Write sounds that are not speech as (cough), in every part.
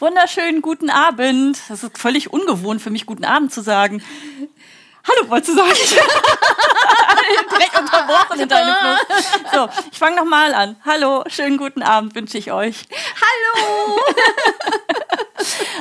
Wunderschönen guten Abend. Das ist völlig ungewohnt für mich, guten Abend zu sagen. Hallo, wolltest du sagen? (laughs) Direkt unterbrochen in deinem Fluss. So, ich fange nochmal an. Hallo, schönen guten Abend wünsche ich euch. Hallo!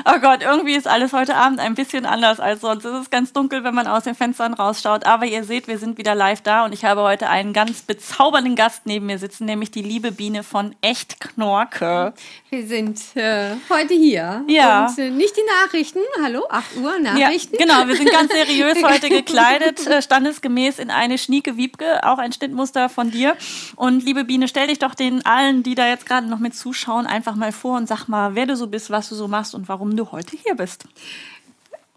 Oh Gott, irgendwie ist alles heute Abend ein bisschen anders als sonst. Es ist ganz dunkel, wenn man aus den Fenstern rausschaut. Aber ihr seht, wir sind wieder live da und ich habe heute einen ganz bezaubernden Gast neben mir sitzen, nämlich die liebe Biene von Echt Knorke. Wir sind äh, heute hier. Ja. Und äh, nicht die Nachrichten. Hallo, 8 Uhr Nachrichten. Ja, genau, wir sind ganz seriös (laughs) heute gekleidet, äh, standesgemäß in eine schnieke Wiebke, auch ein Schnittmuster von dir. Und liebe Biene, stell dich doch den allen, die da jetzt gerade noch mit zuschauen, einfach mal vor und sag mal, wer du so bist, was du so machst und warum du heute hier bist.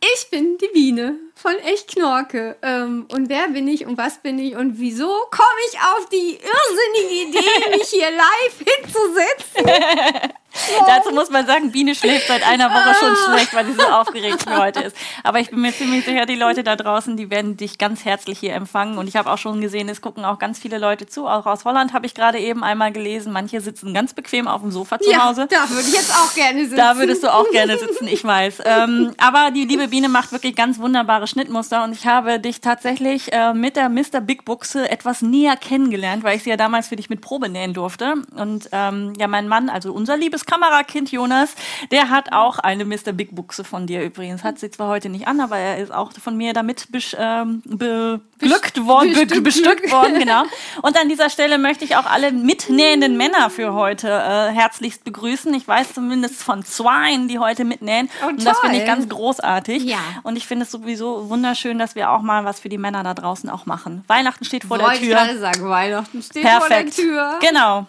Ich bin die Biene von Echt Knorke. Ähm, und wer bin ich und was bin ich und wieso komme ich auf die irrsinnige Idee, (laughs) mich hier live hinzusetzen? (laughs) (laughs) Dazu muss man sagen, Biene schläft seit einer Woche schon schlecht, weil sie so aufgeregt für heute ist. Aber ich bin mir ziemlich sicher, die Leute da draußen, die werden dich ganz herzlich hier empfangen. Und ich habe auch schon gesehen, es gucken auch ganz viele Leute zu. Auch aus Holland habe ich gerade eben einmal gelesen. Manche sitzen ganz bequem auf dem Sofa zu Ja, Hause. da würde ich jetzt auch gerne sitzen. Da würdest du auch gerne sitzen, ich weiß. Ähm, aber die liebe Biene macht wirklich ganz wunderbare Schnittmuster und ich habe dich tatsächlich äh, mit der Mr. Big Buchse etwas näher kennengelernt, weil ich sie ja damals für dich mit Probe nähen durfte. Und ähm, ja, mein Mann, also unser liebes Kamerakind Jonas, der hat auch eine Mr. Big Buchse von dir übrigens. Hat sie zwar heute nicht an, aber er ist auch von mir damit besch, ähm, beglückt worden, be bestückt. bestückt worden, (laughs) genau. Und an dieser Stelle möchte ich auch alle mitnähenden Männer für heute äh, herzlichst begrüßen. Ich weiß zumindest von zwei, die heute mitnähen. Oh, und das finde ich ganz großartig. Ja. Und ich finde es sowieso wunderschön, dass wir auch mal was für die Männer da draußen auch machen. Weihnachten steht vor Wollte der ich Tür. gerade sagen, Weihnachten steht Perfekt. vor der Tür. Genau.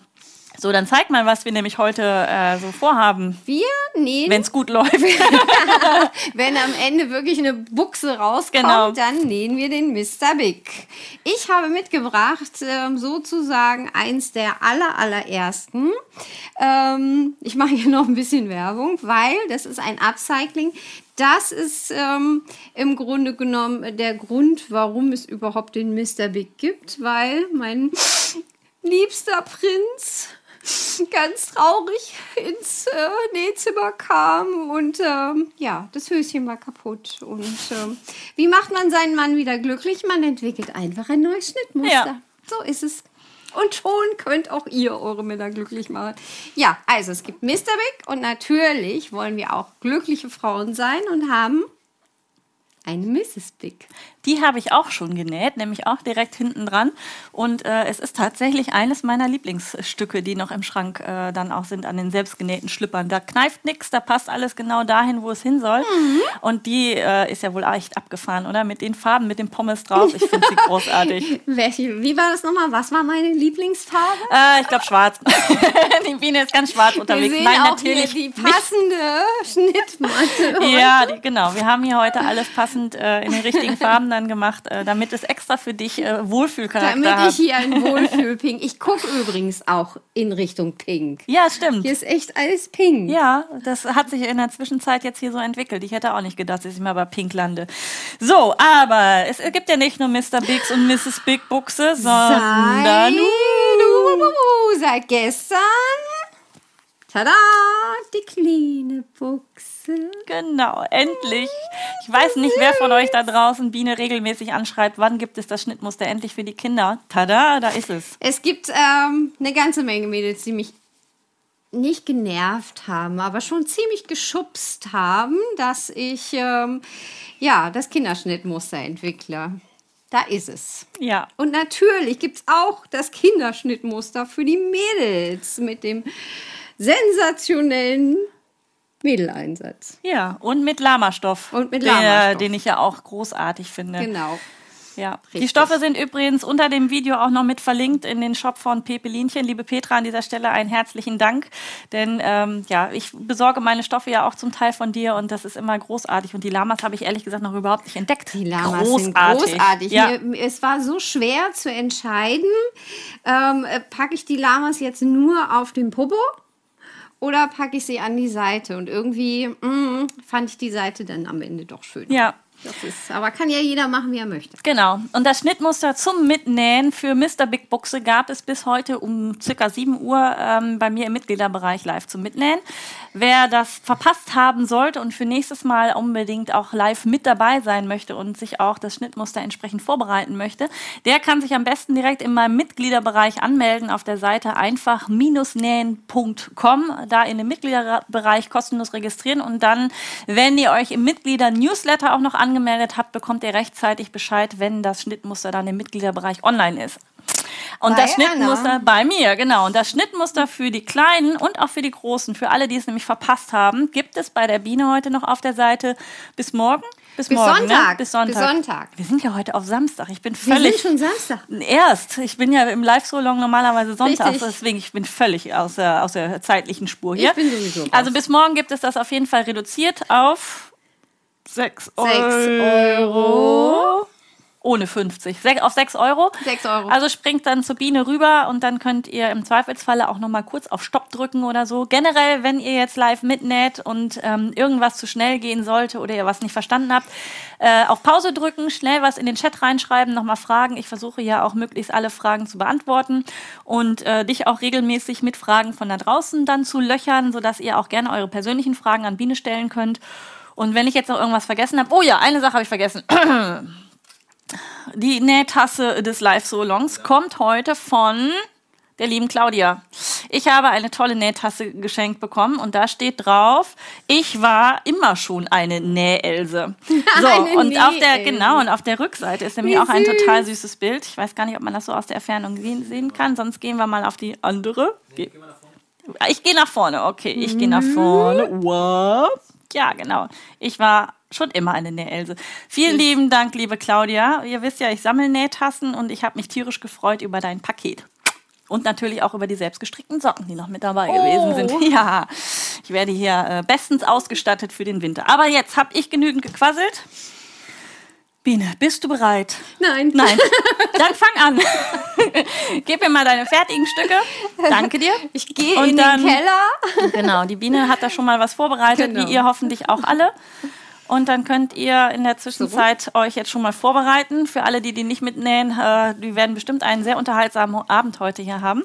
So, dann zeig mal, was wir nämlich heute äh, so vorhaben, Wir nähen, wenn es gut läuft. (laughs) wenn am Ende wirklich eine Buchse rauskommt, Genau. dann nähen wir den Mr. Big. Ich habe mitgebracht ähm, sozusagen eins der aller, allerersten. Ähm, ich mache hier noch ein bisschen Werbung, weil das ist ein Upcycling. Das ist ähm, im Grunde genommen der Grund, warum es überhaupt den Mr. Big gibt, weil mein (laughs) liebster Prinz (laughs) ganz traurig ins äh, Nähzimmer kam und ähm, ja, das Höschen war kaputt. Und ähm, wie macht man seinen Mann wieder glücklich? Man entwickelt einfach ein neues Schnittmuster. Ja. So ist es. Und schon könnt auch ihr eure Männer glücklich machen. Ja, also es gibt Mr. Big und natürlich wollen wir auch glückliche Frauen sein und haben eine Mrs. Big. Die habe ich auch schon genäht, nämlich auch direkt hinten dran. Und äh, es ist tatsächlich eines meiner Lieblingsstücke, die noch im Schrank äh, dann auch sind an den selbstgenähten Schlüppern. Da kneift nichts, da passt alles genau dahin, wo es hin soll. Und die äh, ist ja wohl echt abgefahren, oder? Mit den Farben, mit dem Pommes drauf. Ich finde sie (laughs) großartig. Welche, wie war das nochmal? Was war meine Lieblingsfarbe? Äh, ich glaube schwarz. (laughs) die Biene ist ganz schwarz Wir unterwegs. sehen Nein, auch natürlich die passende Schnittmatte. (laughs) Ja, die, genau. Wir haben hier heute alles passend äh, in den richtigen Farben dann gemacht, äh, damit es extra für dich äh, Wohlfühlcharakter Damit hat. ich hier ein (laughs) Wohlfühl-Pink. Ich gucke übrigens auch in Richtung Pink. ja, stimmt. Hier ist echt alles pink. Ja, das hat sich in der Zwischenzeit jetzt hier so entwickelt. Ich hätte auch nicht gedacht, dass ich mal bei Pink lande. So, aber es gibt ja nicht nur Mr. Bigs und Mrs. Big Buchse, sondern Seit, uh, seit gestern. Tada, die kleine Buchse. genau, endlich. Ich weiß nicht, wer von euch da draußen Biene regelmäßig anschreibt, wann gibt es das Schnittmuster endlich für die Kinder? Tada, da ist es. Es gibt ähm, eine ganze Menge Mädels, die mich nicht genervt haben, aber schon ziemlich geschubst haben, dass ich ähm, ja das Kinderschnittmuster entwickle. Da ist es. Ja, Und natürlich gibt es auch das Kinderschnittmuster für die Mädels mit dem sensationellen Mädeleinsatz. ja, und mit Lamastoff. Und mit Lamastoff. Den ich ja auch großartig finde. Genau. Ja, die. Stoffe sind übrigens unter dem Video auch noch mit verlinkt in den Shop von Pepelinchen. Liebe Petra, an dieser Stelle einen herzlichen Dank, denn ähm, ja, ich besorge meine Stoffe ja auch zum Teil von dir und das ist immer großartig. Und die Lamas habe ich ehrlich gesagt noch überhaupt nicht entdeckt. Die Lamas sind großartig. Ja. Mir, mir- es war so schwer zu entscheiden, ähm, äh, packe ich die Lamas jetzt nur auf den Popo oder packe ich sie an die Seite? Und irgendwie mm, fand ich die Seite dann am Ende doch schön. ja. Das ist, aber kann ja jeder machen, wie er möchte. Genau. Und das Schnittmuster zum Mitnähen für Mr. Big Buchse gab es bis heute um circa 7 Uhr ähm, bei mir im Mitgliederbereich live zum Mitnähen. Wer das verpasst haben sollte und für nächstes Mal unbedingt auch live mit dabei sein möchte und sich auch das Schnittmuster entsprechend vorbereiten möchte, der kann sich am besten direkt in meinem Mitgliederbereich anmelden auf der Seite einfach-nähen.com, da in den Mitgliederbereich kostenlos registrieren und dann, wenn ihr euch im Mitglieder-Newsletter auch noch an angemeldet habt, bekommt ihr rechtzeitig Bescheid, wenn das Schnittmuster dann im Mitgliederbereich online ist. Und bei das Schnittmuster Anna. bei mir, genau. Und das Schnittmuster für die Kleinen und auch für die Großen, für alle, die es nämlich verpasst haben, gibt es bei der Biene heute noch auf der Seite bis morgen. Bis, bis morgen, Sonntag. Ne? Bis Sonntag. Bis Sonntag. Wir sind ja heute auf Samstag. Ich bin völlig. Wir sind schon Samstag. Erst. Ich bin ja im Live-Solong normalerweise Sonntag. Deswegen ich bin völlig aus der, aus der zeitlichen Spur hier. Ich bin sowieso. Also bis morgen gibt es das auf jeden Fall reduziert auf 6 Euro. Ohne 50. auf 6 Euro. 6 Euro. Also springt dann zur Biene rüber und dann könnt ihr im Zweifelsfalle auch nochmal kurz auf Stopp drücken oder so. Generell, wenn ihr jetzt live mitnäht und ähm, irgendwas zu schnell gehen sollte oder ihr was nicht verstanden habt, äh, auf Pause drücken, schnell was in den Chat reinschreiben, nochmal fragen. Ich versuche ja auch möglichst alle Fragen zu beantworten und äh, dich auch regelmäßig mit Fragen von da draußen dann zu löchern, sodass ihr auch gerne eure persönlichen Fragen an Biene stellen könnt. Und wenn ich jetzt noch irgendwas vergessen habe, oh ja, eine Sache habe ich vergessen. (clears throat) Die Nähtasse des Live-Solongs kommt heute von der lieben Claudia. Ich habe eine tolle Nähtasse geschenkt bekommen und da steht drauf, ich war immer schon eine Nähelse. (laughs) So, eine und auf der, genau, und auf der Rückseite ist nämlich Wie auch ein total süßes Bild. Ich weiß gar nicht, ob man das so aus der Entfernung sehen kann, sonst gehen wir mal auf die andere. ich gehe nach vorne, okay, ich gehe nach vorne. Wow. Ja, genau. Ich war schon immer eine Nähelse. Vielen ich. lieben Dank, liebe Claudia. Ihr wisst ja, ich sammle Nähtassen und ich habe mich tierisch gefreut über dein Paket. Und natürlich auch über die selbstgestrickten Socken, die noch mit dabei oh. gewesen sind. (laughs) Ja, ich werde hier äh, bestens ausgestattet für den Winter. Aber jetzt habe ich genügend gequasselt. Biene, bist du bereit? Nein. Nein. (laughs) Dann fang an. (laughs) Gib mir mal deine fertigen Stücke. Danke dir. Ich gehe in dann, den Keller. Genau, die Biene hat da schon mal was vorbereitet, genau. wie ihr hoffentlich auch alle. Und dann könnt ihr in der Zwischenzeit so. euch jetzt schon mal vorbereiten. Für alle, die die nicht mitnähen, äh, die werden bestimmt einen sehr unterhaltsamen Abend heute hier haben.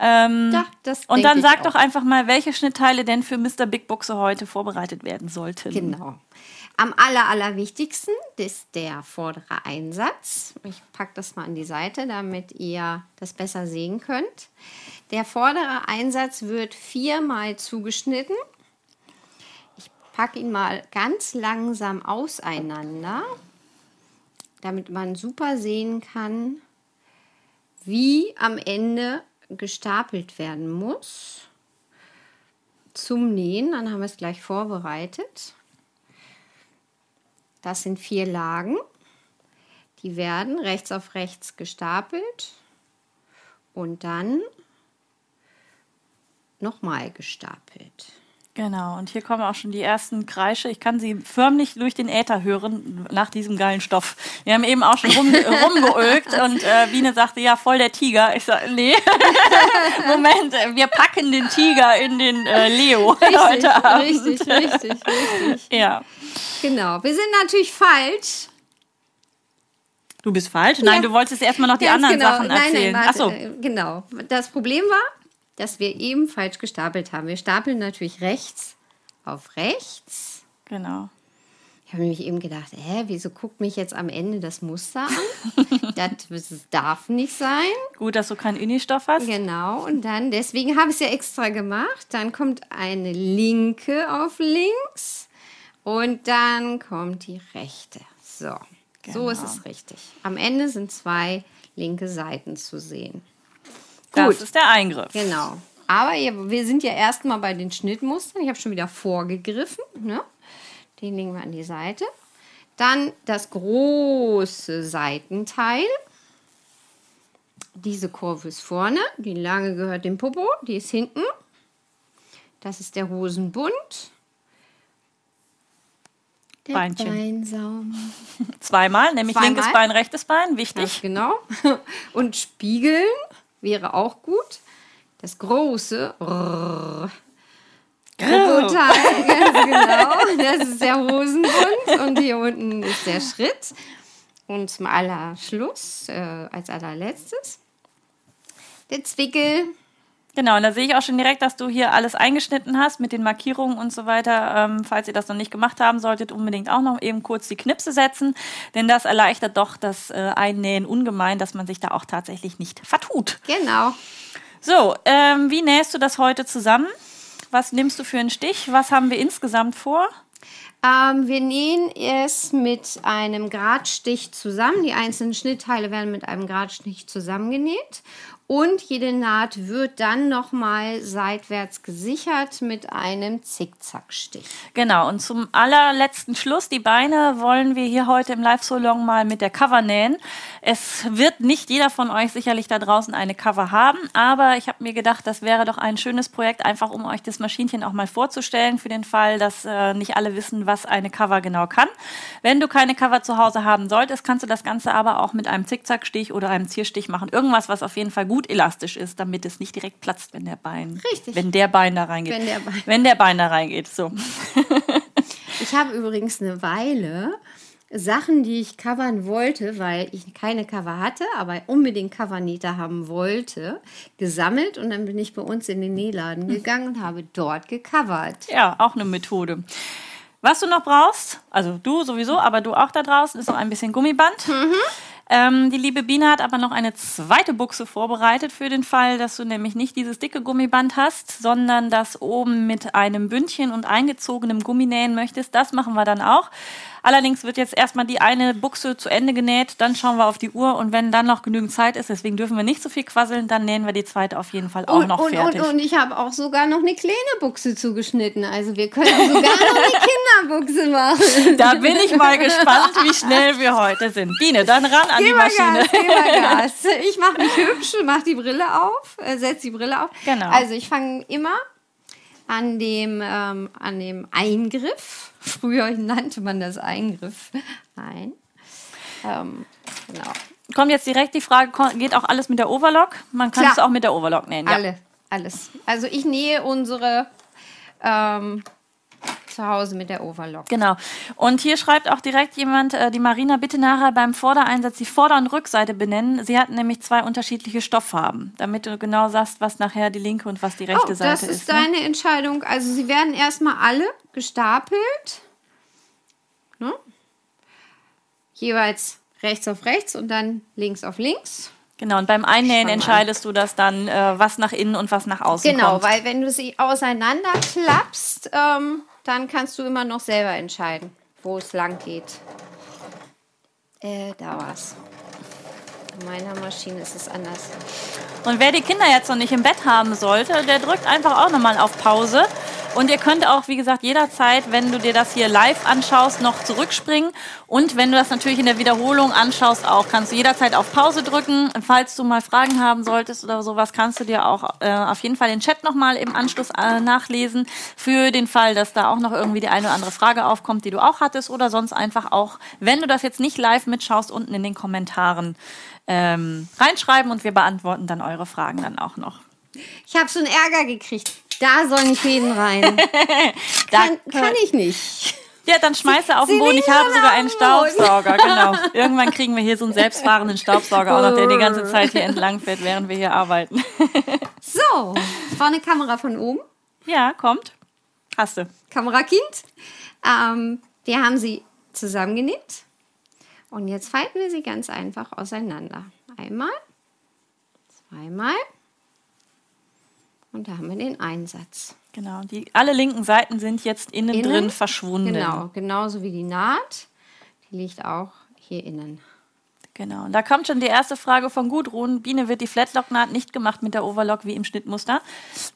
Ähm, ja, das und dann sagt doch einfach mal, welche Schnittteile denn für Mr. Big Buchse heute vorbereitet werden sollten. Genau. Am aller, allerwichtigsten ist der vordere Einsatz. Ich packe das mal an die Seite, damit ihr das besser sehen könnt. Der vordere Einsatz wird viermal zugeschnitten. Ich packe ihn mal ganz langsam auseinander, damit man super sehen kann, wie am Ende gestapelt werden muss zum Nähen. Dann haben wir es gleich vorbereitet. Das sind vier Lagen. Die werden rechts auf rechts gestapelt und dann nochmal gestapelt. Genau, und hier kommen auch schon die ersten Kreische. Ich kann sie förmlich durch den Äther hören nach diesem geilen Stoff. Wir haben eben auch schon rum, (laughs) rumgeölgt und äh, Biene sagte, ja, voll der Tiger. Ich sage, nee, (laughs) Moment, wir packen den Tiger in den äh, Leo (laughs) richtig, heute Abend. Richtig, richtig, richtig. Ja. Genau, wir sind natürlich falsch. Du bist falsch? Nein, ja. du wolltest erstmal noch die anderen genau. Sachen erzählen. Nein, nein, warte, Ach so. Genau. Das Problem war, dass wir eben falsch gestapelt haben. Wir stapeln natürlich rechts auf rechts. Genau. Ich habe nämlich eben gedacht, hä, wieso guckt mich jetzt am Ende das Muster an? (laughs) das darf nicht sein. Gut, dass du keinen Unistoff hast. Genau, und dann, deswegen habe ich es ja extra gemacht. Dann kommt eine linke auf links und dann kommt die rechte. So, genau. so ist es richtig. Am Ende sind zwei linke Seiten zu sehen. Gut. Das ist der Eingriff. Genau. Aber wir sind ja erstmal bei den Schnittmustern. Ich habe schon wieder vorgegriffen. Ne? Den legen wir an die Seite. Dann das große Seitenteil. Diese Kurve ist vorne. Die lange gehört dem Popo. Die ist hinten. Das ist der Hosenbund. Der Beinchen. Beinsaum. Zweimal, nämlich Zweimal. linkes Bein, rechtes Bein. Wichtig. Ja, genau. Und spiegeln wäre auch gut. Das große Roboteil, (laughs) ganz genau. Das ist der Hosenbund. und hier unten ist der Schritt. Und zum Allerschluss, äh, als allerletztes, der Zwickel. Genau, und da sehe ich auch schon direkt, dass du hier alles eingeschnitten hast mit den Markierungen und so weiter. Ähm, falls ihr das noch nicht gemacht haben solltet, unbedingt auch noch eben kurz die Knipse setzen, denn das erleichtert doch das äh, Einnähen ungemein, dass man sich da auch tatsächlich nicht vertut. Genau. So, ähm, wie nähst du das heute zusammen? Was nimmst du für einen Stich? Was haben wir insgesamt vor? Ähm, wir nähen es mit einem Gradstich zusammen. Die einzelnen Schnittteile werden mit einem Gradstich zusammengenäht und jede Naht wird dann nochmal seitwärts gesichert mit einem Zickzackstich. Genau, und zum allerletzten Schluss, die Beine wollen wir hier heute im Live-Salon mal mit der Cover nähen. Es wird nicht jeder von euch sicherlich da draußen eine Cover haben, aber ich habe mir gedacht, das wäre doch ein schönes Projekt, einfach um euch das Maschinchen auch mal vorzustellen, für den Fall, dass äh, nicht alle wissen, was eine Cover genau kann. Wenn du keine Cover zu Hause haben solltest, kannst du das Ganze aber auch mit einem Zickzackstich oder einem Zierstich machen. Irgendwas, was auf jeden Fall gut gut elastisch ist, damit es nicht direkt platzt, wenn der Bein, Richtig. wenn der Bein da reingeht. Wenn der Bein, wenn der Bein da reingeht, so. (laughs) ich habe übrigens eine Weile Sachen, die ich covern wollte, weil ich keine Cover hatte, aber unbedingt Covernähte haben wollte, gesammelt und dann bin ich bei uns in den Nähladen gegangen und habe dort gecovert. Ja, auch eine Methode. Was du noch brauchst, also du sowieso, aber du auch da draußen, ist noch ein bisschen Gummiband. Mhm. Ähm, die liebe Biene hat aber noch eine zweite Buchse vorbereitet für den Fall, dass du nämlich nicht dieses dicke Gummiband hast, sondern das oben mit einem Bündchen und eingezogenem Gummi nähen möchtest. Das machen wir dann auch. Allerdings wird jetzt erstmal die eine Buchse zu Ende genäht, dann schauen wir auf die Uhr und wenn dann noch genügend Zeit ist, deswegen dürfen wir nicht so viel quasseln, dann nähen wir die zweite auf jeden Fall auch und, noch und, fertig. Und, und ich habe auch sogar noch eine kleine Buchse zugeschnitten. Also wir können sogar noch eine (laughs) Kinderbuchse machen. Da bin ich mal gespannt, wie schnell wir heute sind. Biene, dann ran an geh die Maschine. Gas, geh mal Gas. (laughs) Ich mache mich hübsch, mache die Brille auf, äh, setze die Brille auf. Genau. Also ich fange immer an dem, ähm, an dem Eingriff. (laughs) Früher nannte man das Eingriff ein. Ähm, genau. Kommt jetzt direkt die Frage, geht auch alles mit der Overlock? Man kann Klar. es auch mit der Overlock nähen. Ja. Alle, alles. Also ich nähe unsere ähm, zu Hause mit der Overlock. Genau. Und hier schreibt auch direkt jemand, äh, die Marina, bitte nachher beim Vordereinsatz die Vorder- und Rückseite benennen. Sie hat nämlich zwei unterschiedliche Stofffarben, damit du genau sagst, was nachher die linke und was die rechte oh, Seite das ist. ist. ne? deine Entscheidung. Also sie werden erstmal alle gestapelt. Ne? Jeweils rechts auf rechts und dann links auf links. Genau, und beim Einnähen entscheidest du das dann, äh, was nach innen und was nach außen Genau, kommt. weil wenn du sie auseinanderklappst, ähm, dann kannst du immer noch selber entscheiden, wo es lang geht. Äh, da war's. In meiner Maschine ist es anders. Und wer die Kinder jetzt noch nicht im Bett haben sollte, der drückt einfach auch nochmal auf Pause. Und ihr könnt auch, wie gesagt, jederzeit, wenn du dir das hier live anschaust, noch zurückspringen. Und wenn du das natürlich in der Wiederholung anschaust, auch kannst du jederzeit auf Pause drücken. Falls du mal Fragen haben solltest oder sowas, kannst du dir auch äh, auf jeden Fall den Chat nochmal im Anschluss äh, nachlesen. Für den Fall, dass da auch noch irgendwie die eine oder andere Frage aufkommt, die du auch hattest. Oder sonst einfach auch, wenn du das jetzt nicht live mitschaust, unten in den Kommentaren ähm, reinschreiben und wir beantworten dann eure Fragen dann auch noch. Ich habe schon Ärger gekriegt. Da sollen Fäden rein. (laughs) Da kann, kann ich nicht. Ja, dann schmeiße auf den Boden. Ich habe sogar einen. Staubsauger, (laughs) genau. Irgendwann kriegen wir hier so einen selbstfahrenden Staubsauger auch noch, der die ganze Zeit hier entlang fährt, während wir hier arbeiten. (laughs) So, war eine Kamera von oben. Ja, kommt. Hast du. Kamerakind. Ähm, wir haben sie zusammengenäht. Und jetzt falten wir sie ganz einfach auseinander. Einmal, zweimal. Und da haben wir den Einsatz. Genau. Die, alle linken Seiten sind jetzt innen, Innen? drin verschwunden. Genau, genauso wie die Naht. Die liegt auch hier innen. Genau. Und da kommt schon die erste Frage von Gudrun. Biene, wird die Flatlock-Naht nicht gemacht mit der Overlock wie im Schnittmuster?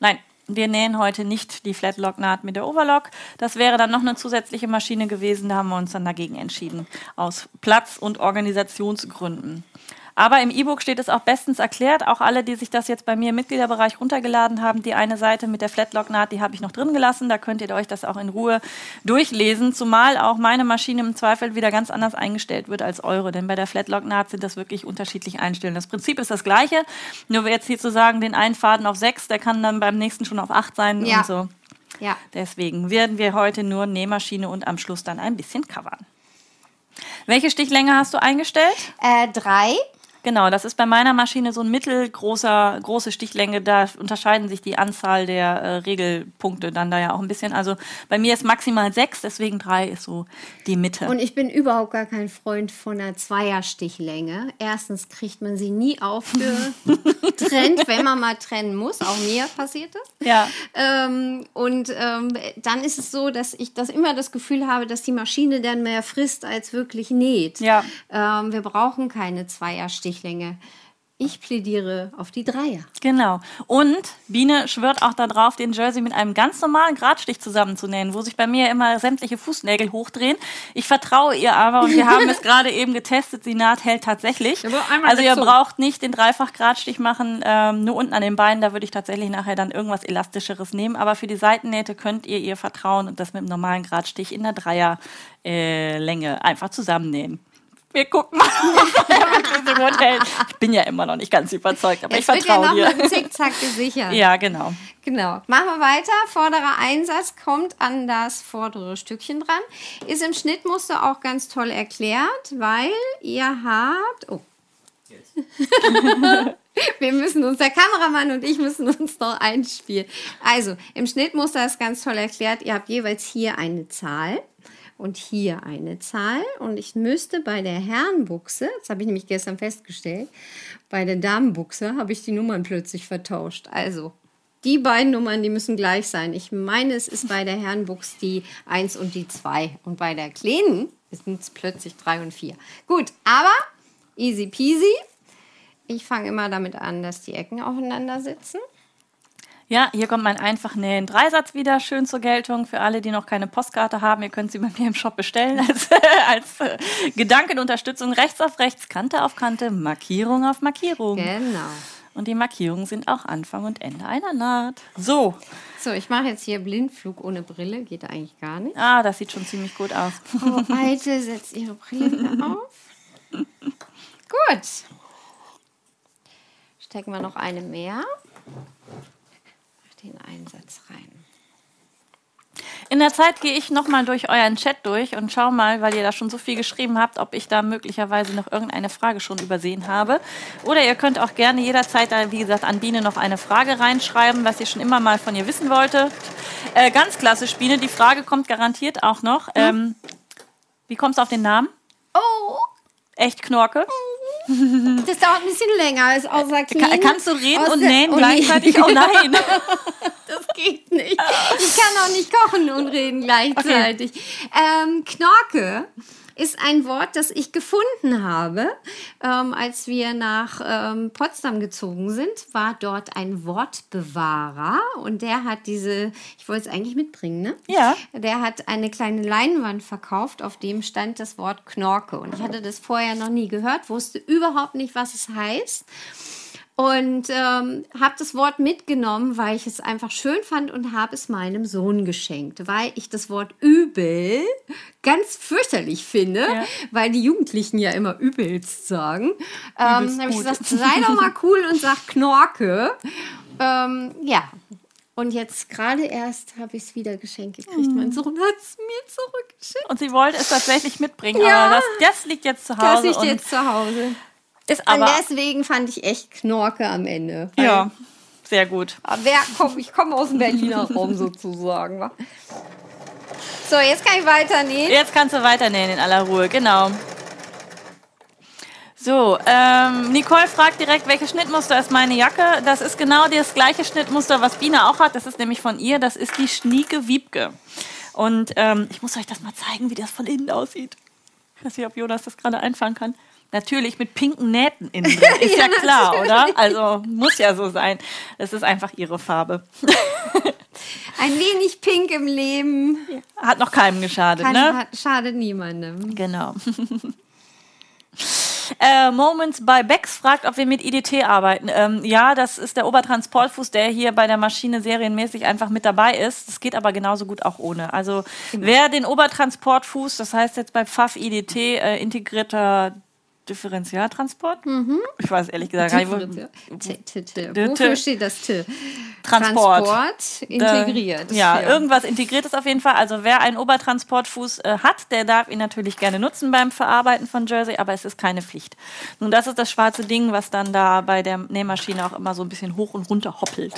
Nein, wir nähen heute nicht die Flatlock-Naht mit der Overlock. Das wäre dann noch eine zusätzliche Maschine gewesen. Da haben wir uns dann dagegen entschieden. Aus Platz- und Organisationsgründen. Aber im E-Book steht es auch bestens erklärt. Auch alle, die sich das jetzt bei mir im Mitgliederbereich runtergeladen haben, die eine Seite mit der Flatlock-Naht, die habe ich noch drin gelassen. Da könnt ihr euch das auch in Ruhe durchlesen. Zumal auch meine Maschine im Zweifel wieder ganz anders eingestellt wird als eure. Denn bei der Flatlock-Naht sind das wirklich unterschiedlich einstellen. Das Prinzip ist das gleiche. Nur jetzt hier zu sagen, den einen Faden auf sechs, der kann dann beim nächsten schon auf acht sein Ja. und so. Ja. Deswegen werden wir heute nur Nähmaschine und am Schluss dann ein bisschen covern. Welche Stichlänge hast du eingestellt? Äh, drei. Genau, das ist bei meiner Maschine so ein mittelgroßer, große Stichlänge. Da unterscheiden sich die Anzahl der äh, Regelpunkte dann da ja auch ein bisschen. Also bei mir ist maximal sechs, deswegen drei ist so die Mitte. Und ich bin überhaupt gar kein Freund von einer Zweierstichlänge. Erstens kriegt man sie nie aufgetrennt, (laughs) wenn man mal trennen muss. Auch mir passiert das. Ja. Ähm, und ähm, dann ist es so, dass ich das immer das Gefühl habe, dass die Maschine dann mehr frisst, als wirklich näht. Ja. Ähm, wir brauchen keine Zweierstichlänge. Ich plädiere auf die Dreier. Genau. Und Biene schwört auch darauf, den Jersey mit einem ganz normalen Gradstich zusammenzunähen, wo sich bei mir immer sämtliche Fußnägel hochdrehen. Ich vertraue ihr aber und wir haben es (laughs) gerade eben getestet. Sie naht hält tatsächlich. Also ihr braucht nicht den Dreifach-Gradstich machen, ähm, nur unten an den Beinen. Da würde ich tatsächlich nachher dann irgendwas Elastischeres nehmen. Aber für die Seitennähte könnt ihr ihr vertrauen und das mit einem normalen Gradstich in der Dreier-Länge einfach zusammennähen. Wir gucken mal, so gut hält. Ich bin ja immer noch nicht ganz überzeugt, aber ich Jetzt wird ja vertraue noch dir. mit dem Zickzack gesichert. Ja, genau. Genau. Machen wir weiter. Vorderer Einsatz kommt an das vordere Stückchen dran. Ist im Schnittmuster auch ganz toll erklärt, weil ihr habt. Oh. (laughs) Wir müssen uns, der Kameramann und ich müssen uns noch einspielen. Also, im Schnittmuster ist ganz toll erklärt, ihr habt jeweils hier eine Zahl und hier eine Zahl. Und ich müsste bei der Herrenbuchse, das habe ich nämlich gestern festgestellt, bei der Damenbuchse habe ich die Nummern plötzlich vertauscht. Also, die beiden Nummern, die müssen gleich sein. Ich meine, es ist bei der Herrenbuchs die 1 und die 2. Und bei der Kleinen sind es plötzlich 3 und 4. Gut, aber easy peasy. Ich fange immer damit an, dass die Ecken aufeinander sitzen. Ja, hier kommt mein einfach nähen Dreisatz wieder schön zur Geltung für alle, die noch keine Postkarte haben. Ihr könnt sie bei mir im Shop bestellen als, (laughs) als äh, Gedankenunterstützung. Rechts auf rechts, Kante auf Kante, Markierung auf Markierung. Genau. Und die Markierungen sind auch Anfang und Ende einer Naht. So, So, ich mache jetzt hier Blindflug ohne Brille. Geht eigentlich gar nicht. ah, das sieht schon ziemlich gut aus. Oh, Alte (laughs) setzt ihre Brille wieder auf. (laughs) Gut. Stecken wir noch eine mehr. Den Einsatz rein. In der Zeit gehe ich nochmal durch euren Chat durch und schau mal, weil ihr da schon so viel geschrieben habt, ob ich da möglicherweise noch irgendeine Frage schon übersehen habe. Oder ihr könnt auch gerne jederzeit, da, wie gesagt, an Biene noch eine Frage reinschreiben, was ihr schon immer mal von ihr wissen wolltet. Äh, ganz klassisch, Biene, die Frage kommt garantiert auch noch. Ähm, wie kommst du auf den Namen? Oh, Echt Knorke? (laughs) das dauert ein bisschen länger als außer Ka kannst du reden und nähen nee. gleichzeitig? Oh nein! Das geht nicht. Ich kann auch nicht kochen und reden gleichzeitig. Ähm, Knorke ist ein Wort, das ich gefunden habe, ähm, als wir nach ähm, Potsdam gezogen sind, war dort ein Wortbewahrer und der hat diese, ich wollte es eigentlich mitbringen, ne? Ja. Der hat eine kleine Leinwand verkauft, auf dem stand das Wort Knorke und ich hatte das vorher noch nie gehört, wusste überhaupt nicht, was es heißt. Und ähm, habe das Wort mitgenommen, weil ich es einfach schön fand und habe es meinem Sohn geschenkt, weil ich das Wort übel ganz fürchterlich finde, Ja. weil die Jugendlichen ja immer übelst sagen. Ähm, Übelst habe ich gesagt, sei doch mal cool und sag Knorke. Ähm, ja. Und jetzt gerade erst habe ich es wieder geschenkt gekriegt. Mein Sohn hat es mir zurückgeschickt. Und sie wollte es tatsächlich mitbringen, Ja. aber das, das liegt jetzt zu Das Hause. liegt und jetzt zu Hause. Ist Und aber, deswegen fand ich echt Knorke am Ende. Ja, sehr gut. Aber Wer komm, ich komme aus dem Berliner (laughs) Raum sozusagen. wa? So, jetzt kann ich weiternähen. Jetzt kannst du weiternähen in aller Ruhe, genau. So, ähm, Nicole fragt direkt, welches Schnittmuster ist meine Jacke? Das ist genau das gleiche Schnittmuster, was Biene auch hat. Das ist nämlich von ihr. Das ist die Schnieke Wiebke. Und ähm, ich muss euch das mal zeigen, wie das von innen aussieht. Ich weiß nicht, ob Jonas das gerade einfangen kann. Natürlich mit pinken Nähten innen (laughs) drin. Ist ja, Ja, klar, oder? Also muss ja so sein. Das ist einfach ihre Farbe. (laughs) Ein wenig pink im Leben. Hat noch keinem geschadet, Kann, ne? hat, schadet niemandem. Genau. (laughs) Äh, Moments by Bex fragt, ob wir mit IDT arbeiten. Ähm, ja, das ist der Obertransportfuß, der hier bei der Maschine serienmäßig einfach mit dabei ist. Das geht aber genauso gut auch ohne. Also wer den Obertransportfuß, das heißt jetzt bei Pfaff IDT, äh, integrierter Differentialtransport? Mhm. Ich weiß ehrlich gesagt gar nicht, wo, Wofür steht das T? Transport. Transport integriert. Ja, ja, irgendwas integriertes auf jeden Fall. Also wer einen Obertransportfuß äh, hat, der darf ihn natürlich gerne nutzen beim Verarbeiten von Jersey, aber es ist keine Pflicht. Nun, das ist das schwarze Ding, was dann da bei der Nähmaschine auch immer so ein bisschen hoch und runter hoppelt.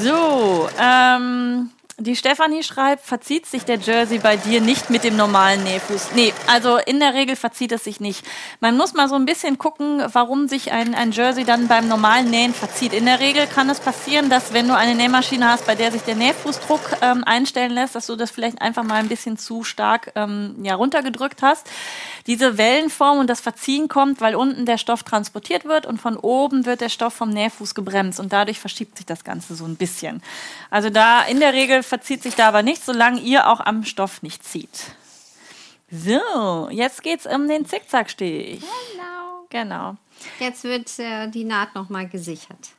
So, ähm, die Stefanie schreibt, verzieht sich der Jersey bei dir nicht mit dem normalen Nähfuß? Nee, also in der Regel verzieht es sich nicht. Man muss mal so ein bisschen gucken, warum sich ein, ein Jersey dann beim normalen Nähen verzieht. In der Regel kann es passieren, dass wenn du eine Nähmaschine hast, bei der sich der Nähfußdruck ähm, einstellen lässt, dass du das vielleicht einfach mal ein bisschen zu stark ähm, ja, runtergedrückt hast. Diese Wellenform und das Verziehen kommt, weil unten der Stoff transportiert wird und von oben wird der Stoff vom Nähfuß gebremst und dadurch verschiebt sich das Ganze so ein bisschen. Also da in der Regel verzieht sich da aber nicht, solange ihr auch am Stoff nicht zieht. So, jetzt geht's um den Zickzackstich. Genau. Genau. Jetzt wird äh, die Naht nochmal gesichert.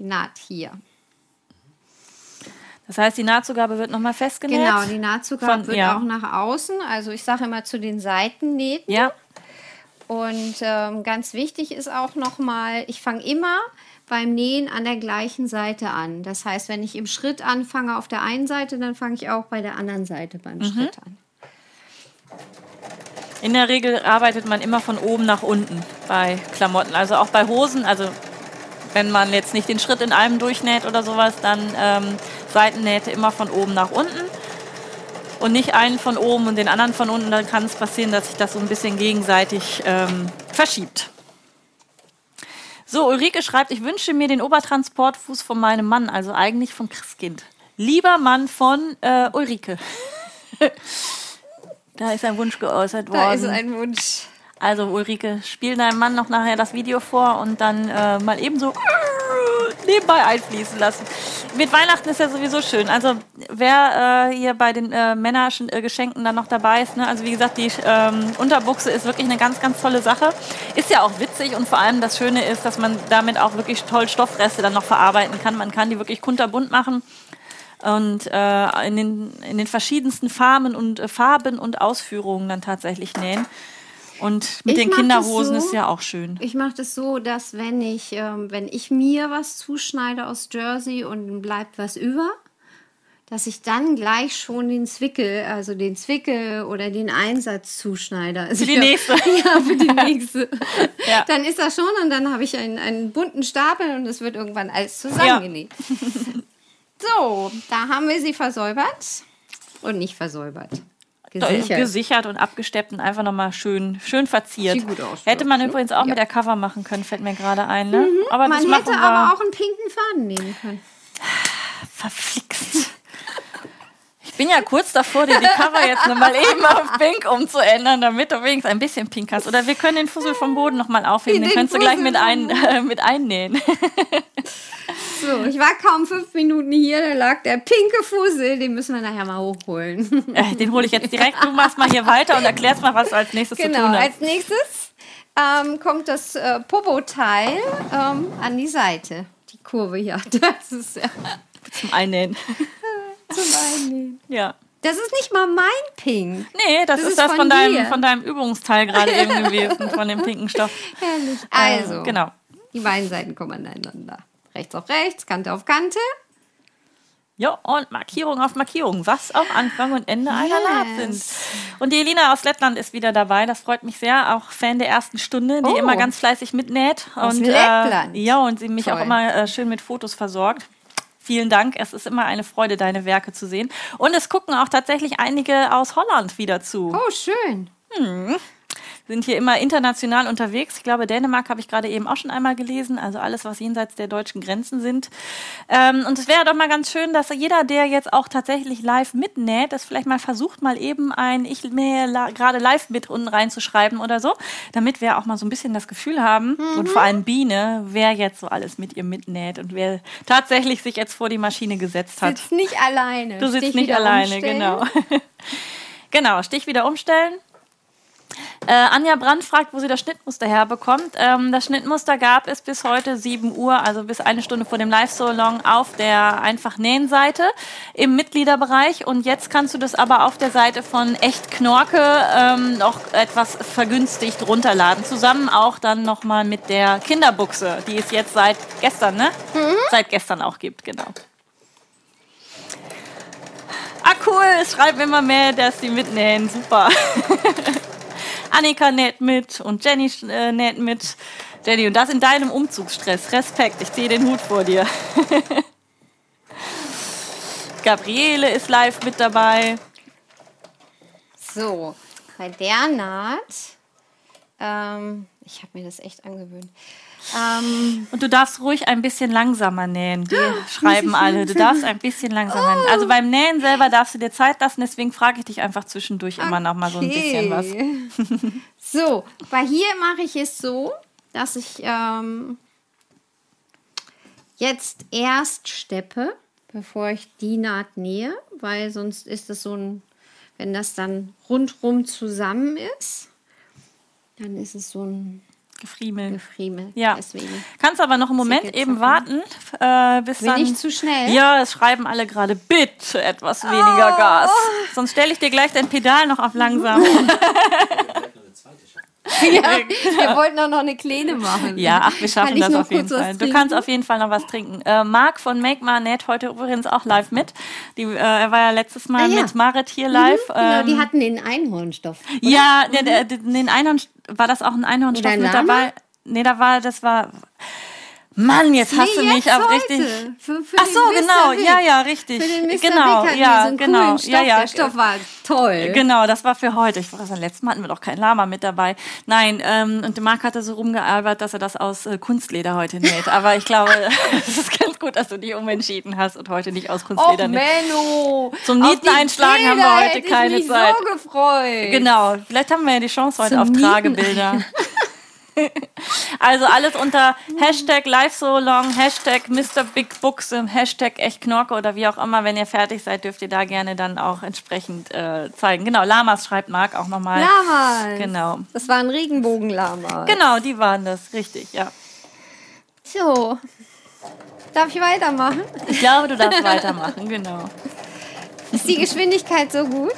Die Naht hier. Das heißt, die Nahtzugabe wird nochmal festgenäht? Genau, die Nahtzugabe Von, wird ja. auch nach außen. Also ich sage immer zu den Seitennähten. Ja. Und ähm, ganz wichtig ist auch nochmal, ich fange immer beim Nähen an der gleichen Seite an. Das heißt, wenn ich im Schritt anfange auf der einen Seite, dann fange ich auch bei der anderen Seite beim mhm. Schritt an. In der Regel arbeitet man immer von oben nach unten bei Klamotten. Also auch bei Hosen. Also wenn man jetzt nicht den Schritt in einem durchnäht oder sowas, dann ähm, Seitennähte immer von oben nach unten. Und nicht einen von oben und den anderen von unten. Dann kann es passieren, dass sich das so ein bisschen gegenseitig ähm, verschiebt. So, Ulrike schreibt, ich wünsche mir den Obertransportfuß von meinem Mann, also eigentlich von Christkind. Lieber Mann von äh, Ulrike. (laughs) da ist ein Wunsch geäußert worden. Da ist ein Wunsch. Also Ulrike, spiel deinem Mann noch nachher das Video vor und dann äh, mal ebenso nebenbei einfließen lassen. Mit Weihnachten ist ja sowieso schön. Also wer äh, hier bei den äh, Männergeschenken dann noch dabei ist, ne? also wie gesagt, die ähm, Unterbuchse ist wirklich eine ganz, ganz tolle Sache. Ist ja auch witzig und vor allem das Schöne ist, dass man damit auch wirklich toll Stoffreste dann noch verarbeiten kann. Man kann die wirklich kunterbunt machen und äh, in, den, in den verschiedensten Farben und äh, Farben und Ausführungen dann tatsächlich nähen. Und mit ich den Kinderhosen so, ist ja auch schön. Ich mache das so, dass wenn ich, ähm, wenn ich mir was zuschneide aus Jersey und bleibt was über, dass ich dann gleich schon den Zwickel, also den Zwickel oder den Einsatz zuschneide. Also für die nächste. (laughs) ja, für die (laughs) nächste. ja. Dann ist das schon und dann habe ich einen, einen bunten Stapel und es wird irgendwann alles zusammengenäht. Ja. so, da haben wir sie versäubert und nicht versäubert. Gesichert. gesichert und abgesteppt und einfach nochmal schön, schön verziert. Sieht gut aus. Hätte man übrigens auch ja. mit der Cover machen können, fällt mir gerade ein. Ne? Mhm. Aber man hätte aber auch einen pinken Faden nehmen können. Verflixt. Ich bin ja kurz davor, dir die Cover jetzt nochmal eben auf pink umzuändern, damit du wenigstens ein bisschen pink hast. Oder wir können den Fussel vom Boden nochmal aufheben, den, den könntest du gleich mit, ein, äh, mit einnähen. (laughs) So, ich war kaum fünf Minuten hier, da lag der pinke Fussel, den müssen wir nachher mal hochholen. Äh, den hole ich jetzt direkt. Du machst mal hier weiter und erklärst mal, was du als nächstes genau, zu tun hast. Als nächstes ähm, kommt das äh, Popo-Teil ähm, an die Seite. Die Kurve hier. (laughs) Das ist ja. Zum Einnähen. (laughs) Zum Einnähen. Ja. Das ist nicht mal mein Pink. Nee, das, das ist, ist, das von, deinem, von deinem Übungsteil gerade eben (laughs) gewesen, von dem pinken Stoff. Herrlich. Äh, also, äh, genau. Die beiden Seiten kommen aneinander. Rechts auf rechts, Kante auf Kante. Ja, und Markierung auf Markierung, was auch Anfang und Ende yes. einer Naht sind. Und die Elina aus Lettland ist wieder dabei, das freut mich sehr, auch Fan der ersten Stunde, die oh. immer ganz fleißig mitnäht. Aus und, Lettland. Äh, ja, und sie mich Toll. auch immer äh, schön mit Fotos versorgt. Vielen Dank. Es ist immer eine Freude, deine Werke zu sehen. Und es gucken auch tatsächlich einige aus Holland wieder zu. Oh, schön. Hm sind hier immer international unterwegs. Ich glaube, Dänemark habe ich gerade eben auch schon einmal gelesen. Also alles, was jenseits der deutschen Grenzen sind. Ähm, und es wäre doch mal ganz schön, dass jeder, der jetzt auch tatsächlich live mitnäht, das vielleicht mal versucht, mal eben ein Ich mähe gerade live mit unten reinzuschreiben oder so, damit wir auch mal so ein bisschen das Gefühl haben mhm. und vor allem Biene, wer jetzt so alles mit ihr mitnäht und wer tatsächlich sich jetzt vor die Maschine gesetzt hat. Sitzt nicht alleine. Du sitzt Stich nicht alleine, umstellen. genau. (laughs) genau, Stich wieder umstellen. Äh, Anja Brandt fragt, wo sie das Schnittmuster herbekommt. Ähm, das Schnittmuster gab es bis heute 7 Uhr, also bis eine Stunde vor dem Live-Salon auf der einfach nähen Seite im Mitgliederbereich. Und jetzt kannst du das aber auf der Seite von Echt Knorke ähm, noch etwas vergünstigt runterladen. Zusammen auch dann nochmal mit der Kinderbuchse, die es jetzt seit gestern, ne? Mhm. Seit gestern auch gibt, genau. Ah, cool, es schreiben immer mehr, dass sie mitnähen. Super. (laughs) Annika näht mit und Jenny äh, näht mit. Jenny, und das in deinem Umzugsstress. Respekt, ich ziehe den Hut vor dir. (laughs) Gabriele ist live mit dabei. So, bei der Naht, ähm, ich habe mir das echt angewöhnt. Ähm, und du darfst ruhig ein bisschen langsamer nähen. Die schreiben alle. Du darfst ein bisschen langsamer nähen. Also beim Nähen selber darfst du dir Zeit lassen. Deswegen frage ich dich einfach zwischendurch immer noch mal so ein bisschen was. (laughs) (laughs) so, weil hier mache ich es so, dass ich ähm, jetzt erst steppe, bevor ich die Naht nähe, weil sonst ist es so ein, wenn das dann rundrum zusammen ist, dann ist es so ein Gefriemel. Gefriemel. Ja. Deswegen. Kannst aber noch einen Moment eben warten, äh, bis Bin dann. ich zu schnell? Ja, es schreiben alle gerade bitte etwas weniger oh. Gas. Sonst stelle ich dir gleich dein Pedal noch auf langsam. (laughs) (laughs) (laughs) ja, wir wollten auch noch eine Kleine machen. Ja, ach, wir schaffen das auf jeden Fall. Du kannst auf jeden Fall noch was trinken. Äh, Marc von Make My Net heute übrigens auch live mit. Die, äh, er war ja letztes Mal ah, ja. mit Marit hier live. Mhm, genau, ähm, die hatten den Einhornstoff. Oder? Ja, mhm. der, den Einhornstoff, war das auch ein Einhornstoff mit dabei? Nee, da war, das war, Mann, jetzt hast nee, du mich auf richtig. Für, für Ach so, genau, ja, ja, richtig. Für den Mr. Genau, Big ja, genau, Stoff. ja, ja. Der Stoff war toll. Genau, das war für heute. Ich weiß, letztes Mal hatten wir doch kein Lama mit dabei. Nein, ähm, und der Marc hatte so rumgearbeitet, dass er das aus äh, Kunstleder heute näht. (laughs) Aber ich glaube, (laughs) es ist ganz gut, dass du dich umentschieden hast und heute nicht aus Kunstleder Och, Menno. Zum Nieten einschlagen haben wir heute keine ich mich Zeit. so gefreut. Genau, vielleicht haben wir ja die Chance heute Zum auf Tragebilder. (laughs) also alles unter Hashtag Live So Long, Hashtag Mr. Big Books, Hashtag Echt Knorke oder wie auch immer. Wenn ihr fertig seid, dürft ihr da gerne dann auch entsprechend äh, zeigen. Genau, Lamas schreibt Marc auch nochmal. Lamas. Genau. Das waren Regenbogenlamas. Genau, die waren das, richtig, ja. So. Darf ich weitermachen? Ich glaube, du darfst weitermachen, genau. Ist die Geschwindigkeit so gut?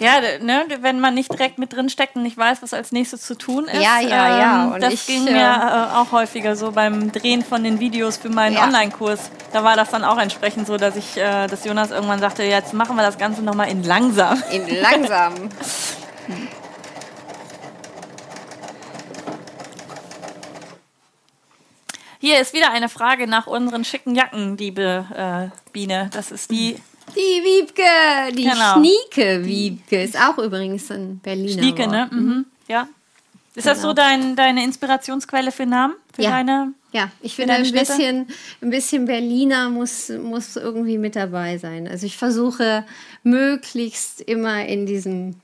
Ja, ne, wenn man nicht direkt mit drin steckt und nicht weiß, was als nächstes zu tun ist. Ja, ja, ja. Ähm, und das ich, ging mir äh, auch häufiger so beim Drehen von den Videos für meinen ja. Online-Kurs. Da war das dann auch entsprechend so, dass ich, äh, dass Jonas irgendwann sagte, jetzt machen wir das Ganze nochmal in langsam. In langsam. (laughs) Hier ist wieder eine Frage nach unseren schicken Jacken, liebe äh, Biene. Das ist die die Wiebke, die genau. Schnieke Wiebke ist auch übrigens ein Berliner. Schnieke, Wort. ne? Mhm. Ja. Ist genau. das so dein, deine Inspirationsquelle für Namen? Für ja. deine ja, ich finde ein bisschen, ein bisschen Berliner muss, muss irgendwie mit dabei sein. Also ich versuche möglichst immer in diesem.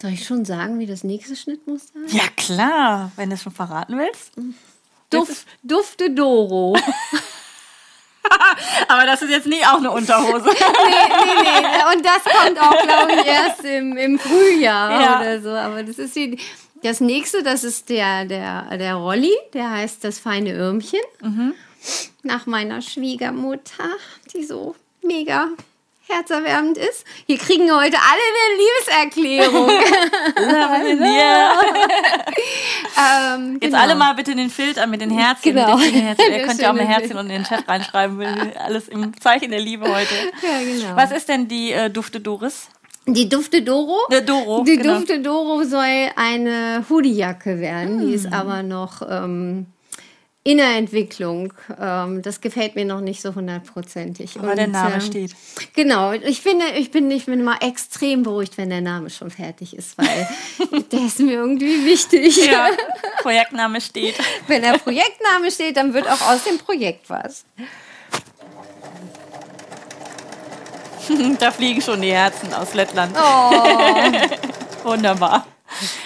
Soll ich schon sagen, wie das nächste Schnittmuster ist? Ja, klar, wenn du es schon verraten willst. Duft, Dufte Doro. (laughs) Aber das ist jetzt nie auch eine Unterhose. nee, nee, nee. Und das kommt auch, glaube ich, erst im, im Frühjahr ja. oder so. Aber das ist die, das nächste, das ist der, der, der Rolli, der heißt das feine Irmchen. Mhm. Nach meiner Schwiegermutter, die so mega herzerwärmend ist. Hier kriegen heute alle eine Liebeserklärung. (laughs) ähm, Jetzt genau. alle mal bitte den Filter mit den Herzchen. Genau. Den Herzen. (laughs) Ihr könnt ja auch mal Herzchen unten in den Chat reinschreiben. (laughs) Alles im Zeichen der Liebe heute. Ja, genau. Was ist denn die äh, Dufte Doris? Die Dufte Doro? Der Doro. Die genau. Dufte Doro soll eine Hoodiejacke werden. Hm. Die ist aber noch ähm, in der Entwicklung. Ähm, das gefällt mir noch nicht so hundertprozentig. Aber Und, der Name äh, steht. Genau. Ich finde, ich bin, ich bin immer extrem beruhigt, wenn der Name schon fertig ist, weil (laughs) der ist mir irgendwie wichtig. Ja, (laughs) Projektname steht. Wenn der Projektname steht, dann wird auch aus dem Projekt was. (laughs) da fliegen schon die Herzen aus Lettland. Oh. Wunderbar.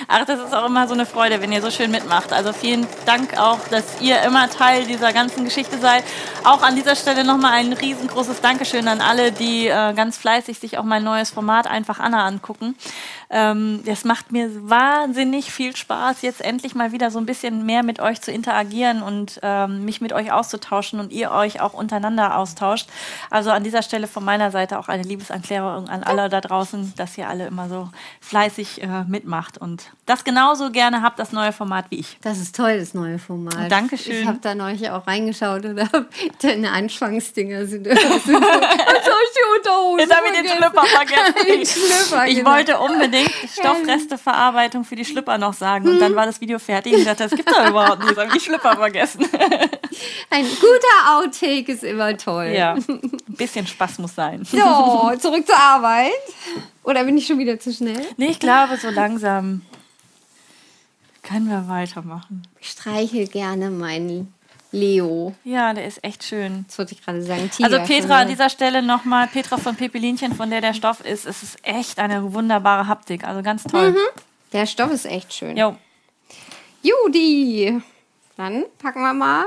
Ach, das ist auch immer so eine Freude, wenn ihr so schön mitmacht. Also vielen Dank auch, dass ihr immer Teil dieser ganzen Geschichte seid. Auch an dieser Stelle nochmal ein riesengroßes Dankeschön an alle, die äh, ganz fleißig sich auch mein neues Format einfach Anna angucken. Ähm, es macht mir wahnsinnig viel Spaß, jetzt endlich mal wieder so ein bisschen mehr mit euch zu interagieren und ähm, mich mit euch auszutauschen und ihr euch auch untereinander austauscht. Also an dieser Stelle von meiner Seite auch eine Liebeserklärung an alle da draußen, dass ihr alle immer so fleißig äh, mitmacht und das genauso gerne habt, das neue Format wie ich. Das ist toll, das neue Format. Dankeschön. Ich habe da neulich auch reingeschaut und (laughs) hab, deine Anfangsdinger sind, (laughs) sind so, als soll ich die Unterhose Jetzt habe ich den Schlüpper vergessen. (laughs) Den Schlüpper, ich genau. wollte unbedingt (laughs) Stoffresteverarbeitung für die Schlüpper noch sagen. Und dann war das Video fertig und ich dachte, das gibt doch überhaupt nicht. Jetzt habe ich die Schlüpper vergessen. (laughs) Ein guter Outtake ist immer toll. Ja, (laughs) ein bisschen Spaß muss sein. So, zurück zur Arbeit. Oder bin ich schon wieder zu schnell? Nee, ich glaube, so langsam können wir weitermachen. Ich streichel gerne meinen Leo. Ja, der ist echt schön. Das wollte ich gerade sagen. Tiger Also Petra, an dieser Stelle nochmal, Petra von Pepelinchen, von der der Stoff ist, es ist echt eine wunderbare Haptik. Also ganz toll. Der Stoff ist echt schön. Jo. Judy. Dann packen wir mal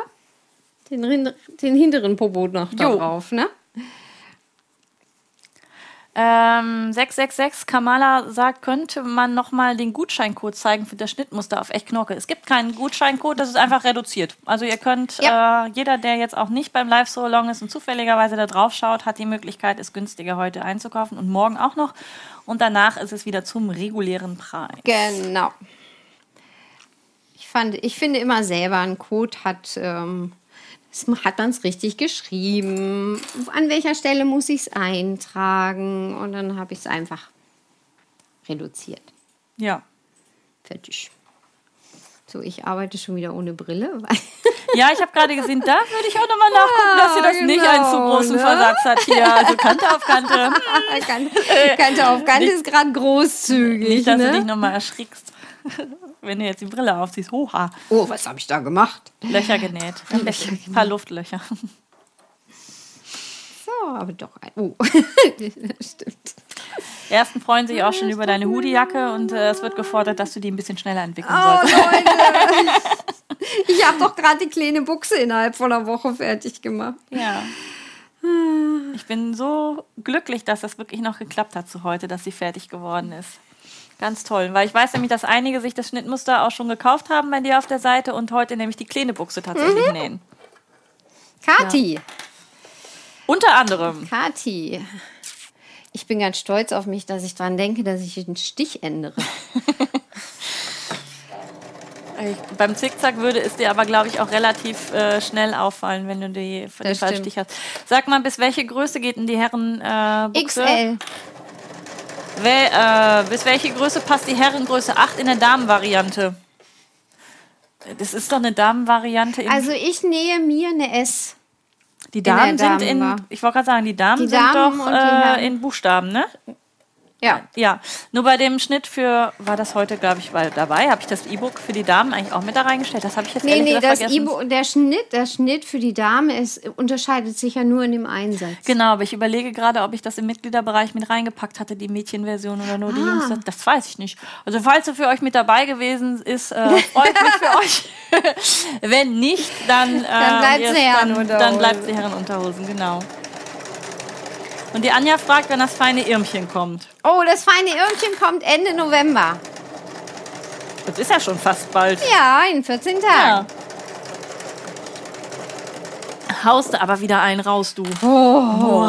den, den hinteren Popo noch da Jo. drauf, ne? Ähm, 666 Kamala sagt, könnte man nochmal den Gutscheincode zeigen für das Schnittmuster auf Echt Knorke. Es gibt keinen Gutscheincode, das ist einfach reduziert. Also ihr könnt, Ja. äh, jeder, der jetzt auch nicht beim Live-So-Long ist und zufälligerweise da drauf schaut, hat die Möglichkeit, es günstiger heute einzukaufen und morgen auch noch. Und danach ist es wieder zum regulären Preis. Genau. Ich, fand, ich finde immer selber, ein Code hat, ähm, hat man es richtig geschrieben. An welcher Stelle muss ich es eintragen? Und dann habe ich es einfach reduziert. Ja. Fertig. So, ich arbeite schon wieder ohne Brille. (laughs) Ja, ich habe gerade gesehen, da würde ich auch nochmal nachgucken, dass sie das nicht einen zu genau, großen ne? Versatz hat hier. Also Kante auf Kante. (laughs) Kante, Kante auf Kante ist gerade großzügig. Nicht, dass du dich ne? nochmal erschrickst, (laughs) wenn du jetzt die Brille aufziehst. Hoha. Oh, was habe ich da gemacht? Löcher genäht. (laughs) Ein bisschen- ein paar Luftlöcher. (laughs) So, aber doch ein. Oh, das stimmt. Die ersten freuen sich auch schon über deine Hoodiejacke und äh, es wird gefordert, dass du die ein bisschen schneller entwickeln Oh, sollst. Leute. Ich habe doch gerade die kleine Buchse innerhalb von einer Woche fertig gemacht. Ja. Ich bin so glücklich, dass das wirklich noch geklappt hat zu heute, dass sie fertig geworden ist. Ganz toll, weil ich weiß nämlich, dass einige sich das Schnittmuster auch schon gekauft haben bei dir auf der Seite und heute nämlich die kleine Buchse tatsächlich Mhm. nähen. Kathi, Unter anderem. Kathi. Ich bin ganz stolz auf mich, dass ich daran denke, dass ich den Stich ändere. (laughs) Beim Zickzack würde es dir aber, glaube ich, auch relativ äh, schnell auffallen, wenn du die, die Das falschen stimmt. Stich hast. Sag mal, bis welche Größe geht denn die Herren äh, Buchse? XL. Wel, äh, bis welche Größe passt die Herrengröße 8 in der Damenvariante? Das ist doch eine Damenvariante. Also ich nähe mir eine S. die der Damen sind in, Damenvar- ich wollte gerade sagen, die Damen Die sind Damen doch die Herren. äh, in Buchstaben, ne? Ja. Ja, nur bei dem Schnitt für, war das heute, glaube ich, weil dabei, habe ich das E-Book für die Damen eigentlich auch mit da reingestellt. Das habe ich jetzt Nee, nee, das vergessen. E-Book, der Schnitt, der Schnitt für die Dame ist, unterscheidet sich ja nur in dem Einsatz. Genau, aber ich überlege gerade, ob ich das im Mitgliederbereich mit reingepackt hatte, die Mädchenversion oder nur die Ah. Jungs. Das weiß ich nicht. Also falls er für euch mit dabei gewesen ist, äh, freut mich für euch. (laughs) Wenn nicht, dann, äh, Dann bleibt sie Herrenunterhosen, genau. Und die Anja fragt, wenn das feine Irmchen kommt. Oh, das feine Irmchen kommt Ende November. Das ist ja schon fast bald. Ja, in 14 Tagen. Ja. Haust du aber wieder einen raus, du. Oh,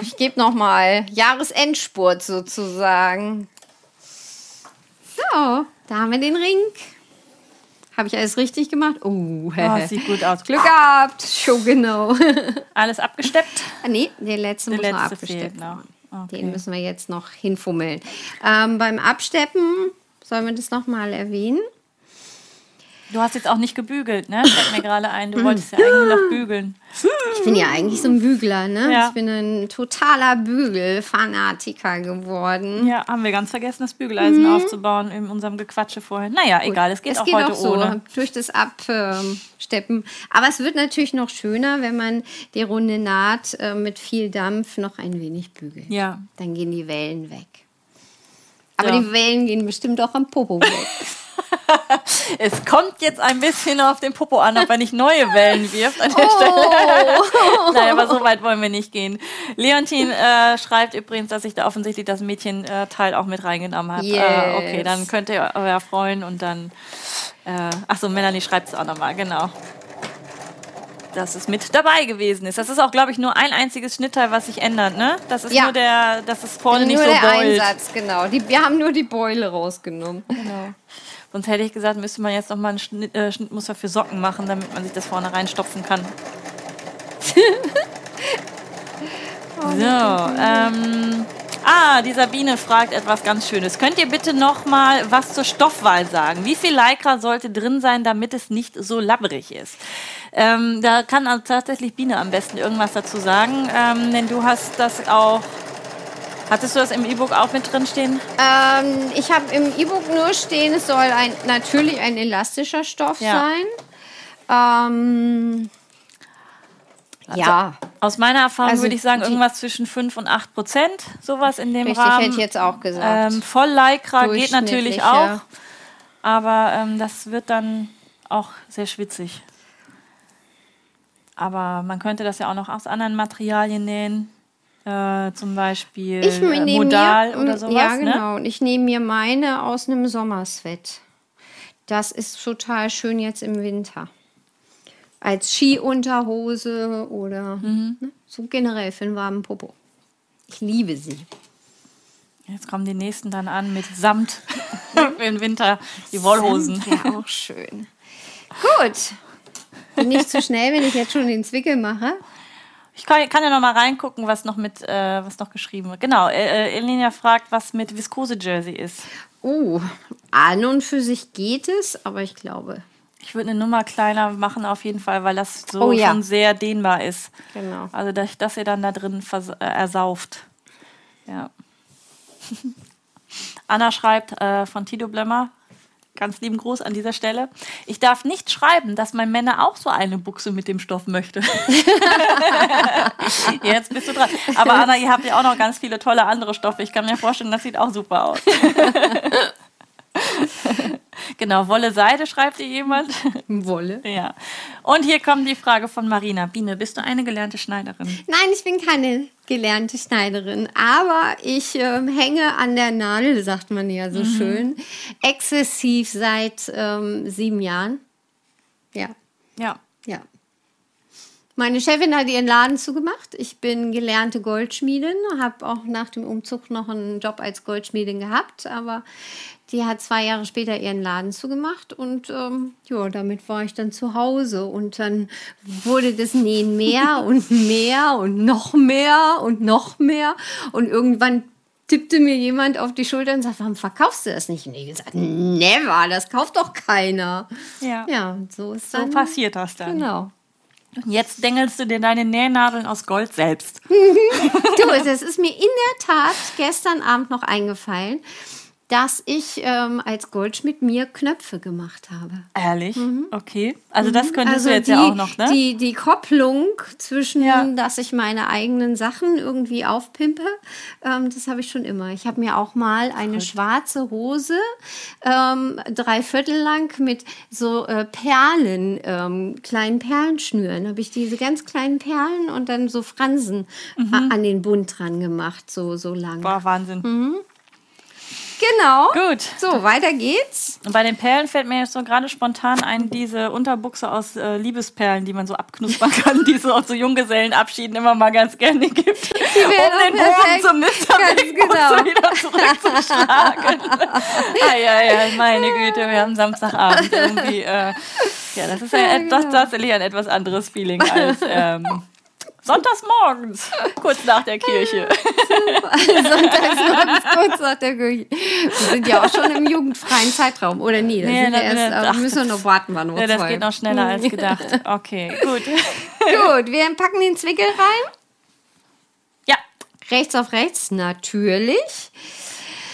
ich gebe noch mal Jahresendspurt sozusagen. So, da haben wir den Ring. Habe ich alles richtig gemacht? Oh, Oh, sieht gut aus. Glück gehabt. Schon genau. (laughs) Alles abgesteppt. Ah, nee, der letzte Der muss noch letzte abgesteppt noch. werden. Okay. Den müssen wir jetzt noch hinfummeln. Ähm, beim Absteppen, sollen wir das noch mal erwähnen? Du hast jetzt auch nicht gebügelt, ne? Fällt mir gerade ein. Du wolltest ja eigentlich noch bügeln. Ich bin ja eigentlich so ein Bügler, ne? Ja. Ich bin ein totaler Bügelfanatiker geworden. Ja, haben wir ganz vergessen, das Bügeleisen aufzubauen in unserem Gequatsche vorher. Naja, egal, es geht Es auch geht heute auch so ohne. durch das Absteppen. Aber es wird natürlich noch schöner, wenn man die runde Naht äh, mit viel Dampf noch ein wenig bügelt. Ja. Dann gehen die Wellen weg. Aber Ja. die Wellen gehen bestimmt auch am Popo weg. (laughs) (laughs) Es kommt jetzt ein bisschen auf den Popo an, ob er nicht neue Wellen wirft an der Oh. Stelle. (laughs) Nein, aber so weit wollen wir nicht gehen. Leontin äh, schreibt übrigens, dass ich da offensichtlich das Mädchen-Teil auch mit reingenommen habe. Yes. Äh, okay, dann könnt ihr euer freuen und dann. Äh, achso, Melanie schreibt es auch nochmal, genau. Dass es mit dabei gewesen ist. Das ist auch, glaube ich, nur ein einziges Schnittteil, was sich ändert, ne? Das ist Ja. nur der, das ist vorne nicht nur so der. Einsatz, genau. Die, wir haben nur die Beule rausgenommen. Genau. Sonst hätte ich gesagt, müsste man jetzt noch mal ein Schnitt, äh, Schnittmuster für Socken machen, damit man sich das vorne reinstopfen kann. (laughs) so, ähm, ah, die Sabine fragt etwas ganz Schönes. Könnt ihr bitte noch mal was zur Stoffwahl sagen? Wie viel Lycra sollte drin sein, damit es nicht so labbrig ist? Ähm, da kann also tatsächlich Biene am besten irgendwas dazu sagen, ähm, denn du hast das auch. Hattest du das im E-Book auch mit drin stehen? Ähm, ich habe im E-Book nur stehen, es soll ein, natürlich ein elastischer Stoff Ja. sein. Ähm, ja, Aus meiner Erfahrung Also würde ich sagen, irgendwas zwischen 5 und 8 Prozent, sowas in dem richtig, Rahmen. hätte ich jetzt auch gesagt. ähm, voll Lycra geht natürlich auch, aber ähm, das wird dann auch sehr schwitzig. Aber man könnte das ja auch noch aus anderen Materialien nähen, äh, zum Beispiel ich äh, nehme Modal mir, oder sowas. Ja, Ne? genau. Und ich nehme mir meine aus einem Sommersweat. Das ist total schön jetzt im Winter. Als Skiunterhose oder Mhm. ne, so generell für einen warmen Popo. Ich liebe sie. Jetzt kommen die nächsten dann an mit Samt (laughs) für den Winter, die Wollhosen. Ja, auch schön. Gut. Bin nicht zu schnell, wenn ich jetzt schon den Zwickel mache. Ich kann, kann ja noch mal reingucken, was noch mit, äh, was noch geschrieben wird. Genau, äh, äh, Elenia fragt, was mit Viskose-Jersey ist. Oh, an und für sich geht es, aber ich glaube, Ich würde eine Nummer kleiner machen auf jeden Fall, weil das so Oh ja. schon sehr dehnbar ist. Genau. Also dass, dass ihr dann da drin äh, ersauft. Ja. (laughs) Anna schreibt äh, von Tito Blemmer. Ganz lieben Gruß an dieser Stelle. Ich darf nicht schreiben, dass mein Männer auch so eine Buchse mit dem Stoff möchte. (laughs) Jetzt bist du dran. Aber Anna, ihr habt ja auch noch ganz viele tolle andere Stoffe. Ich kann mir vorstellen, das sieht auch super aus. (laughs) (laughs) genau, Wolle Seide schreibt hier jemand. (laughs) Wolle. Ja. Und hier kommt die Frage von Marina. Biene, bist du eine gelernte Schneiderin? Nein, ich bin keine gelernte Schneiderin, aber ich ähm, hänge an der Nadel, sagt man ja so schön, exzessiv seit ähm, sieben Jahren. Ja, Ja. ja. Meine Chefin hat ihren Laden zugemacht. Ich bin gelernte Goldschmiedin, habe auch nach dem Umzug noch einen Job als Goldschmiedin gehabt, aber die hat zwei Jahre später ihren Laden zugemacht und ähm, ja, damit war ich dann zu Hause und dann wurde das Nähen mehr (laughs) und mehr und noch mehr und noch mehr und irgendwann tippte mir jemand auf die Schulter und sagte, warum verkaufst du das nicht? Und ich gesagt, never, das kauft doch keiner. Ja. Ja, so ist So dann. passiert das dann. Genau. Und Jetzt dengelst du dir deine Nähnadeln aus Gold selbst. (laughs) Du, das ist mir in der Tat gestern Abend noch eingefallen, dass ich ähm, als Goldschmied mir Knöpfe gemacht habe. Ehrlich? Okay. Also das könntest du jetzt Mhm. die, ja auch noch, ne? Die, die Kopplung zwischen, Ja. dass ich meine eigenen Sachen irgendwie aufpimpe, ähm, das habe ich schon immer. Ich habe mir auch mal eine schwarze Hose, ähm, drei Viertel lang mit so äh, Perlen, ähm, kleinen Perlenschnüren, habe ich diese ganz kleinen Perlen und dann so Fransen Mhm. a- an den Bund dran gemacht, so, so lang. Boah, Wahnsinn. Genau. Gut. So, weiter geht's. Und bei den Perlen fällt mir jetzt so gerade spontan ein, diese Unterbuchse aus äh, Liebesperlen, die man so abknuspern kann, die es so auf so Junggesellenabschieden immer mal ganz gerne gibt, um wären den perfekt. Bogen zum Mr. Genau. (laughs) wieder zurückzuschlagen. (laughs) Eieiei, meine Güte, wir haben Samstagabend irgendwie. Äh, ja, das ist ja, etwas, genau. tatsächlich ein etwas anderes Feeling als ähm, sonntags morgens, kurz nach der Kirche. (laughs) Sonntags morgens kurz nach der Kirche. Wir sind ja auch schon im jugendfreien Zeitraum, oder nie? Da Nee, sind wir erst, aber wir müssen wir noch warten, wann Ja, das geht noch schneller als gedacht. Okay, gut. (laughs) Gut, wir packen den Zwickel rein. Ja, Rechts auf rechts, natürlich.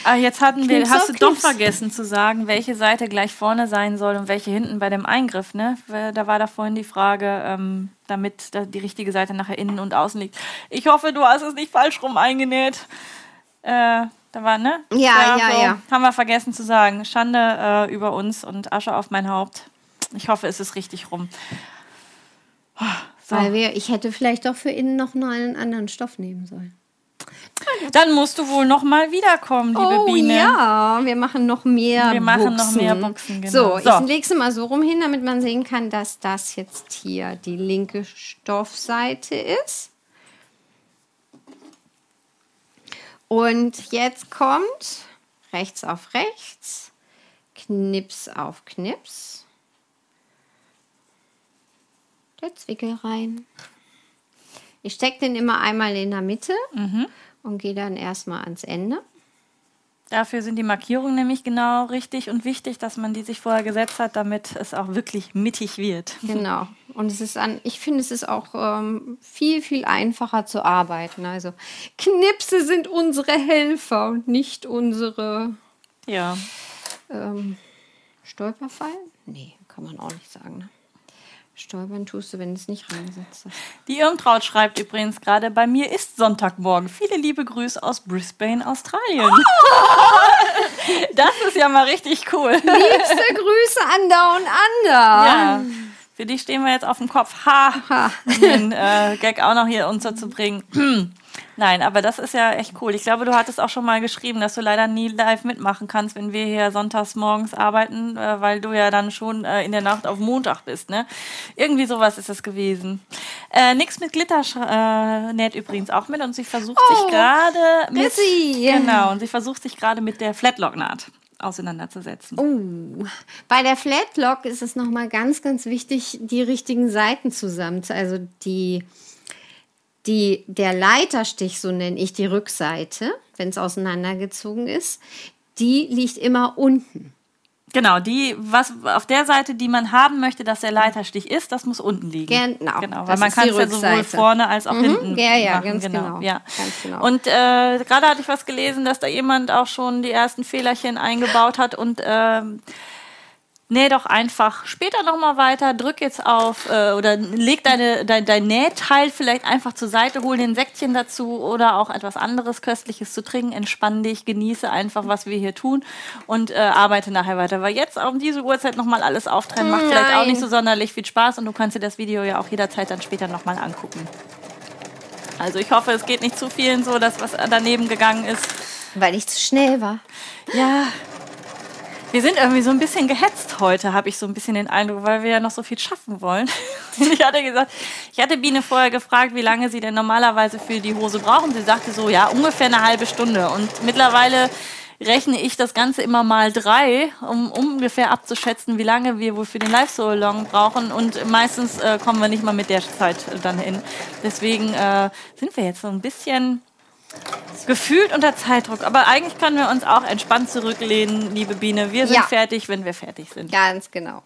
Ah, jetzt hatten wir, Knips hast du doch vergessen zu sagen, welche Seite gleich vorne sein soll und welche hinten bei dem Eingriff, ne? Da war da vorhin die Frage, ähm, damit da die richtige Seite nachher innen und außen liegt. Ich hoffe, du hast es nicht falsch rum eingenäht. Äh, Da war, ne? Ja, ja, ja. Haben wir vergessen zu sagen. Schande äh, über uns und Asche auf mein Haupt. Ich hoffe, es ist richtig rum. So. Weil wir, ich hätte vielleicht doch für innen noch einen anderen Stoff nehmen sollen. Dann musst du wohl noch mal wiederkommen, liebe oh, Biene. Ja, wir machen noch mehr Wir machen noch mehr Buchsen, genau. So, so. ich lege sie mal so rum hin, damit man sehen kann, dass das jetzt hier die linke Stoffseite ist. Und jetzt kommt rechts auf rechts, Knips auf Knips, der Zwickel rein. Ich stecke den immer einmal in der Mitte mhm. und gehe dann erstmal ans Ende. Dafür sind die Markierungen nämlich genau richtig und wichtig, dass man die sich vorher gesetzt hat, damit es auch wirklich mittig wird. (laughs) Genau. Und es ist an, ich finde, es ist auch ähm, viel, viel einfacher zu arbeiten. Also Knipse sind unsere Helfer und nicht unsere ja. ähm, Stolperfallen. Nee, kann man auch nicht sagen. Ne? Stolpern tust du, wenn du es nicht reingesetzt hast. Die Irmtraut schreibt übrigens gerade, bei mir ist Sonntagmorgen. Viele liebe Grüße aus Brisbane, Australien. Oh! (laughs) das ist ja mal richtig cool. Liebste Grüße an Down Under. Ja. Für dich stehen wir jetzt auf dem Kopf. Ha! ha. Um den äh, Gag auch noch hier unterzubringen. Nein, aber das ist ja echt cool. Ich glaube, du hattest auch schon mal geschrieben, dass du leider nie live mitmachen kannst, wenn wir hier sonntags morgens arbeiten, äh, weil du ja dann schon äh, in der Nacht auf Montag bist, ne? Irgendwie sowas ist es gewesen. Äh, Nix mit Glitter äh, näht übrigens auch mit und sie versucht oh, sich gerade mit genau und sie versucht sich gerade mit der Flatlock-Naht auseinanderzusetzen. Oh, bei der Flatlock ist es nochmal ganz, ganz wichtig, die richtigen Seiten zusammen, also die die, der Leiterstich, so nenne ich die Rückseite, wenn es auseinandergezogen ist, die liegt immer unten. Genau, die, was auf der Seite, die man haben möchte, dass der Leiterstich ist, das muss unten liegen. Genau. genau weil man kann es ja sowohl vorne als auch mhm. hinten. Ja, ja, machen. ganz genau. genau. Ja. Ganz genau. Und äh, gerade hatte ich was gelesen, dass da jemand auch schon die ersten Fehlerchen eingebaut hat und äh, näh doch einfach später nochmal weiter, drück jetzt auf äh, oder leg deine, dein, dein Nähteil vielleicht einfach zur Seite, hol den Säckchen dazu oder auch etwas anderes Köstliches zu trinken, entspann dich, genieße einfach, was wir hier tun und äh, arbeite nachher weiter. Weil jetzt um diese Uhrzeit nochmal alles auftrennen, macht Nein. vielleicht auch nicht so sonderlich viel Spaß und du kannst dir das Video ja auch jederzeit dann später nochmal angucken. Also ich hoffe, es geht nicht zu vielen so, dass was daneben gegangen ist. Weil ich zu schnell war. Ja, wir sind irgendwie so ein bisschen gehetzt heute, habe ich so ein bisschen den Eindruck, weil wir ja noch so viel schaffen wollen. (laughs) ich hatte gesagt, ich hatte Biene vorher gefragt, wie lange sie denn normalerweise für die Hose brauchen. Sie sagte so, ja, ungefähr eine halbe Stunde. Und mittlerweile rechne ich das Ganze immer mal drei, um ungefähr abzuschätzen, wie lange wir wohl für den Live-So-Along brauchen. Und meistens äh, kommen wir nicht mal mit der Zeit dann hin. Deswegen äh, sind wir jetzt so ein bisschen gefühlt unter Zeitdruck. Aber eigentlich können wir uns auch entspannt zurücklehnen, liebe Biene. Wir sind ja. fertig, wenn wir fertig sind. Ganz genau.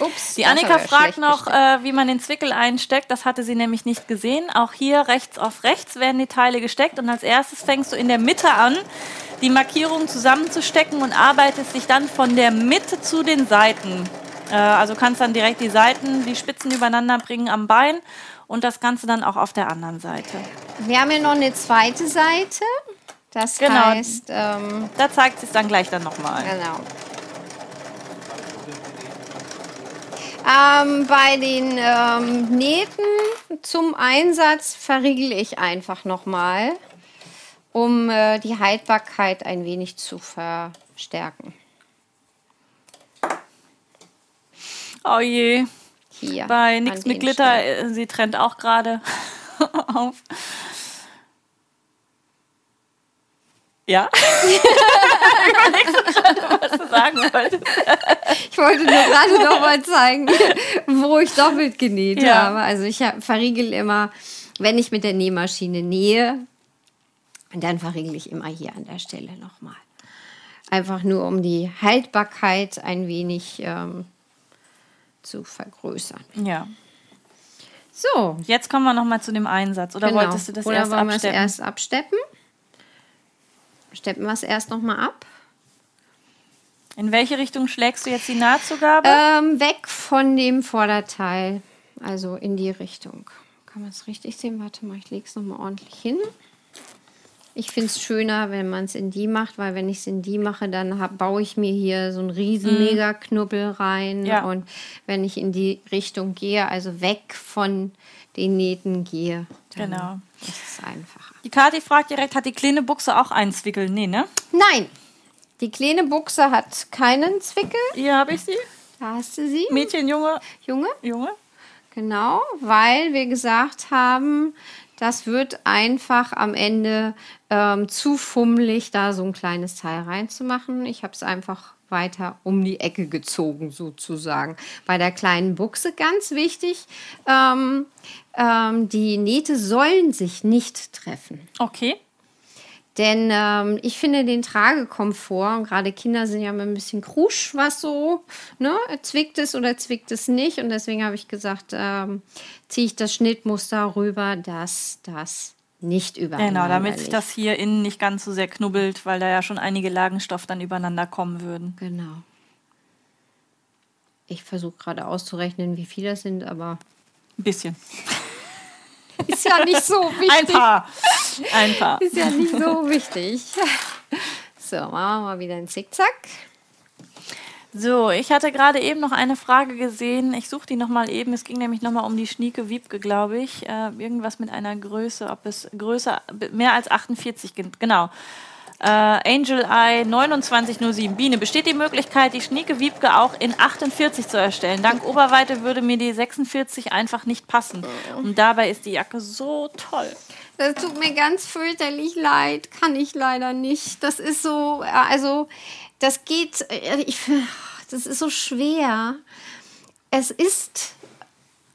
Ups, die Annika fragt noch, äh, wie man den Zwickel einsteckt. Das hatte sie nämlich nicht gesehen. Auch hier rechts auf rechts werden die Teile gesteckt und als erstes fängst du in der Mitte an, die Markierungen zusammenzustecken und arbeitest dich dann von der Mitte zu den Seiten. Äh, also kannst dann direkt die Seiten, die Spitzen übereinander bringen am Bein und das Ganze dann auch auf der anderen Seite. Wir haben hier noch eine zweite Seite. Das genau. heißt, ähm, da zeigt es dann gleich dann nochmal. Genau. Ähm, bei den ähm, Nähten zum Einsatz verriegel ich einfach nochmal, um äh, die Haltbarkeit ein wenig zu verstärken. Oh je. Hier. Bei Nix mit Glitter, Stellen. Äh, sie trennt auch gerade (laughs) auf. Ja? (laughs) was du sagen wolltest. Ich wollte nur gerade noch mal (laughs) zeigen, wo ich doppelt genäht ja. habe. Also ich verriegel immer, wenn ich mit der Nähmaschine nähe, dann verriegel ich immer hier an der Stelle nochmal. Einfach nur, um die Haltbarkeit ein wenig ähm, zu vergrößern. Ja. So. Jetzt kommen wir noch mal zu dem Einsatz. Oder genau. wolltest du das Oder erst wollen absteppen? Wir es erst absteppen? Steppen wir es erst noch mal ab. In welche Richtung schlägst du jetzt die Nahtzugabe? Ähm, weg von dem Vorderteil. Also in die Richtung. Kann man es richtig sehen? Warte mal, ich lege es noch mal ordentlich hin. Ich finde es schöner, wenn man es in die macht, weil wenn ich es in die mache, dann hab, baue ich mir hier so einen riesen Mega-Knubbel rein. Mhm. Ja. Und wenn ich in die Richtung gehe, also weg von den Nähten gehe, dann Genau. ist es einfacher. Die Kathi fragt direkt, hat die kleine Buchse auch einen Zwickel? Nee, ne? Nein, die kleine Buchse hat keinen Zwickel. Hier habe ich sie. Da hast du sie, Mädchen, Junge, Junge. Junge. Genau, weil wir gesagt haben, das wird einfach am Ende ähm, zu fummelig, da so ein kleines Teil reinzumachen. Ich habe es einfach weiter um die Ecke gezogen, sozusagen. Bei der kleinen Buchse ganz wichtig, ähm, ähm, die Nähte sollen sich nicht treffen. Okay. Denn ähm, ich finde den Tragekomfort, und gerade Kinder sind ja immer ein bisschen krusch, was so, ne, zwickt es oder zwickt es nicht. Und deswegen habe ich gesagt, ähm, ziehe ich das Schnittmuster rüber, dass das nicht übereinander Genau, damit sich das hier innen nicht ganz so sehr knubbelt, weil da ja schon einige Lagenstoff dann übereinander kommen würden. Genau. Ich versuche gerade auszurechnen, wie viele das sind, aber Ein bisschen. (laughs) ist ja nicht so Ein wichtig. paar. (laughs) Ein paar. Ist ja nicht so wichtig. (laughs) So, machen wir mal wieder ein Zickzack. So, ich hatte gerade eben noch eine Frage gesehen. Ich suche die nochmal eben. Es ging nämlich nochmal um die Schnieke Wiebke, glaube ich. Äh, irgendwas mit einer Größe, ob es größer, mehr als 48 gibt. Genau. Äh, Angel Eye 2907. Biene, besteht die Möglichkeit, die Schnieke Wiebke auch in 48 zu erstellen? Dank Oberweite würde mir die 46 einfach nicht passen. Und dabei ist die Jacke so toll. Das tut mir ganz fürchterlich leid. Kann ich leider nicht. Das ist so, also, das geht, äh, ich, das ist so schwer. Es ist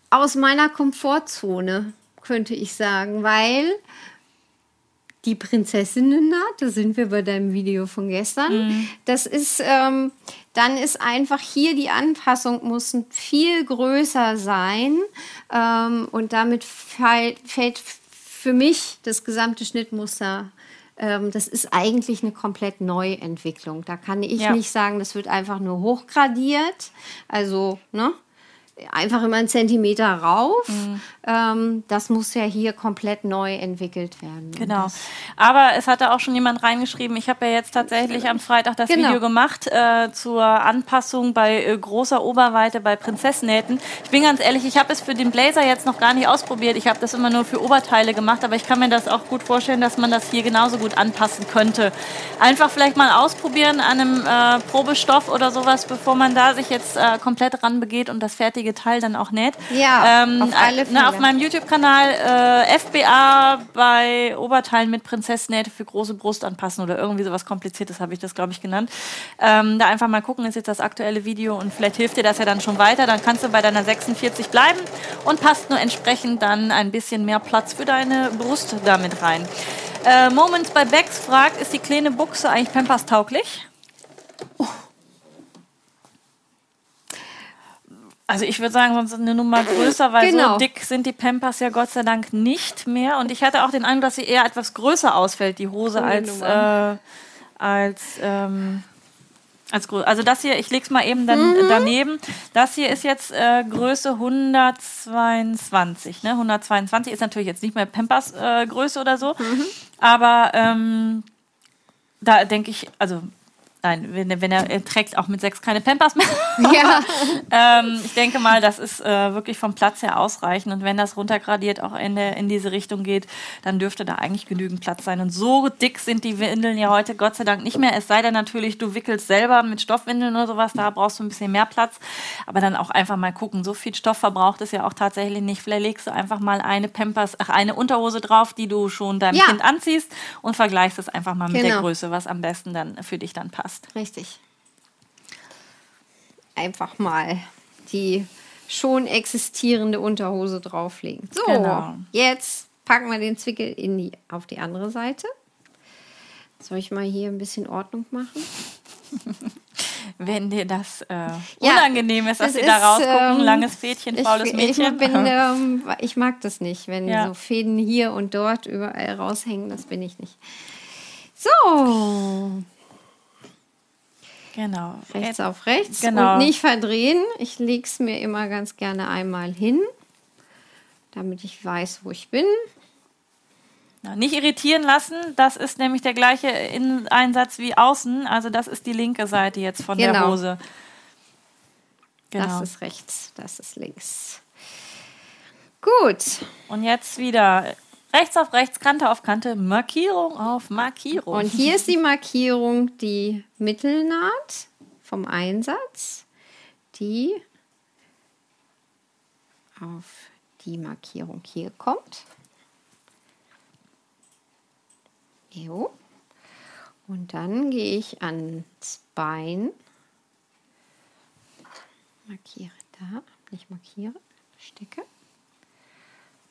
aus meiner Komfortzone, könnte ich sagen, weil die Prinzessinnen-Naht, da sind wir bei deinem Video von gestern, das ist, ähm, dann ist einfach hier die Anpassung muss viel größer sein ähm, und damit fall, fällt für mich das gesamte Schnittmuster, ähm, das ist eigentlich eine komplett Neuentwicklung. Da kann ich Ja. nicht sagen, das wird einfach nur hochgradiert, also, ne? Einfach immer einen Zentimeter rauf. Mhm. Ähm, das muss ja hier komplett neu entwickelt werden. Genau. Aber es hatte auch schon jemand reingeschrieben, ich habe ja jetzt tatsächlich am Freitag das Genau. Video gemacht äh, zur Anpassung bei äh, großer Oberweite bei Prinzessnähten. Ich bin ganz ehrlich, ich habe es für den Blazer jetzt noch gar nicht ausprobiert. Ich habe das immer nur für Oberteile gemacht, aber ich kann mir das auch gut vorstellen, dass man das hier genauso gut anpassen könnte. Einfach vielleicht mal ausprobieren an einem äh, Probestoff oder sowas, bevor man da sich jetzt äh, komplett ranbegeht und das fertige Teil dann auch näht. Ja, ähm, auf alle äh, Fälle. Ne, auf meinem YouTube-Kanal äh, FBA bei Oberteilen mit Prinzessnähte für große Brust anpassen oder irgendwie sowas Kompliziertes habe ich das, glaube ich, genannt. Ähm, da einfach mal gucken, ist jetzt das aktuelle Video und vielleicht hilft dir das ja dann schon weiter. Dann kannst du bei deiner 46 bleiben und passt nur entsprechend dann ein bisschen mehr Platz für deine Brust damit rein. Äh, Moments bei Becks fragt, ist die kleine Buchse eigentlich Pampers tauglich? Also ich würde sagen, sonst eine Nummer größer, weil Genau. so dick sind die Pampers ja Gott sei Dank nicht mehr. Und ich hatte auch den Eindruck, dass sie eher etwas größer ausfällt, die Hose, als, äh, als, ähm, als grö- Also das hier, ich leg's mal eben dann daneben. Das hier ist jetzt äh, Größe 122. Ne? 122 ist natürlich jetzt nicht mehr Pampers äh, Größe oder so. Aber ähm, da denke ich, also nein, wenn, er- wenn er, er trägt auch mit sechs keine Pampers mehr. (laughs) ja, (laughs) ähm, ich denke mal, das ist äh, wirklich vom Platz her ausreichend. Und wenn das runtergradiert auch in, der, in diese Richtung geht, dann dürfte da eigentlich genügend Platz sein. Und so dick sind die Windeln ja heute Gott sei Dank nicht mehr. Es sei denn natürlich, du wickelst selber mit Stoffwindeln oder sowas, da brauchst du ein bisschen mehr Platz. Aber dann auch einfach mal gucken. So viel Stoff verbraucht es ja auch tatsächlich nicht. Vielleicht legst du einfach mal eine Pampers, ach, eine Unterhose drauf, die du schon deinem Ja. Kind anziehst und vergleichst es einfach mal mit der Genau. Größe, was am besten dann für dich dann passt. Richtig. Einfach mal die schon existierende Unterhose drauflegen. So, Genau. jetzt packen wir den Zwickel in die, auf die andere Seite. Soll ich mal hier ein bisschen Ordnung machen? (laughs) Wenn dir das äh, Ja, unangenehm ist, dass das sie da rausgucken, ähm, langes Fädchen, faules ich, Mädchen. Ich, bin, (laughs) ähm, ich mag das nicht, wenn Ja. so Fäden hier und dort überall raushängen. Das bin ich nicht. So, genau. rechts auf rechts genau. und nicht verdrehen. Ich lege es mir immer ganz gerne einmal hin, damit ich weiß, wo ich bin. Nicht irritieren lassen, das ist nämlich der gleiche Inneneinsatz wie außen. Also das ist die linke Seite jetzt von der Genau. Hose. Genau. Das ist rechts, das ist links. Gut. Und jetzt wieder rechts auf rechts, Kante auf Kante, Markierung auf Markierung. Und hier ist die Markierung, die Mittelnaht vom Einsatz, die auf die Markierung hier kommt. Jo. Und dann gehe ich ans Bein. Markiere da, nicht markiere, stecke.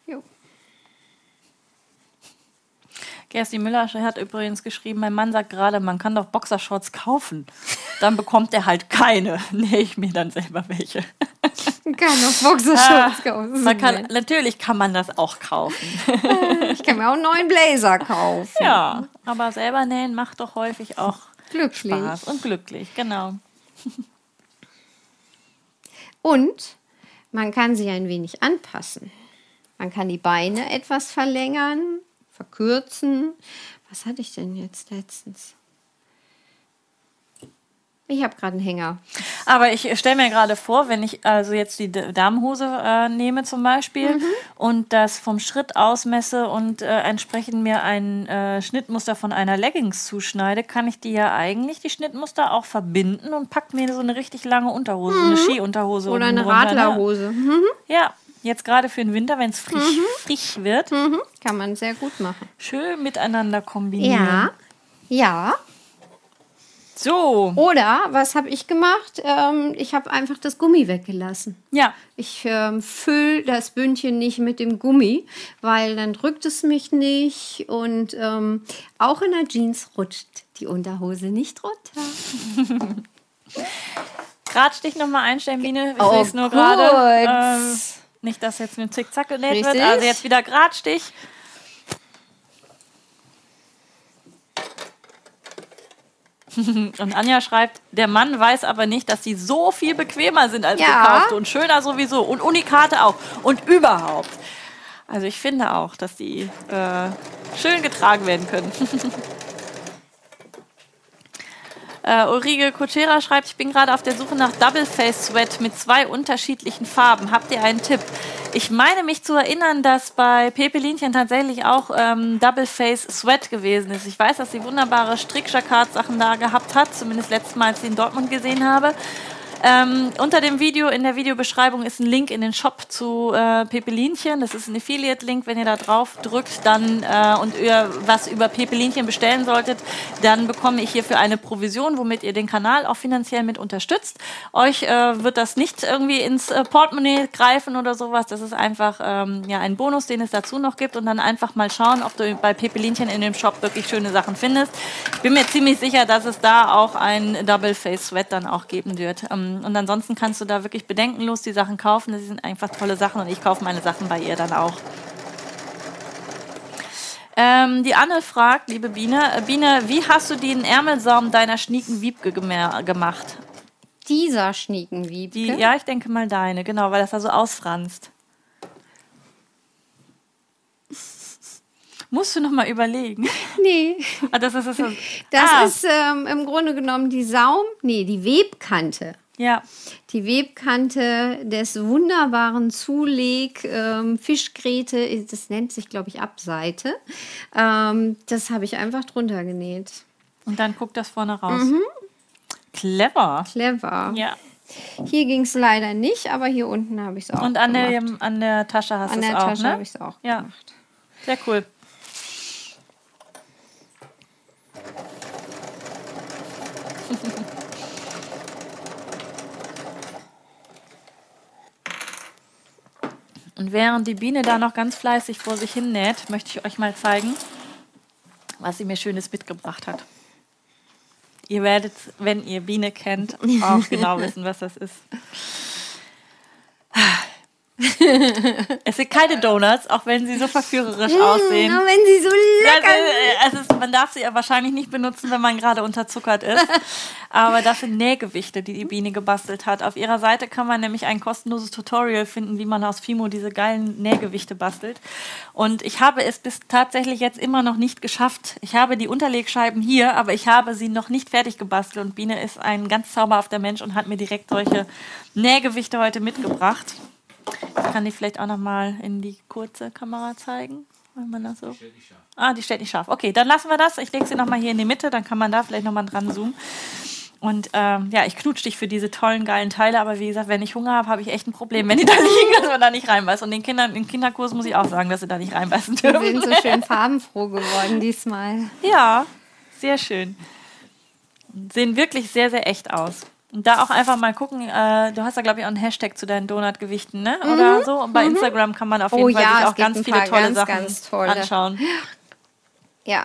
Jo. Gersti Müller hat übrigens geschrieben, mein Mann sagt gerade, man kann doch Boxershorts kaufen. Dann bekommt er halt keine. (laughs) Nähe ich mir dann selber welche. Man kann noch Boxershorts kaufen. Man kann, natürlich kann man das auch kaufen. (laughs) Ich kann mir auch einen neuen Blazer kaufen. Ja, aber selber nähen macht doch häufig auch Glücklich. Spaß und glücklich, genau. Und man kann sie ein wenig anpassen. Man kann die Beine etwas verlängern, verkürzen. Was hatte ich denn jetzt letztens? Ich habe gerade einen Hänger. Aber ich stelle mir gerade vor, wenn ich also jetzt die Damenhose äh, nehme zum Beispiel Mhm. und das vom Schritt ausmesse und äh, entsprechend mir ein äh, Schnittmuster von einer Leggings zuschneide, kann ich die ja eigentlich, die Schnittmuster, auch verbinden und pack mir so eine richtig lange Unterhose, so eine Skiunterhose Mhm. Oder eine runter, ne? Radlerhose. Mhm. Ja, jetzt gerade für den Winter, wenn es frisch, frisch wird, Mhm. Kann man sehr gut machen. schön miteinander kombinieren. Ja. Ja. So, Oder was habe ich gemacht? Ähm, ich habe einfach das Gummi weggelassen. ja. Ich ähm, fülle das Bündchen nicht mit dem Gummi, weil dann drückt es mich nicht. Und ähm, auch in der Jeans rutscht die Unterhose nicht runter. (laughs) Gradstich nochmal einstellen, Biene. Ich Oh, nur gut. gerade. Nicht, dass jetzt mit dem Zickzack genäht wird. Richtig. Also jetzt wieder Gradstich. (laughs) Und Anja schreibt, der Mann weiß aber nicht, dass sie so viel bequemer sind als Ja. gekaufte und schöner sowieso und Unikate auch und überhaupt. Also ich finde auch, dass die äh, schön getragen werden können. (laughs) Äh, Ulrike Kutschera schreibt, ich bin gerade auf der Suche nach Double Face Sweat mit zwei unterschiedlichen Farben. Habt ihr einen Tipp? Ich meine mich zu erinnern, dass bei Pepelinchen tatsächlich auch ähm, Double Face Sweat gewesen ist. Ich weiß, dass sie wunderbare Strickjakat-Sachen da gehabt hat, zumindest letztes Mal, als ich sie in Dortmund gesehen habe. Ähm, unter dem Video, in der Videobeschreibung ist ein Link in den Shop zu äh, Pepelinchen. Das ist ein Affiliate-Link. Wenn ihr da drauf drückt dann äh, und ihr was über Pepelinchen bestellen solltet, dann bekomme ich hierfür eine Provision, womit ihr den Kanal auch finanziell mit unterstützt. Euch äh, wird das nicht irgendwie ins äh, Portemonnaie greifen oder sowas. Das ist einfach ähm, ja, ein Bonus, den es dazu noch gibt. Und dann einfach mal schauen, ob du bei Pepelinchen in dem Shop wirklich schöne Sachen findest. Ich bin mir ziemlich sicher, dass es da auch ein Double Face Sweat dann auch geben wird. Ähm, und ansonsten kannst du da wirklich bedenkenlos die Sachen kaufen. Das sind einfach tolle Sachen und ich kaufe meine Sachen bei ihr dann auch. Ähm, die Anne fragt, liebe Biene, äh, Biene, wie hast du den Ärmelsaum deiner Schnieken Wiebke gemacht? Dieser Schniekenwiebke. Die, ja, ich denke mal deine, genau, weil das da so ausfranst. (laughs) Musst du noch mal überlegen. (laughs) Nee, Ah, das ist, das ist, das ah, ist ähm, im Grunde genommen die Saum, nee, die Webkante. Ja. Die Webkante des wunderbaren Zuleg ähm, Fischgräte, das nennt sich, glaube ich, Abseite. Ähm, das habe ich einfach drunter genäht. Und dann guckt das vorne raus. Clever. Clever. Ja. Hier ging es leider nicht, aber hier unten habe ich es auch Und an der, gemacht. an der Tasche hast An du es der auch, Tasche ne? habe ich es auch Ja. gemacht. Sehr cool. (laughs) Und während die Biene da noch ganz fleißig vor sich hin näht, möchte ich euch mal zeigen, was sie mir Schönes mitgebracht hat. Ihr werdet, wenn ihr Biene kennt, auch genau (laughs) wissen, was das ist. Es sind keine Donuts, auch wenn sie so verführerisch aussehen. Und wenn sie so lecker Ja, es ist, man darf sie ja wahrscheinlich nicht benutzen, wenn man gerade unterzuckert ist. (laughs) Aber das sind Nähgewichte, die die Biene gebastelt hat. Auf ihrer Seite kann man nämlich ein kostenloses Tutorial finden, wie man aus Fimo diese geilen Nähgewichte bastelt. Und ich habe es bis tatsächlich jetzt immer noch nicht geschafft. Ich habe die Unterlegscheiben hier, aber ich habe sie noch nicht fertig gebastelt. Und Biene ist ein ganz zauberhafter Mensch und hat mir direkt solche Nähgewichte heute mitgebracht. Ich kann die vielleicht auch noch mal in die kurze Kamera zeigen. Wenn man das so. Ah, die stellt nicht scharf. Okay, dann lassen wir das. Ich lege sie noch mal hier in die Mitte, dann kann man da vielleicht noch mal dran zoomen. Und ähm, ja, ich knutsch dich für diese tollen, geilen Teile, aber wie gesagt, wenn ich Hunger habe, habe ich echt ein Problem, wenn die da liegen, dass man da nicht reinbeißt. Und den Kindern, im Kinderkurs muss ich auch sagen, dass sie da nicht reinbeißen dürfen. sind so schön farbenfroh geworden diesmal. Ja, sehr schön. Sehen wirklich sehr, sehr echt aus. Und da auch einfach mal gucken, äh, du hast da, glaube ich, auch einen Hashtag zu deinen Donutgewichten, ne? Oder so. Und bei Instagram kann man auf jeden Oh Fall ja, sich auch ganz viele tolle ganz, Sachen ganz tolle. anschauen. Ja.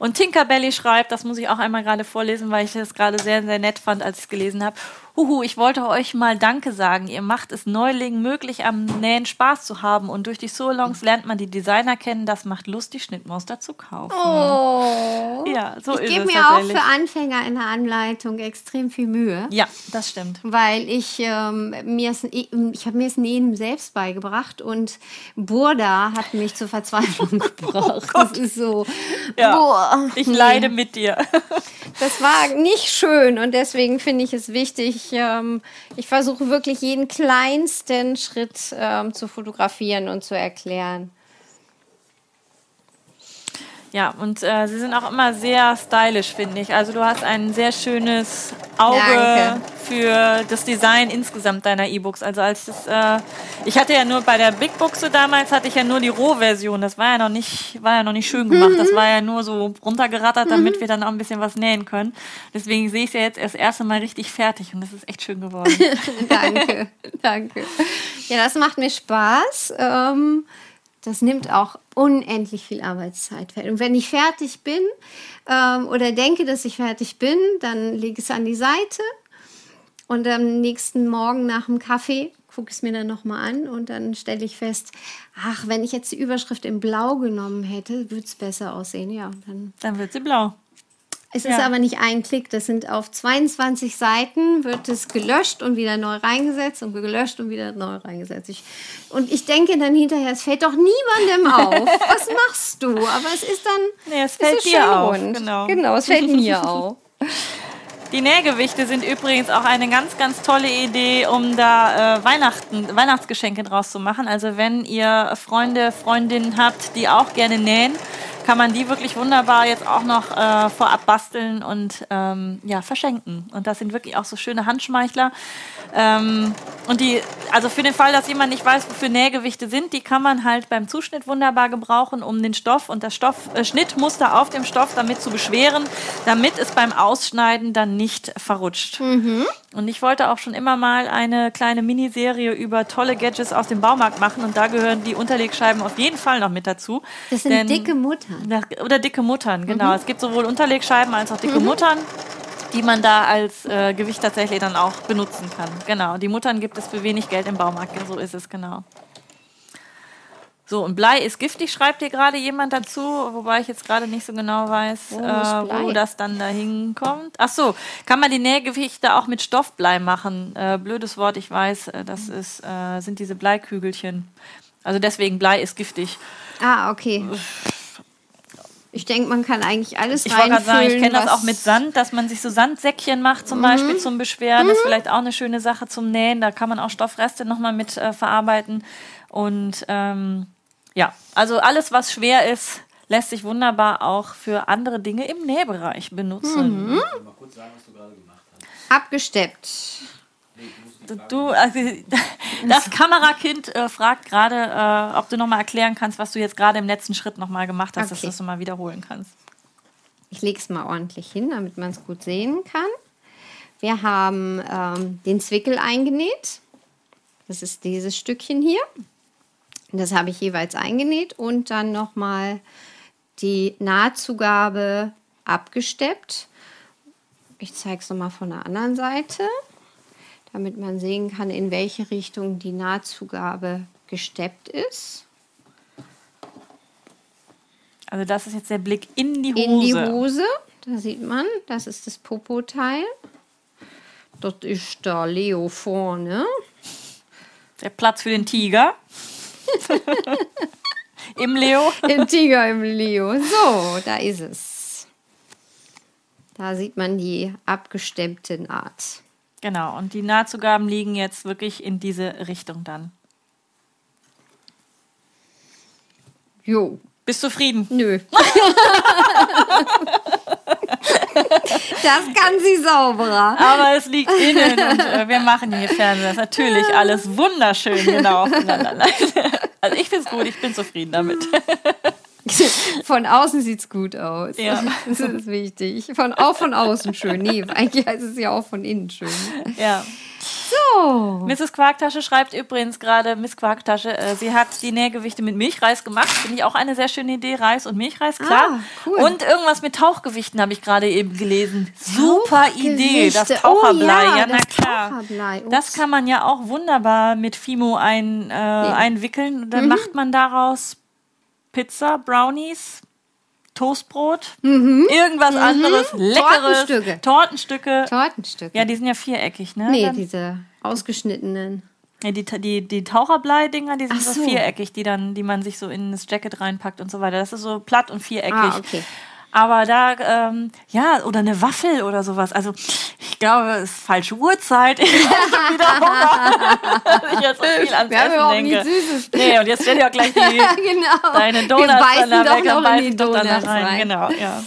Und Tinkerbelly schreibt, das muss ich auch einmal gerade vorlesen, weil ich das gerade sehr, sehr nett fand, als ich es gelesen habe. Huhu, ich wollte euch mal Danke sagen. Ihr macht es Neulingen möglich, am Nähen Spaß zu haben. Und durch die Solongs lernt man die Designer kennen. Das macht Lust, die Schnittmuster zu kaufen. Oh. Ja, so Ich ist gebe es mir auch für Anfänger in der Anleitung extrem viel Mühe. Ja, das stimmt. weil ich ähm, mir es, ich habe mir das Nähen selbst beigebracht und Burda hat mich zur Verzweiflung (laughs) gebracht. das ist so, Oh Ja. boah, Ich leide mit dir. Das war nicht schön und deswegen finde ich es wichtig. Ähm, ich versuche wirklich jeden kleinsten Schritt ähm, zu fotografieren und zu erklären. Ja, und äh, sie sind auch immer sehr stylisch, finde ich. Also du hast ein sehr schönes Auge Danke. für das Design insgesamt deiner E-Books. Also als das, äh, ich hatte ja nur bei der Big Buchse damals hatte ich ja nur die Rohversion. Das war ja noch nicht, war ja noch nicht schön gemacht. Das war ja nur so runtergerattert, damit wir dann auch ein bisschen was nähen können. Deswegen sehe ich es ja jetzt erst das erste Mal richtig fertig und das ist echt schön geworden. (laughs) danke, danke. Ja, das macht mir Spaß. Ähm, das nimmt auch unendlich viel Arbeitszeit weg. Und wenn ich fertig bin ähm, oder denke, dass ich fertig bin, dann lege ich es an die Seite und am nächsten Morgen nach dem Kaffee gucke ich es mir dann nochmal an und dann stelle ich fest, ach, wenn ich jetzt die Überschrift in Blau genommen hätte, würde es besser aussehen. Ja, dann Dann wird sie blau. Es ist Ja. aber nicht ein Klick, das sind auf 22 Seiten, wird es gelöscht und wieder neu reingesetzt und gelöscht und wieder neu reingesetzt. Ich, und ich denke dann hinterher, es fällt doch niemandem auf. (laughs) Was machst du? Aber es ist dann. Nee, es es fällt ist dir auf, rund. genau. genau, es fällt mir auf. (laughs) (laughs) Die Nähgewichte sind übrigens auch eine ganz, ganz tolle Idee, um da äh, Weihnachten, Weihnachtsgeschenke draus zu machen. Also wenn ihr Freunde, Freundinnen habt, die auch gerne nähen, kann man die wirklich wunderbar jetzt auch noch äh, vorab basteln und ähm, ja, verschenken. Und das sind wirklich auch so schöne Handschmeichler. Ähm, und die, also für den Fall, dass jemand nicht weiß, wofür Nähgewichte sind, die kann man halt beim Zuschnitt wunderbar gebrauchen, um den Stoff und das Stoff, äh, Schnittmuster auf dem Stoff damit zu beschweren, damit es beim Ausschneiden dann nicht verrutscht. Und ich wollte auch schon immer mal eine kleine Miniserie über tolle Gadgets aus dem Baumarkt machen und da gehören die Unterlegscheiben auf jeden Fall noch mit dazu. Das sind Denn- dicke Muttern. Oder dicke Muttern, genau. Es gibt sowohl Unterlegscheiben als auch dicke Muttern, die man da als äh, Gewicht tatsächlich dann auch benutzen kann. Genau. Die Muttern gibt es für wenig Geld im Baumarkt. So ist es, genau. So, und Blei ist giftig, schreibt hier gerade jemand dazu, wobei ich jetzt gerade nicht so genau weiß, Wo äh, wo das dann da hinkommt. Ach so, kann man die Nähgewichte auch mit Stoffblei machen? Äh, blödes Wort, ich weiß, äh, das ist, äh, sind diese Bleikügelchen. Also deswegen, Blei ist giftig. Ah, okay. Ich denke, man kann eigentlich alles Ich wollte gerade sagen, ich reinfüllen, kenne das was- auch mit Sand, dass man sich so Sandsäckchen macht, Mhm. zum Beispiel zum Beschweren. Das ist vielleicht auch eine schöne Sache zum Nähen. Da kann man auch Stoffreste nochmal mit äh, verarbeiten. Und ähm, ja, also alles, was schwer ist, lässt sich wunderbar auch für andere Dinge im Nähbereich benutzen. Mhm. Abgesteppt. Du, also, (laughs) das Kamerakind äh, fragt gerade, äh, ob du nochmal erklären kannst, was du jetzt gerade im letzten Schritt nochmal gemacht hast, dass Okay. du das nochmal wiederholen kannst. Ich lege es mal ordentlich hin, damit man es gut sehen kann. Wir haben ähm, den Zwickel eingenäht. Das ist dieses Stückchen hier. Das habe ich jeweils eingenäht und dann nochmal die damit man sehen kann, in welche Richtung die Nahtzugabe gesteppt ist. Also das ist jetzt der Blick in die Hose. In die Hose, da sieht man, das ist das Popo-Teil. Dort ist der Leo vorne. Der Platz für den Tiger. (laughs) Im Leo. Im Tiger im Leo. So, da ist es. Da sieht man die abgestemmte Naht. Genau, und die Nahtzugaben liegen jetzt wirklich in diese Richtung dann. Jo. Bist du zufrieden? Nö. (laughs) Das kann sie sauberer. Aber es liegt innen und äh, wir machen hier Fernsehen. Das ist natürlich alles wunderschön genau aufeinander. (laughs) Also ich finde es gut, ich bin zufrieden damit. (laughs) (laughs) Von außen sieht es gut aus. Ja. (laughs) Das ist wichtig. Von, auch von außen schön. Nee, (laughs) eigentlich ist es ja auch von innen schön. Ja. So. Mrs. Quarktasche schreibt übrigens gerade, Miss Quarktasche, äh, sie hat die Nährgewichte mit Milchreis gemacht. Finde ich auch eine sehr schöne Idee. Reis und Milchreis, klar. Ah, cool. Und irgendwas mit Tauchgewichten habe ich gerade eben gelesen. Super Idee. Das. Taucherblei. Oh ja, ja, na das klar. Das kann man ja auch wunderbar mit Fimo ein, äh, einwickeln. Und dann macht man daraus Pizza, Brownies, Toastbrot, irgendwas anderes, leckeres. Tortenstücke. Tortenstücke. Tortenstücke. Ja, die sind ja viereckig, ne? nee, Dann- diese ausgeschnittenen. ja, die, die, die Taucherblei-Dinger, die sind so. so. viereckig, die dann, die man sich so in das Jacket reinpackt und so weiter. Das ist so platt und viereckig. Ah, okay. Aber da, ähm, ja, oder eine Waffel oder sowas. Also, ich glaube, es ist falsche Uhrzeit. (laughs) Ich habe schon wieder (laughs) Hunger. (laughs) ich jetzt so viel ans Wir haben Essen überhaupt denke. nichts Süßes. Nee, und jetzt stell dir auch gleich die, genau. deine Wir Donuts beißen dann da doch weg noch und in die beißen doch dann da Donuts rein. rein. Genau, ja.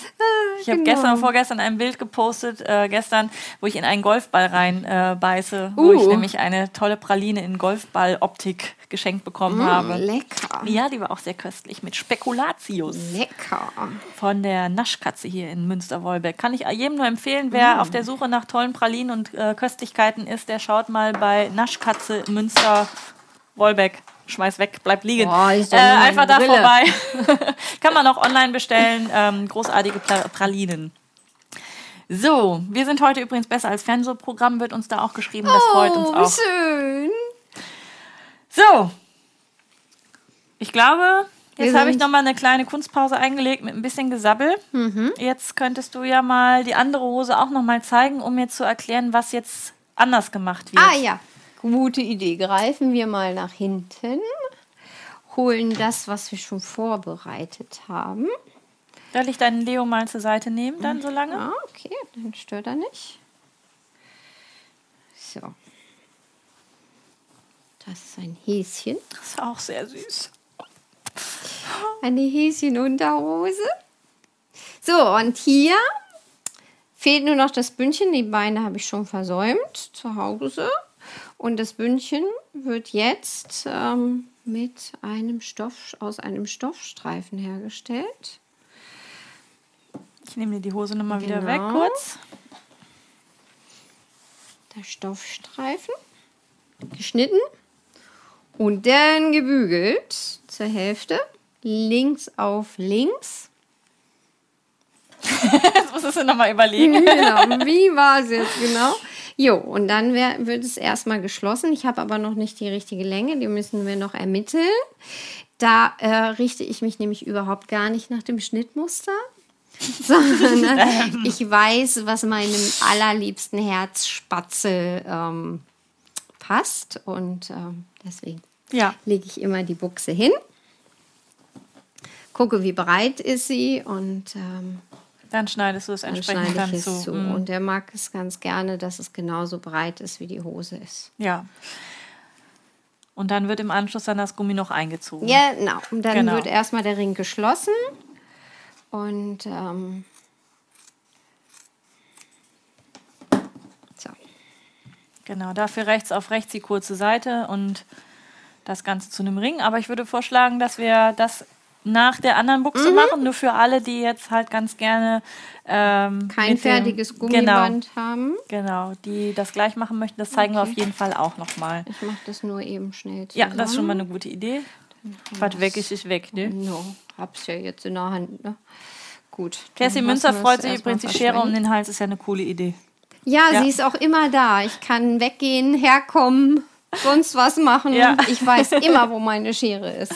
Ich habe genau. gestern oder vorgestern ein Bild gepostet, äh, gestern, wo ich in einen Golfball rein äh, beiße, wo ich Uh. nämlich eine tolle Praline in Golfball-Optik geschenkt bekommen habe. Lecker. Ja, die war auch sehr köstlich mit Spekulatius Lecker. von der Naschkatze hier in Münster-Wolbeck. Kann ich jedem nur empfehlen, wer auf der Suche nach tollen Pralinen und äh, Köstlichkeiten ist, der schaut mal bei Naschkatze Münster-Wolbeck. Schmeiß weg, bleibt liegen. Boah, äh, einfach da Brille. vorbei. (laughs) Kann man auch online bestellen. Ähm, großartige Pra Pralinen. So, wir sind heute übrigens besser als Fernsehprogramm, wird uns da auch geschrieben. Das freut uns Oh, auch. schön. So, ich glaube, jetzt habe ich noch mal eine kleine Kunstpause eingelegt mit ein bisschen Gesabbel. Mhm. Jetzt könntest du ja mal die andere Hose auch noch mal zeigen, um mir zu erklären, was jetzt anders gemacht wird. Ah ja, gute Idee. Greifen wir mal nach hinten, holen das, was wir schon vorbereitet haben. Soll ich deinen Leo mal zur Seite nehmen, dann so lange? Ah, okay, dann stört er nicht. So. Das ist ein Häschen. Das ist auch sehr süß. Eine Häschenunterhose. So, und hier fehlt nur noch das Bündchen. Die Beine habe ich schon versäumt zu Hause. Und das Bündchen wird jetzt ähm, mit einem Stoff, aus einem Stoffstreifen hergestellt. Ich nehme dir die Hose nochmal wieder Genau. weg kurz. Der Stoffstreifen geschnitten und dann gebügelt zur Hälfte. Links auf links. (laughs) Jetzt musst du nochmal überlegen. (laughs) genau, wie war es jetzt genau? Jo, und dann wär, wird es erstmal geschlossen. Ich habe aber noch nicht die richtige Länge, die müssen wir noch ermitteln. Da äh, richte ich mich nämlich überhaupt gar nicht nach dem Schnittmuster, (laughs) sondern ich weiß, was meinem allerliebsten Herzspatzel ähm, passt und ähm, deswegen Ja. lege ich immer die Buchse hin, gucke, wie breit ist sie und ähm, Dann schneidest du es dann entsprechend dann es zu. zu. Mm. Und er mag es ganz gerne, dass es genauso breit ist, wie die Hose ist. Ja. Und dann wird im Anschluss dann das Gummi noch eingezogen. Ja, genau. Und dann Genau. wird erstmal der Ring geschlossen. Und ähm, Genau, dafür rechts auf rechts die kurze Seite und das Ganze zu einem Ring. Aber ich würde vorschlagen, dass wir das nach der anderen Buchse Mhm. machen, nur für alle, die jetzt halt ganz gerne ähm, kein dem- fertiges Gummiband haben. Genau, genau, die das gleich machen möchten, das zeigen wir auf jeden Fall auch nochmal. Ich mache das nur eben schnell Ja, zusammen. das ist schon mal eine gute Idee. Was weg ist, ist weg, ne? No, hab's ja jetzt in der Hand, ne? Gut. Cassie dann Münzer freut sich übrigens, die Schere um den Hals ist ja eine coole Idee. Ja, Ja. sie ist auch immer da. Ich kann weggehen, herkommen, sonst was machen. Ja. Ich weiß (laughs) immer, wo meine Schere ist.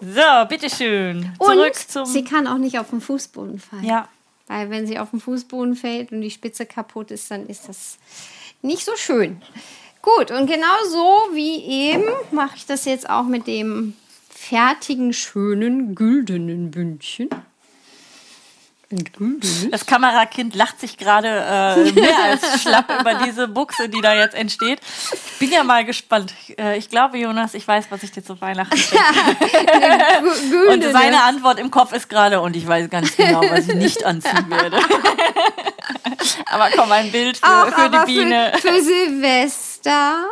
So, bitteschön. Und Zurück zum. sie kann auch nicht auf den Fußboden fallen. ja. Weil wenn sie auf den Fußboden fällt und die Spitze kaputt ist, dann ist das nicht so schön. Gut, und genau so wie eben mache ich das jetzt auch mit dem fertigen, schönen, güldenen Bündchen. Das Kamerakind lacht sich gerade äh, mehr als (laughs) schlapp über diese Buchse, die da jetzt entsteht. Ich bin ja mal gespannt. Äh, ich glaube, Jonas, ich weiß, was ich dir zu Weihnachten schenke. (laughs) Und seine Antwort im Kopf ist gerade, und ich weiß ganz genau, was ich nicht anziehen werde. (laughs) aber komm, ein Bild für, Ach, für die Biene. Für, für Silvester. Ja.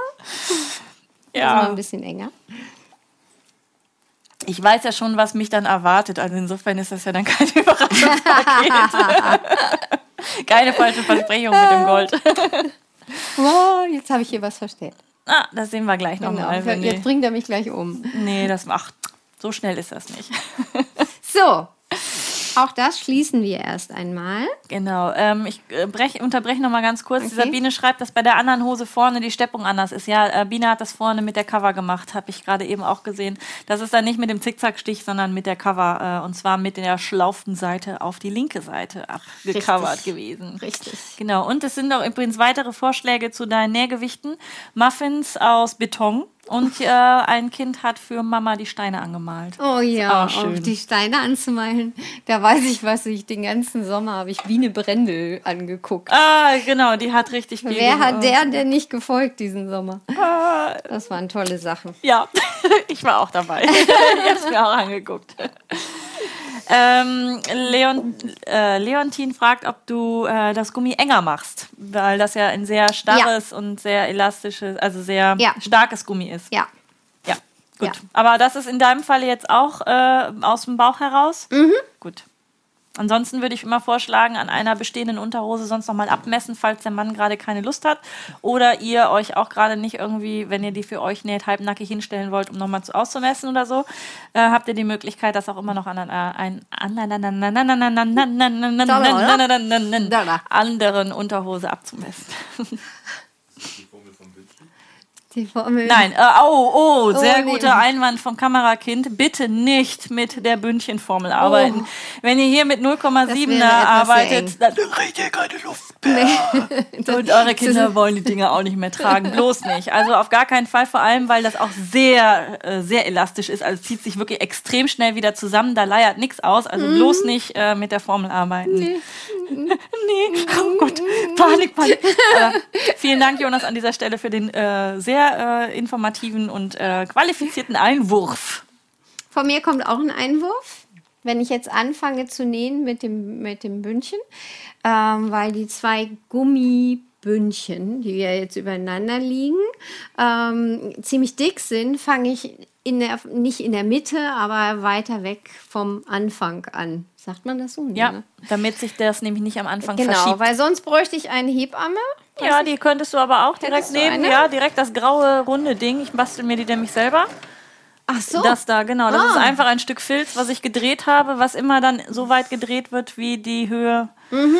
Ist mal ja. ein bisschen enger. Ich weiß ja schon, was mich dann erwartet. Also insofern ist das ja dann (laughs) kein Überraschungspaket. Keine falsche Versprechung mit dem Gold. (laughs) Oh, jetzt habe ich hier was verstellt. Ah, das sehen wir gleich Genau. nochmal. wenn Jetzt bringt er mich gleich um. Nee, das macht. So schnell ist das nicht. So, auch das schließen wir erst einmal. Genau. Ähm, ich äh, brech, unterbreche noch mal ganz kurz. Okay. Sabine schreibt, dass bei der anderen Hose vorne die Steppung anders ist. Ja, äh, Biene hat das vorne mit der Cover gemacht, habe ich gerade eben auch gesehen. Das ist dann nicht mit dem Zickzackstich, sondern mit der Cover. Äh, und zwar mit der schlauften Seite auf die linke Seite abgecovert Richtig. gewesen. Richtig. Genau. Und es sind auch übrigens weitere Vorschläge zu deinen Nährgewichten. Muffins aus Beton. Und äh, ein Kind hat für Mama die Steine angemalt. Oh ja, auch die Steine anzumalen. Da weiß ich, was ich den ganzen Sommer habe ich Biene Brendel angeguckt. Ah, genau, die hat richtig viel. Wer hat der denn nicht gefolgt diesen Sommer? Ah, Das waren tolle Sachen. Ja, (laughs) ich war auch dabei. ich habe es mir auch angeguckt. Ähm, Leon, äh, Leontin fragt, ob du äh, das Gummi enger machst, weil das ja ein sehr starres und sehr elastisches, also sehr Ja. starkes Gummi ist. Ja. Ja, gut. Ja. Aber das ist in deinem Fall jetzt auch äh, aus dem Bauch heraus? Mhm. Gut. Ansonsten würde ich immer vorschlagen, an einer bestehenden Unterhose sonst nochmal abmessen, falls der Mann gerade keine Lust hat. Oder ihr euch auch gerade nicht irgendwie, wenn ihr die für euch näht, halbnackig hinstellen wollt, um nochmal zu auszumessen oder so, äh, habt ihr die Möglichkeit, das auch immer noch an einer ein, anderen Unterhose abzumessen. Die Formel. Nein, äh, oh, oh, sehr nee. guter Einwand vom Kamerakind. Bitte nicht mit der Bündchenformel arbeiten. Wenn ihr hier mit 0,7er wäre etwas sehr arbeitet, dann kriegt ihr keine Luft mehr. (laughs) Und eure Kinder wollen die Dinge auch nicht mehr tragen. Bloß nicht. Also auf gar keinen Fall, vor allem, weil das auch sehr, äh, sehr elastisch ist. Also zieht sich wirklich extrem schnell wieder zusammen. Da leiert nichts aus. Also Mhm. bloß nicht äh, mit der Formel arbeiten. Nee. (laughs) nee. Oh Gott. Panik, Panik. Aber vielen Dank, Jonas, an dieser Stelle für den äh, sehr äh, informativen und äh, qualifizierten Einwurf. Von mir kommt auch ein Einwurf, wenn ich jetzt anfange zu nähen mit dem, mit dem Bündchen, ähm, weil die zwei Gummibündchen, die ja jetzt übereinander liegen, ähm, ziemlich dick sind, fange ich in der, nicht in der Mitte, aber weiter weg vom Anfang an. Sagt man das so? Ja, ne? damit sich das nämlich nicht am Anfang Genau, verschiebt. weil sonst bräuchte ich eine Hebamme. Ja, die könntest du aber auch direkt nehmen. eine? Ja, direkt das graue, runde Ding. Ich bastel mir die nämlich selber. Ach so. Das da, genau. Das Ah. ist einfach ein Stück Filz, was ich gedreht habe, was immer dann so weit gedreht wird, wie die Höhe. Mhm.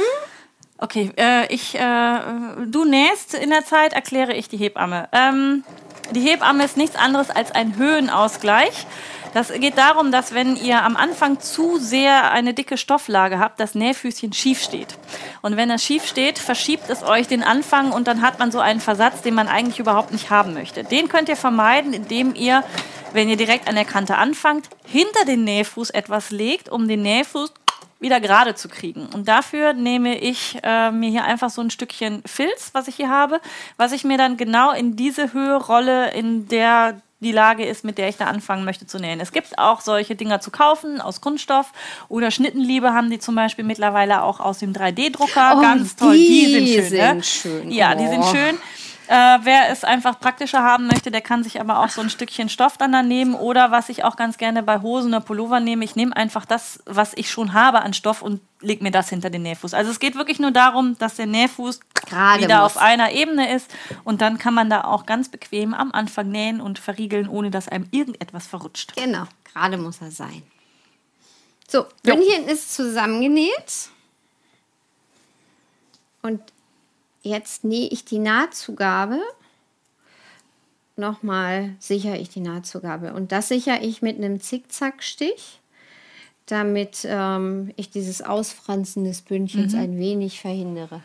Okay, äh, ich, äh, du nähst in der Zeit, erkläre ich die Hebamme. Ähm, die Hebamme ist nichts anderes als ein Höhenausgleich. Das geht darum, dass wenn ihr am Anfang zu sehr eine dicke Stofflage habt, das Nähfüßchen schief steht. Und wenn das schief steht, verschiebt es euch den Anfang und dann hat man so einen Versatz, den man eigentlich überhaupt nicht haben möchte. Den könnt ihr vermeiden, indem ihr, wenn ihr direkt an der Kante anfangt, hinter den Nähfuß etwas legt, um den Nähfuß wieder gerade zu kriegen. Und dafür nehme ich äh, mir hier einfach so ein Stückchen Filz, was ich hier habe, was ich mir dann genau in diese Höhe rolle, in der die Lage ist, mit der ich da anfangen möchte zu nähen. Es gibt auch solche Dinger zu kaufen aus Kunststoff oder Schnittenliebe haben die zum Beispiel mittlerweile auch aus dem 3D-Drucker. Oh, Ganz toll, die, sind die schön. ne? sind schön. Ja, die sind Oh. schön. Äh, wer es einfach praktischer haben möchte, der kann sich aber auch so ein Stückchen Stoff dann da nehmen. Oder was ich auch ganz gerne bei Hosen oder Pullover nehme, ich nehme einfach das, was ich schon habe an Stoff und leg mir das hinter den Nähfuß. Also es geht wirklich nur darum, dass der Nähfuß Gerade wieder muss. auf einer Ebene ist. Und dann kann man da auch ganz bequem am Anfang nähen und verriegeln, ohne dass einem irgendetwas verrutscht. Genau, gerade muss er sein. So, Bündchen ist zusammengenäht. Und jetzt nähe ich die Nahtzugabe. Nochmal sichere ich die Nahtzugabe. Und das sichere ich mit einem Zickzackstich, damit ähm, ich dieses Ausfransen des Bündchens Mhm. ein wenig verhindere.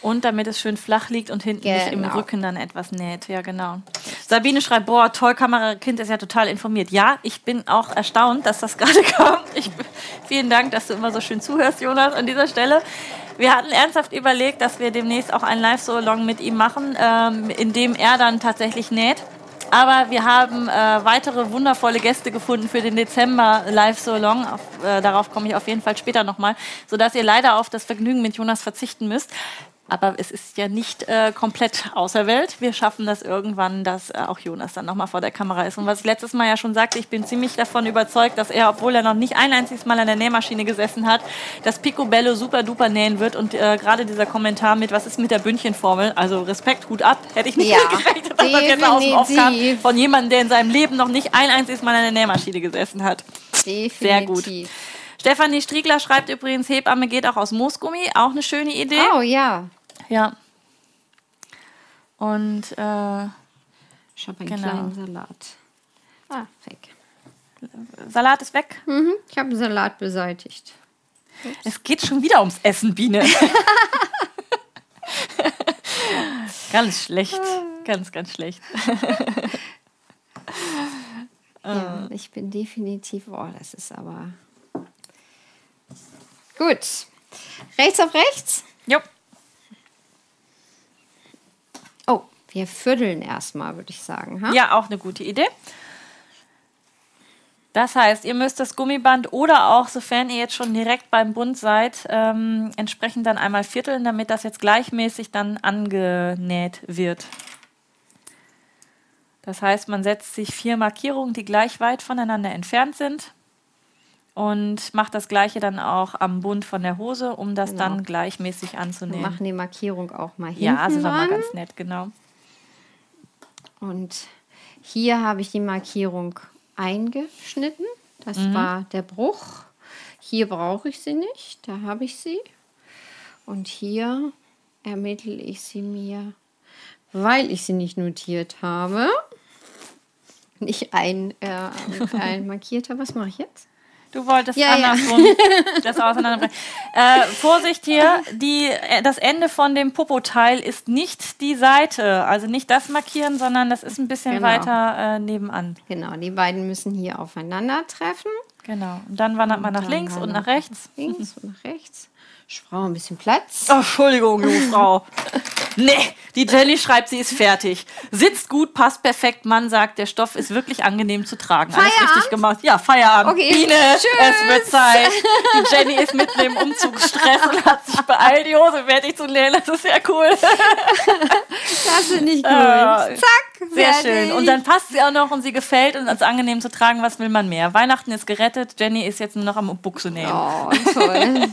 Und damit es schön flach liegt und hinten sich im Genau. Rücken dann etwas näht. Ja, genau. Sabine schreibt, boah, toll, Kamerakind ist ja total informiert. Ja, ich bin auch erstaunt, dass das (laughs) gerade kam. Ich, vielen Dank, dass du immer so schön zuhörst, Jonas, an dieser Stelle. Wir hatten ernsthaft überlegt, dass wir demnächst auch einen Live-So-Along mit ihm machen, ähm, in dem er dann tatsächlich näht. Aber wir haben äh, weitere wundervolle Gäste gefunden für den Dezember Live So Long. Auf, äh, darauf komme ich auf jeden Fall später nochmal, sodass ihr leider auf das Vergnügen mit Jonas verzichten müsst. Aber es ist ja nicht äh, komplett außer Welt. Wir schaffen das irgendwann, dass äh, auch Jonas dann nochmal vor der Kamera ist. Und was ich letztes Mal ja schon sagte, ich bin ziemlich davon überzeugt, dass er, obwohl er noch nicht ein einziges Mal an der Nähmaschine gesessen hat, das Picobello super duper nähen wird. Und äh, gerade dieser Kommentar mit, was ist mit der Bündchenformel? Also Respekt, Hut ab, hätte ich nicht Ja, gerechnet, dass das jetzt aus dem von jemandem, der in seinem Leben noch nicht ein einziges Mal an der Nähmaschine gesessen hat. Definitiv. Sehr gut. Stefanie Striegler schreibt übrigens, Hebamme geht auch aus Moosgummi. Auch eine schöne Idee. Oh ja. Ja. Und äh, Ich habe einen Genau. kleinen Salat. Ah, weg. Salat ist weg. Mhm, ich habe einen Salat beseitigt. Es geht schon wieder ums Essen, Biene. (laughs) ganz schlecht. Ganz, ganz schlecht. (laughs) Ja, ich bin definitiv. Oh, das ist aber. Gut. Rechts auf rechts. Jo. Oh, wir vierteln erstmal, würde ich sagen. Ha? Ja, auch eine gute Idee. Das heißt, ihr müsst das Gummiband oder auch, sofern ihr jetzt schon direkt beim Bund seid, ähm, entsprechend dann einmal vierteln, damit das jetzt gleichmäßig dann angenäht wird. Das heißt, man setzt sich vier Markierungen, die gleich weit voneinander entfernt sind und macht das gleiche dann auch am Bund von der Hose, um das Genau. dann gleichmäßig Wir anzunähen. machen die Markierung auch mal hinten Ja, sind wir mal ganz nett, genau. Und hier habe ich die Markierung eingeschnitten. Das Mhm. war der Bruch. Hier brauche ich sie nicht. Da habe ich sie. Und hier ermittle ich sie mir, weil ich sie nicht notiert habe. Nicht ein, äh, ein (laughs) markiert habe. Was mache ich jetzt? Du wolltest Ja, ja. andersrum das auseinanderbringen. (laughs) Äh, Vorsicht hier, die, äh, das Ende von dem Popo-Teil ist nicht die Seite, also nicht das markieren, sondern das ist ein bisschen Genau. weiter äh, nebenan. Genau, die beiden müssen hier aufeinandertreffen. Genau. Und dann wandert man nach links und nach rechts. Links und nach rechts. Ich brauche ein bisschen Platz. Oh, Entschuldigung, Frau. (laughs) Nee, die Jenny schreibt, sie ist fertig. Sitzt gut, passt perfekt. Mann sagt, der Stoff ist wirklich angenehm zu tragen. Alles Feierabend? richtig gemacht. Ja, Feierabend. Okay, Biene, tschüss. es wird Zeit. Die Jenny ist mitten im Umzugsstress und hat sich beeilt, die Hose fertig zu nähen. Das ist sehr cool. Das finde ich gut. Äh, Zack, Sehr fertig. schön. Und dann passt sie auch noch und sie gefällt und ist angenehm zu tragen. Was will man mehr? Weihnachten ist gerettet. Jenny ist jetzt nur noch am Buchse nähen. Oh, toll.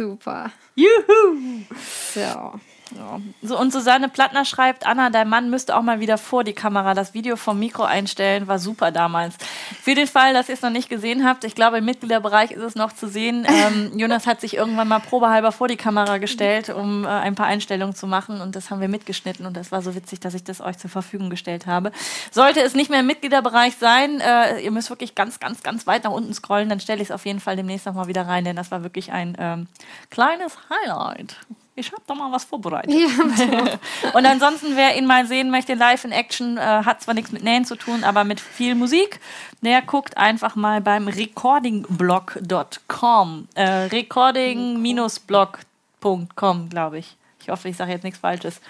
Super. Juhu. So. Ja. So, und Susanne Plattner schreibt, Anna, dein Mann müsste auch mal wieder vor die Kamera das Video vom Mikro einstellen, war super damals. Für den Fall, dass ihr es noch nicht gesehen habt, ich glaube, im Mitgliederbereich ist es noch zu sehen. Ähm, (laughs) Jonas hat sich irgendwann mal probehalber vor die Kamera gestellt, um äh, ein paar Einstellungen zu machen und das haben wir mitgeschnitten und das war so witzig, dass ich das euch zur Verfügung gestellt habe. Sollte es nicht mehr im Mitgliederbereich sein, äh, ihr müsst wirklich ganz, ganz, ganz weit nach unten scrollen, dann stelle ich es auf jeden Fall demnächst noch mal wieder rein, denn das war wirklich ein ähm, kleines Highlight. Ich habe da mal was vorbereitet. (laughs) (laughs) Und ansonsten, wer ihn mal sehen möchte, live in Action, äh, hat zwar nichts mit Nähen zu tun, aber mit viel Musik, der guckt einfach mal beim recordingblog.com. Äh, recording-blog.com, glaube ich. Ich hoffe, ich sage jetzt nichts Falsches.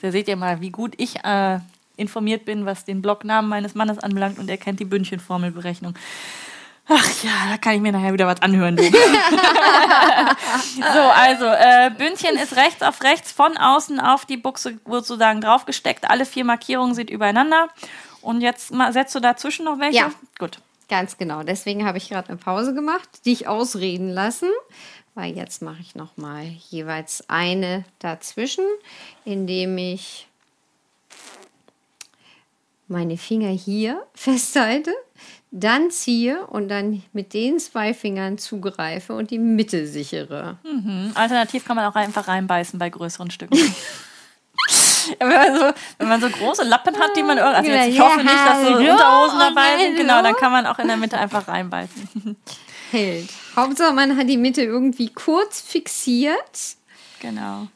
Da seht ihr mal, wie gut ich äh, informiert bin, was den Blognamen meines Mannes anbelangt und er kennt die Bündchenformelberechnung. Ach ja, da kann ich mir nachher wieder was anhören, du. (laughs) so, also, äh, Bündchen ist rechts auf rechts von außen auf die Buchse sozusagen draufgesteckt. Alle vier Markierungen sind übereinander. Und jetzt mal, setzt du dazwischen noch welche? Ja. Gut. Ganz genau. Deswegen habe ich gerade eine Pause gemacht, dich ausreden lassen, weil jetzt mache ich noch mal jeweils eine dazwischen, indem ich meine Finger hier (laughs) festhalte, dann ziehe und dann mit den zwei Fingern zugreife und die Mitte sichere. Mhm. Alternativ kann man auch einfach reinbeißen bei größeren Stücken. (laughs) wenn, man so, wenn man so große Lappen hat, die man irgendwie. Also ich hoffe nicht, dass so Unterhosen dabei sind. Genau, dann kann man auch in der Mitte einfach reinbeißen. Hält. Hauptsache, man hat die Mitte irgendwie kurz fixiert. Genau.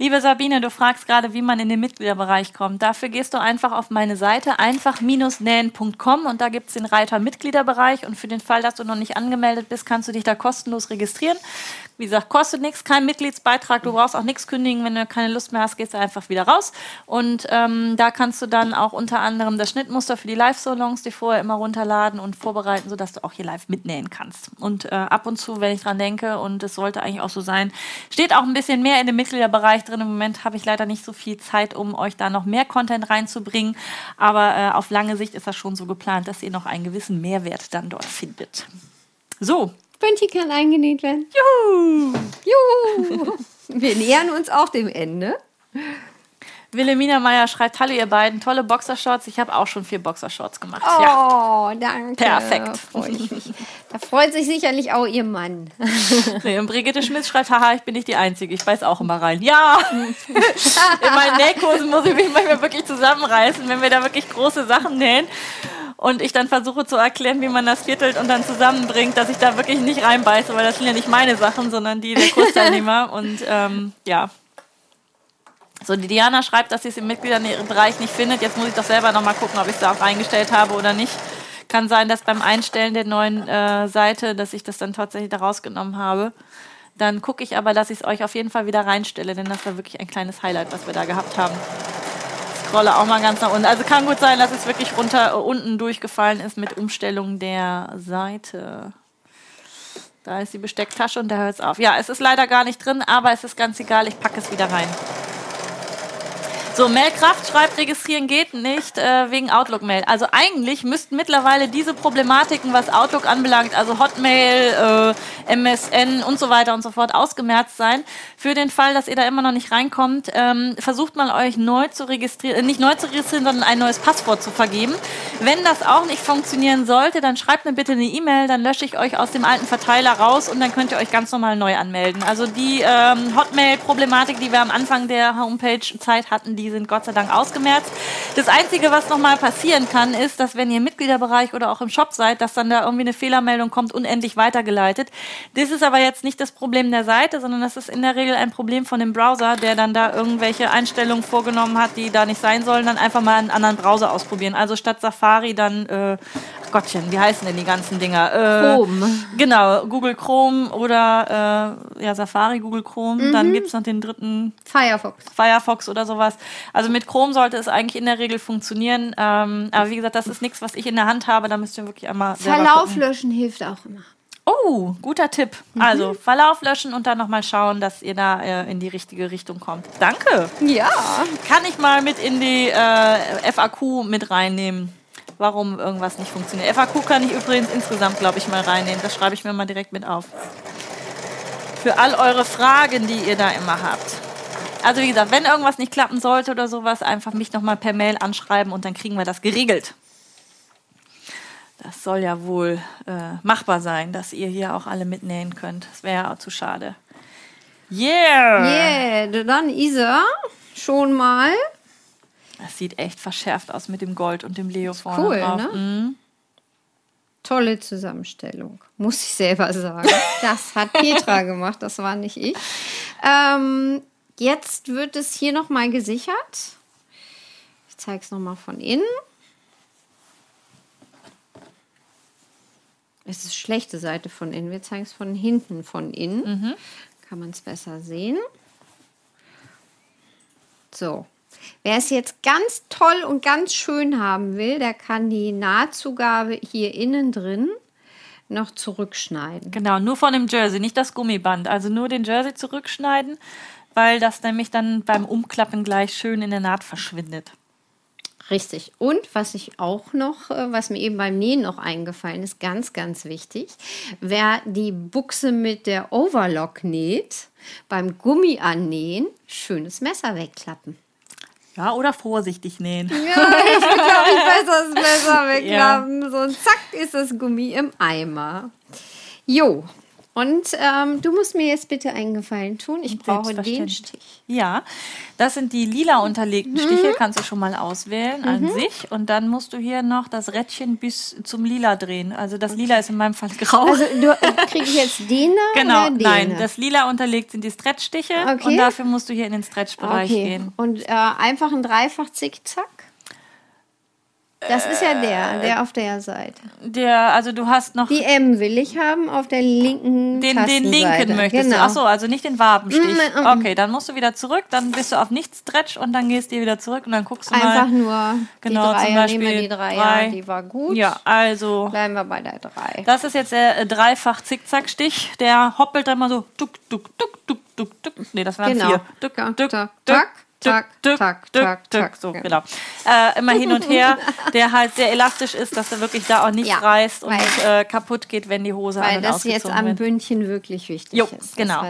Liebe Sabine, du fragst gerade, wie man in den Mitgliederbereich kommt. Dafür gehst du einfach auf meine Seite einfach-nähen.com und da gibt es den Reiter Mitgliederbereich und für den Fall, dass du noch nicht angemeldet bist, kannst du dich da kostenlos registrieren. Wie gesagt, kostet nichts, kein Mitgliedsbeitrag, du brauchst auch nichts kündigen. Wenn du keine Lust mehr hast, gehst du einfach wieder raus. Und ähm, da kannst du dann auch unter anderem das Schnittmuster für die Live-Salons, die vorher immer runterladen und vorbereiten, sodass du auch hier live mitnähen kannst. Und äh, ab und zu, wenn ich dran denke, und es sollte eigentlich auch so sein, steht auch ein bisschen mehr in dem Mitgliederbereich drin. Im Moment habe ich leider nicht so viel Zeit, um euch da noch mehr Content reinzubringen. Aber äh, auf lange Sicht ist das schon so geplant, dass ihr noch einen gewissen Mehrwert dann dort findet. So, Bönti kann eingenäht werden. Juhu! Juhu! Wir nähern uns auch dem Ende. Wilhelmina Meyer schreibt, hallo ihr beiden, tolle Boxershorts. Ich habe auch schon vier Boxershorts gemacht. Oh, ja. danke. Perfekt. Da freut sich sicherlich auch ihr Mann. (laughs) Nee, und Brigitte Schmidt schreibt, haha, ich bin nicht die Einzige, ich weiß auch immer rein. Ja! (laughs) In meinen Nähkursen muss ich mich manchmal wirklich zusammenreißen, wenn wir da wirklich große Sachen nähen und ich dann versuche zu erklären, wie man das viertelt und dann zusammenbringt, dass ich da wirklich nicht reinbeiße, weil das sind ja nicht meine Sachen, sondern die der Kursteilnehmer. (laughs) und ähm, ja. So, die Diana schreibt, dass sie es im Mitgliederbereich nicht findet. Jetzt muss ich doch selber nochmal gucken, ob ich es da auch eingestellt habe oder nicht. Kann sein, dass beim Einstellen der neuen äh, Seite, dass ich das dann tatsächlich da rausgenommen habe. Dann gucke ich aber, dass ich es euch auf jeden Fall wieder reinstelle, denn das war wirklich ein kleines Highlight, was wir da gehabt haben scrolle auch mal ganz nach unten. Also kann gut sein, dass es wirklich runter uh, unten durchgefallen ist mit Umstellung der Seite. Da ist die Bestecktasche und da hört es auf. Ja, es ist leider gar nicht drin, aber es ist ganz egal. Ich packe es wieder rein. So, Mailkraft schreibt, registrieren geht nicht äh, wegen Outlook-Mail. Also eigentlich müssten mittlerweile diese Problematiken, was Outlook anbelangt, also Hotmail, äh, MSN und so weiter und so fort, ausgemerzt sein. Für den Fall, dass ihr da immer noch nicht reinkommt, ähm, versucht mal euch neu zu registrieren, äh, nicht neu zu registrieren, sondern ein neues Passwort zu vergeben. Wenn das auch nicht funktionieren sollte, dann schreibt mir bitte eine E-Mail, dann lösche ich euch aus dem alten Verteiler raus und dann könnt ihr euch ganz normal neu anmelden. Also die ähm, Hotmail-Problematik, die wir am Anfang der Homepage-Zeit hatten, die sind Gott sei Dank ausgemerzt. Das Einzige, was nochmal passieren kann, ist, dass wenn ihr im Mitgliederbereich oder auch im Shop seid, dass dann da irgendwie eine Fehlermeldung kommt, unendlich weitergeleitet. Das ist aber jetzt nicht das Problem der Seite, sondern das ist in der Regel ein Problem von dem Browser, der dann da irgendwelche Einstellungen vorgenommen hat, die da nicht sein sollen, dann einfach mal einen anderen Browser ausprobieren. Also statt Safari dann, äh, Gottchen, wie heißen denn die ganzen Dinger? Äh, Chrome. Genau, Google Chrome oder äh, ja, Safari, Google Chrome. Mhm. Dann gibt es noch den dritten Firefox. Firefox oder sowas. Also mit Chrome sollte es eigentlich in der Regel funktionieren. Ähm, aber wie gesagt, das ist nichts, was ich in der Hand habe. Da müsst ihr wirklich einmal. Verlauf löschen hilft auch immer. Oh, guter Tipp. Mhm. Also Verlauf löschen und dann nochmal schauen, dass ihr da äh, in die richtige Richtung kommt. Danke. Ja. Kann ich mal mit in die äh, FAQ mit reinnehmen, warum irgendwas nicht funktioniert. FAQ kann ich übrigens insgesamt, glaube ich, mal reinnehmen. Das schreibe ich mir mal direkt mit auf. Für all eure Fragen, die ihr da immer habt. Also wie gesagt, wenn irgendwas nicht klappen sollte oder sowas, einfach mich nochmal per Mail anschreiben und dann kriegen wir das geregelt. Das soll ja wohl äh, machbar sein, dass ihr hier auch alle mitnähen könnt. Das wäre ja auch zu schade. Yeah! Yeah, dann Isa, schon mal. Das sieht echt verschärft aus mit dem Gold und dem Leo vorne cool, drauf. Ne? Mhm. Tolle Zusammenstellung, muss ich selber sagen. (laughs) Das hat Petra gemacht, das war nicht ich. Ähm, jetzt wird es hier nochmal gesichert. Ich zeige es nochmal von innen. Es ist schlechte Seite von innen. Wir zeigen es von hinten von innen. Mhm. Kann man es besser sehen. So. Wer es jetzt ganz toll und ganz schön haben will, der kann die Nahtzugabe hier innen drin noch zurückschneiden. Genau, nur von dem Jersey, nicht das Gummiband. Also nur den Jersey zurückschneiden, weil das nämlich dann beim Umklappen gleich schön in der Naht verschwindet. Richtig. Und was ich auch noch, äh, was mir eben beim Nähen noch eingefallen ist, ganz, ganz wichtig, wer die Buchse mit der Overlock näht, beim Gummi annähen, schönes Messer wegklappen. Ja, oder vorsichtig nähen. Ja, ich glaube, ich weiß das besser (laughs) wegklappen. So, und zack, ist das Gummi im Eimer. Jo. Und ähm, du musst mir jetzt bitte einen Gefallen tun. Ich brauche den. Stich. Ja, das sind die lila unterlegten Stiche, kannst du schon mal auswählen an sich. Und dann musst du hier noch das Rädchen bis zum lila drehen. Also das lila ist in meinem Fall grau. Also du, kriege ich jetzt (laughs) den da genau, oder den? nein, das lila unterlegt sind die Stretchstiche Okay. und dafür musst du hier in den Stretchbereich okay. gehen. Und äh, einfach ein Dreifach Zickzack. Das ist ja der, Äh, der auf der Seite. Der, also du hast noch Die M will ich haben auf der linken den, den linken möchtest genau. du. Achso, also nicht den Wabenstich. Mm, mm, mm. Okay, dann musst du wieder zurück, dann bist du auf nicht Stretch und dann gehst du wieder zurück und dann guckst du Einfach mal. nur Genau, die zum Dreier. Nehmen wir Beispiel die Dreier, drei. die war gut. Ja, also Bleiben wir bei der Drei. Das ist jetzt der äh, dreifach Zickzackstich. Der hoppelt dann mal so tuk tuk tuk tuk tuk tuk. Nee, das waren Genau. vier. Tuk Tak, tuk tak, tuk tak, tuk tak, tuk. tak. So genau. Äh, immer hin und her, (laughs) der halt sehr elastisch ist, dass er wirklich da auch nicht Ja, reißt und äh, kaputt geht, wenn die Hose an Weil und das jetzt am. Bündchen wirklich wichtig Jo, ist. genau.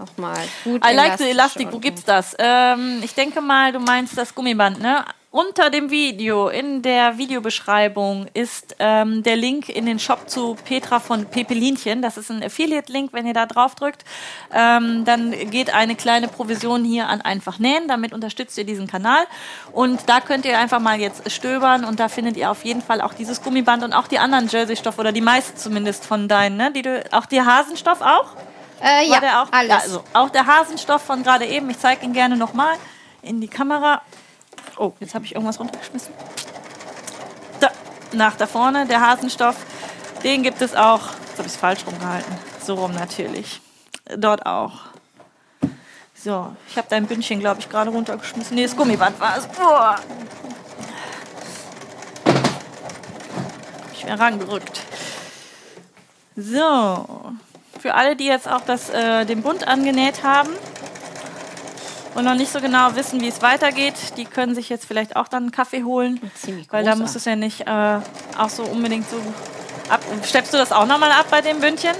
Nochmal gut I like the Elastic. Wo unten- gibt's das? Ähm, ich denke mal, du meinst das Gummiband, ne? Unter dem Video, in der Videobeschreibung, ist ähm, der Link in den Shop zu Petra von Pepelinchen. Das ist ein Affiliate-Link, wenn ihr da drauf drückt. Ähm, dann geht eine kleine Provision hier an einfach nähen. Damit unterstützt ihr diesen Kanal. Und da könnt ihr einfach mal jetzt stöbern und da findet ihr auf jeden Fall auch dieses Gummiband und auch die anderen Jersey-Stoff oder die meisten zumindest von deinen, ne? Die du, auch die Hasenstoff auch? Äh, ja, der auch? alles. Also auch der Hasenstoff von gerade eben. Ich zeige ihn gerne nochmal in die Kamera. Oh, jetzt habe ich irgendwas runtergeschmissen. Da, nach da vorne, der Hasenstoff. Den gibt es auch. Jetzt habe ich es falsch rumgehalten. So rum natürlich. Dort auch. So, ich habe dein Bündchen, glaube ich, gerade runtergeschmissen. Nee, das Gummiband war es. Oh. Ich wäre rangerückt. So, für alle, die jetzt auch das, äh, den Bund angenäht haben und noch nicht so genau wissen, wie es weitergeht, die können sich jetzt vielleicht auch dann einen Kaffee holen. Weil da muss es ja nicht äh, auch so unbedingt so ab. Steppst du das auch nochmal ab bei dem Bündchen?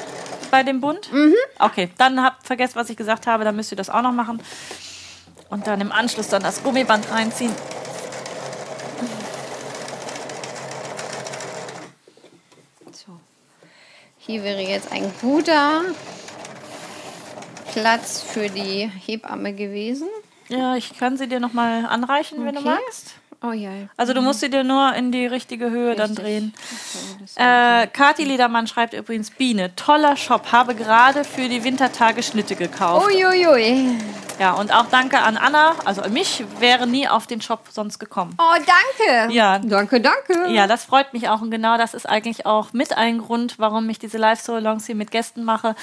Bei dem Bund? Mhm. Okay, dann habt vergesst, was ich gesagt habe, dann müsst ihr das auch noch machen. Und dann im Anschluss dann das Gummiband reinziehen. Hier wäre jetzt ein guter Platz für die Hebamme gewesen. Ja, ich kann sie dir nochmal anreichen, wenn du Okay. magst. Oh ja. Also du musst sie dir nur in die richtige Höhe dann Richtig. drehen. So, das Äh, Kati Liedermann schreibt übrigens, Biene, toller Shop, habe gerade für die Wintertage Schnitte gekauft. Uiuiui. Ja, und auch danke an Anna, also an mich, wäre nie auf den Shop sonst gekommen. Oh, danke. Ja. Danke, danke. Ja, das freut mich auch und genau das ist eigentlich auch mit ein Grund, warum ich diese Live-Salons hier mit Gästen mache.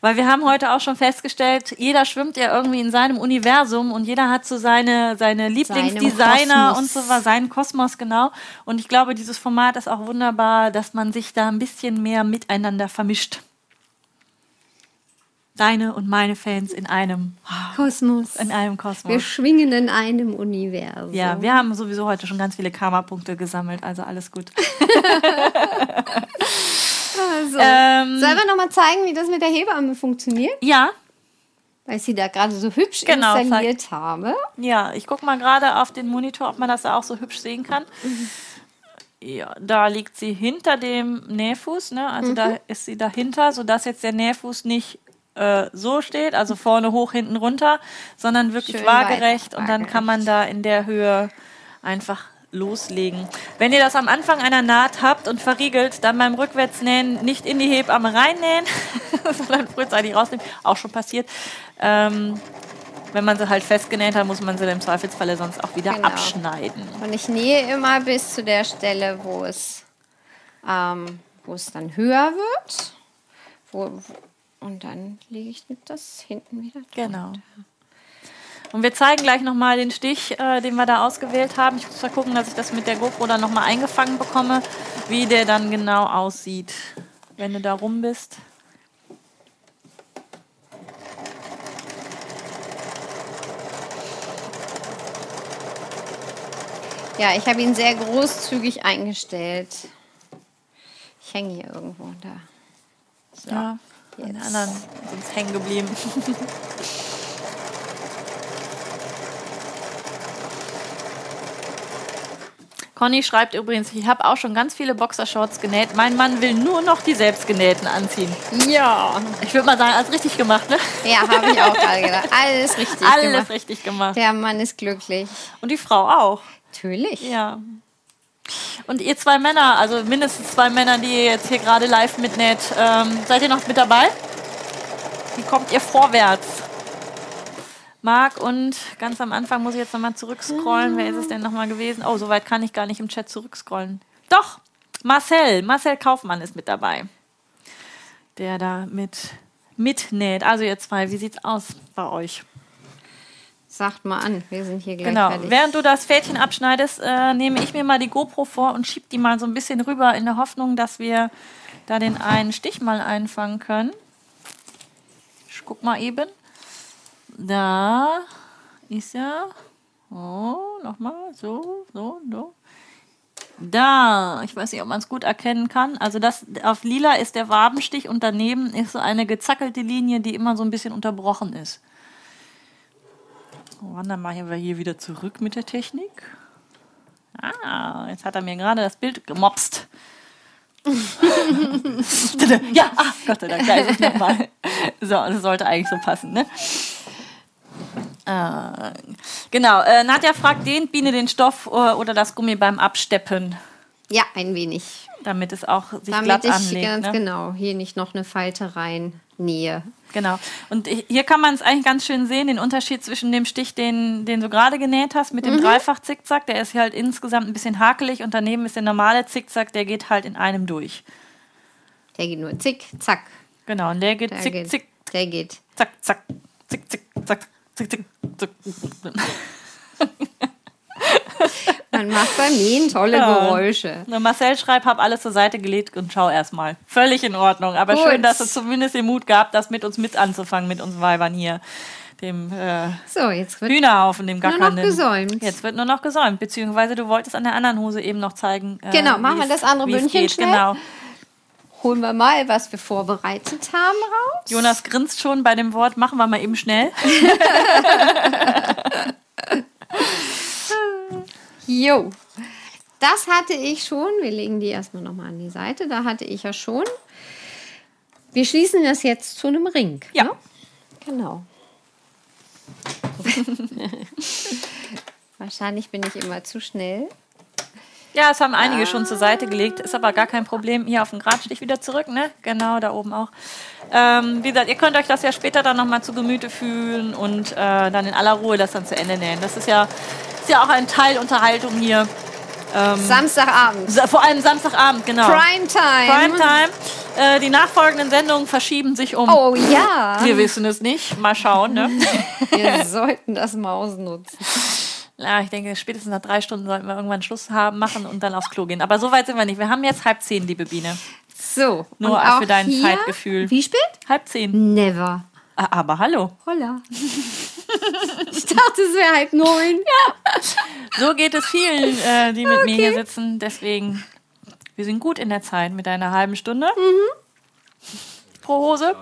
Weil wir haben heute auch schon festgestellt, jeder schwimmt ja irgendwie in seinem Universum und jeder hat so seine, seine Lieblingsdesigner und so war seinen Kosmos, genau. Und ich glaube, dieses Format ist auch wunderbar, dass man sich da ein bisschen mehr miteinander vermischt. Deine und meine Fans in einem, Kosmos. in einem Wir Kosmos. schwingen in einem Universum. Ja, wir haben sowieso heute schon ganz viele Karma-Punkte gesammelt, also alles gut. Also. Ähm, Sollen wir nochmal zeigen, wie das mit der Hebamme funktioniert? ja, Weil ich sie da gerade so hübsch Genau, installiert habe. Ja, ich gucke mal gerade auf den Monitor, ob man das auch so hübsch sehen kann. Ja, da liegt sie hinter dem Nähfuß, ne? Also da Mhm. ist sie dahinter, sodass jetzt der Nähfuß nicht äh, so steht, also vorne hoch, hinten runter, sondern wirklich Schön waagerecht weit und dann kann man da in der Höhe einfach loslegen. Wenn ihr das am Anfang einer Naht habt und verriegelt, dann beim Rückwärtsnähen nicht in die Hebamme reinnähen, (laughs) sondern frühzeitig rausnehmen, auch schon passiert. Ähm, wenn man sie halt festgenäht hat, muss man sie im Zweifelsfalle sonst auch wieder Genau. abschneiden. Und ich nähe immer bis zu der Stelle, wo es, ähm, wo es dann höher wird. Wo, wo, und dann lege ich das hinten wieder drauf. Genau. Und wir zeigen gleich nochmal den Stich, äh, den wir da ausgewählt haben. Ich muss mal gucken, dass ich das mit der GoPro dann nochmal eingefangen bekomme, wie der dann genau aussieht, wenn du da rum bist. Ja, ich habe ihn sehr großzügig eingestellt. Ich hänge hier irgendwo da. So. Ja, Jetzt. Den anderen sind hängen geblieben. (laughs) Conny schreibt übrigens, ich habe auch schon ganz viele Boxershorts genäht. Mein Mann will nur noch die selbstgenähten anziehen. Ja. Ich würde mal sagen, alles richtig gemacht, ne? Ja, habe ich auch gerade gedacht. (laughs) Alles richtig alles gemacht. Alles richtig gemacht. Der Mann ist glücklich. Und die Frau auch. Natürlich. Ja. Und ihr zwei Männer, also mindestens zwei Männer, die ihr jetzt hier gerade live mitnäht, ähm, seid ihr noch mit dabei? Wie kommt ihr vorwärts? Marc und ganz am Anfang muss ich jetzt nochmal zurückscrollen. Wer ist es denn nochmal gewesen? Oh, so weit kann ich gar nicht im Chat zurückscrollen. Doch, Marcel. Marcel Kaufmann ist mit dabei. Der da mit mitnäht. Also ihr zwei, wie sieht's aus bei euch? Sagt mal an, wir sind hier gleich Genau. fertig. Während du das Fädchen abschneidest, äh, nehme ich mir mal die GoPro vor und schieb die mal so ein bisschen rüber in der Hoffnung, dass wir da den einen Stich mal einfangen können. Ich guck mal eben. Da ist er. Oh, nochmal. So, so, so. Da, ich weiß nicht, ob man es gut erkennen kann. Also das auf lila ist der Wabenstich und daneben ist so eine gezackelte Linie, die immer so ein bisschen unterbrochen ist. Und dann machen wir hier wieder zurück mit der Technik. Ah, jetzt hat er mir gerade das Bild gemopst. (laughs) ja, ah, Gott sei Dank, da ist es nochmal. So, das sollte eigentlich so passen, ne? Äh, genau, äh, Nadja fragt, dehnt Biene den Stoff äh, oder das Gummi beim Absteppen, Ja, ein wenig. damit es auch sich Damit glatt ich anlegt. ganz ne? genau hier nicht noch eine Falte rein nähe. Genau. Und hier kann man es eigentlich ganz schön sehen, den Unterschied zwischen dem Stich, den, den du gerade genäht hast, mit dem Dreifach-Zickzack. Der ist halt insgesamt ein bisschen hakelig und daneben ist der normale Zickzack, der geht halt in einem durch. Der geht nur zick, zack. Genau. Und der geht Der zick, geht, zick, Der geht. zack, zack, zick, zick, zack, zick, zick, zick. (laughs) Man macht beim Nähen tolle Ja. Geräusche. Und Marcel schreibt, hab alles zur Seite gelegt und schau erstmal. Völlig in Ordnung. Aber Gut. schön, dass du zumindest den Mut gehabt hast, mit uns mit anzufangen, mit uns Weibern hier. Dem äh, So, jetzt wird Hühnerhaufen, dem nur noch gackernden. gesäumt. Jetzt wird nur noch gesäumt, beziehungsweise du wolltest an der anderen Hose eben noch zeigen. äh, Genau, machen wir es- das andere es Bündchen schnell. Genau. holen wir mal, was wir vorbereitet haben, raus. Jonas grinst schon bei dem Wort, machen wir mal eben schnell. (laughs) (laughs) Jo. Das hatte ich schon. Wir legen die erstmal nochmal an die Seite. Da hatte ich ja schon. Wir schließen das jetzt zu einem Ring. Ja. Ne? Genau. (laughs) Wahrscheinlich bin ich immer zu schnell. Ja, das haben einige schon zur Seite gelegt, ist aber gar kein Problem. Hier auf den Gradstich wieder zurück, ne? Genau, da oben auch. Ähm, wie gesagt, ihr könnt euch das ja später dann nochmal zu Gemüte fühlen und äh, dann in aller Ruhe das dann zu Ende nähen. Das ist ja, ist ja auch ein Teil Unterhaltung hier. Samstagabend. Sa- Vor allem Samstagabend, genau. Primetime. Primetime. Äh, die nachfolgenden Sendungen verschieben sich um. Oh ja. Wir wissen es nicht. Mal schauen, ne? (laughs) Wir sollten das mal ausnutzen. Ja, ich denke, spätestens nach drei Stunden sollten wir irgendwann Schluss haben, machen und dann aufs Klo gehen. Aber so weit sind wir nicht. Wir haben jetzt halb zehn, liebe Biene. So. Nur für dein Zeitgefühl. Wie spät? Halb zehn. Never. Ah, Aber hallo. Holla. (laughs) ich dachte, es wäre halb neun. So geht es vielen, äh, die mit mir hier sitzen. Deswegen, wir sind gut in der Zeit mit einer halben Stunde. Pro Hose.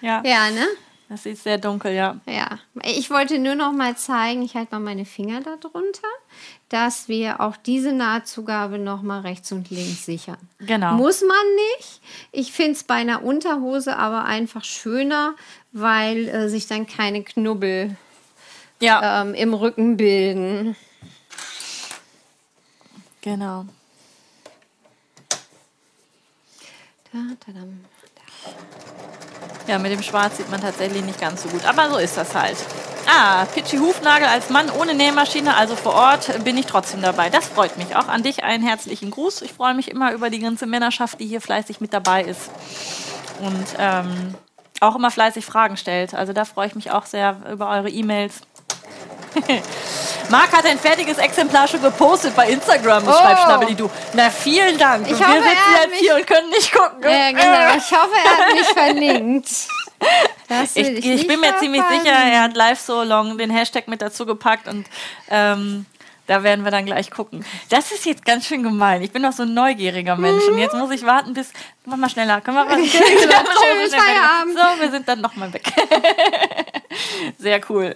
Ja, Ja, ne? das ist sehr dunkel, ja. Ja. Ich wollte nur noch mal zeigen, ich halte mal meine Finger da drunter, dass wir auch diese Nahtzugabe noch mal rechts und links sichern. Genau. Muss man nicht. Ich finde es bei einer Unterhose aber einfach schöner, weil äh, sich dann keine Knubbel Ja, ähm, im Rücken bilden. genau. Da, tadam. Ja, mit dem Schwarz sieht man tatsächlich nicht ganz so gut. Aber so ist das halt. Ah, Pitchy Hufnagel als Mann ohne Nähmaschine, also vor Ort, bin ich trotzdem dabei. Das freut mich. Auch an dich einen herzlichen Gruß. Ich freue mich immer über die ganze Männerschaft, die hier fleißig mit dabei ist. Und ähm, auch immer fleißig Fragen stellt. Also da freue ich mich auch sehr über eure E-Mails. (laughs) Marc hat ein fertiges Exemplar schon gepostet bei Instagram, Oh. schreibt Schnabbeli du. Na, vielen Dank. Ich Und hoffe, wir sitzen jetzt hier und können nicht gucken. Ja, genau. Ich hoffe, er hat mich verlinkt. (laughs) Ich, ich, ich bin mir ziemlich sicher, er hat live so long den Hashtag mit dazu gepackt und ähm, da werden wir dann gleich gucken. Das ist jetzt ganz schön gemein. Ich bin doch so ein neugieriger Mensch und jetzt muss ich warten bis. Mach mal schneller. Können wir mal (laughs) Schönes Feierabend. So, wir sind dann nochmal weg. (laughs) Sehr cool.